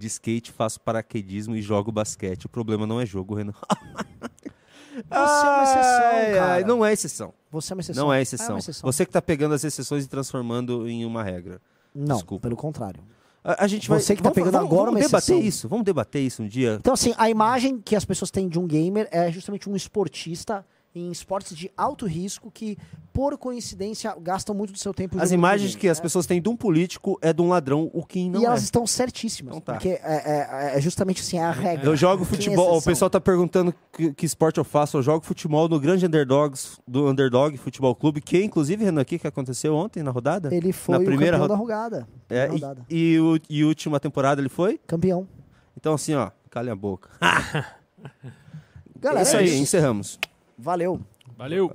de skate, faço paraquedismo e jogo basquete. O problema não é jogo, Renan. Você é uma exceção, Ai, cara. ai, não é exceção. Você é uma exceção. Não é Ah, é exceção. uma exceção. Você que tá pegando as exceções e transformando em uma regra. Não, Desculpa. pelo contrário. A, a gente vai. Você que tá vamos- pegando vamos, agora vamos uma debater exceção. isso. Vamos debater isso um dia. Então, assim, a imagem que as pessoas têm de um gamer é justamente um esportista em esportes de alto risco que, por coincidência, gastam muito do seu tempo As imagens que as né? pessoas têm de um político é de um ladrão, o que não e é. elas estão certíssimas. Então tá. Porque é, é- é justamente assim, é a regra. Eu jogo futebol. o pessoal tá perguntando que, que esporte eu faço. Eu jogo futebol no grande Underdogs do Underdog Futebol Clube, que inclusive, Renan, aqui que aconteceu ontem na rodada? Ele foi na primeira campeão ro- da rodada. É, e- rodada. e, o- e última temporada ele foi? Campeão. Então, assim, ó, calha a boca. Galera, é isso é aí, isso. encerramos. Valeu. Valeu.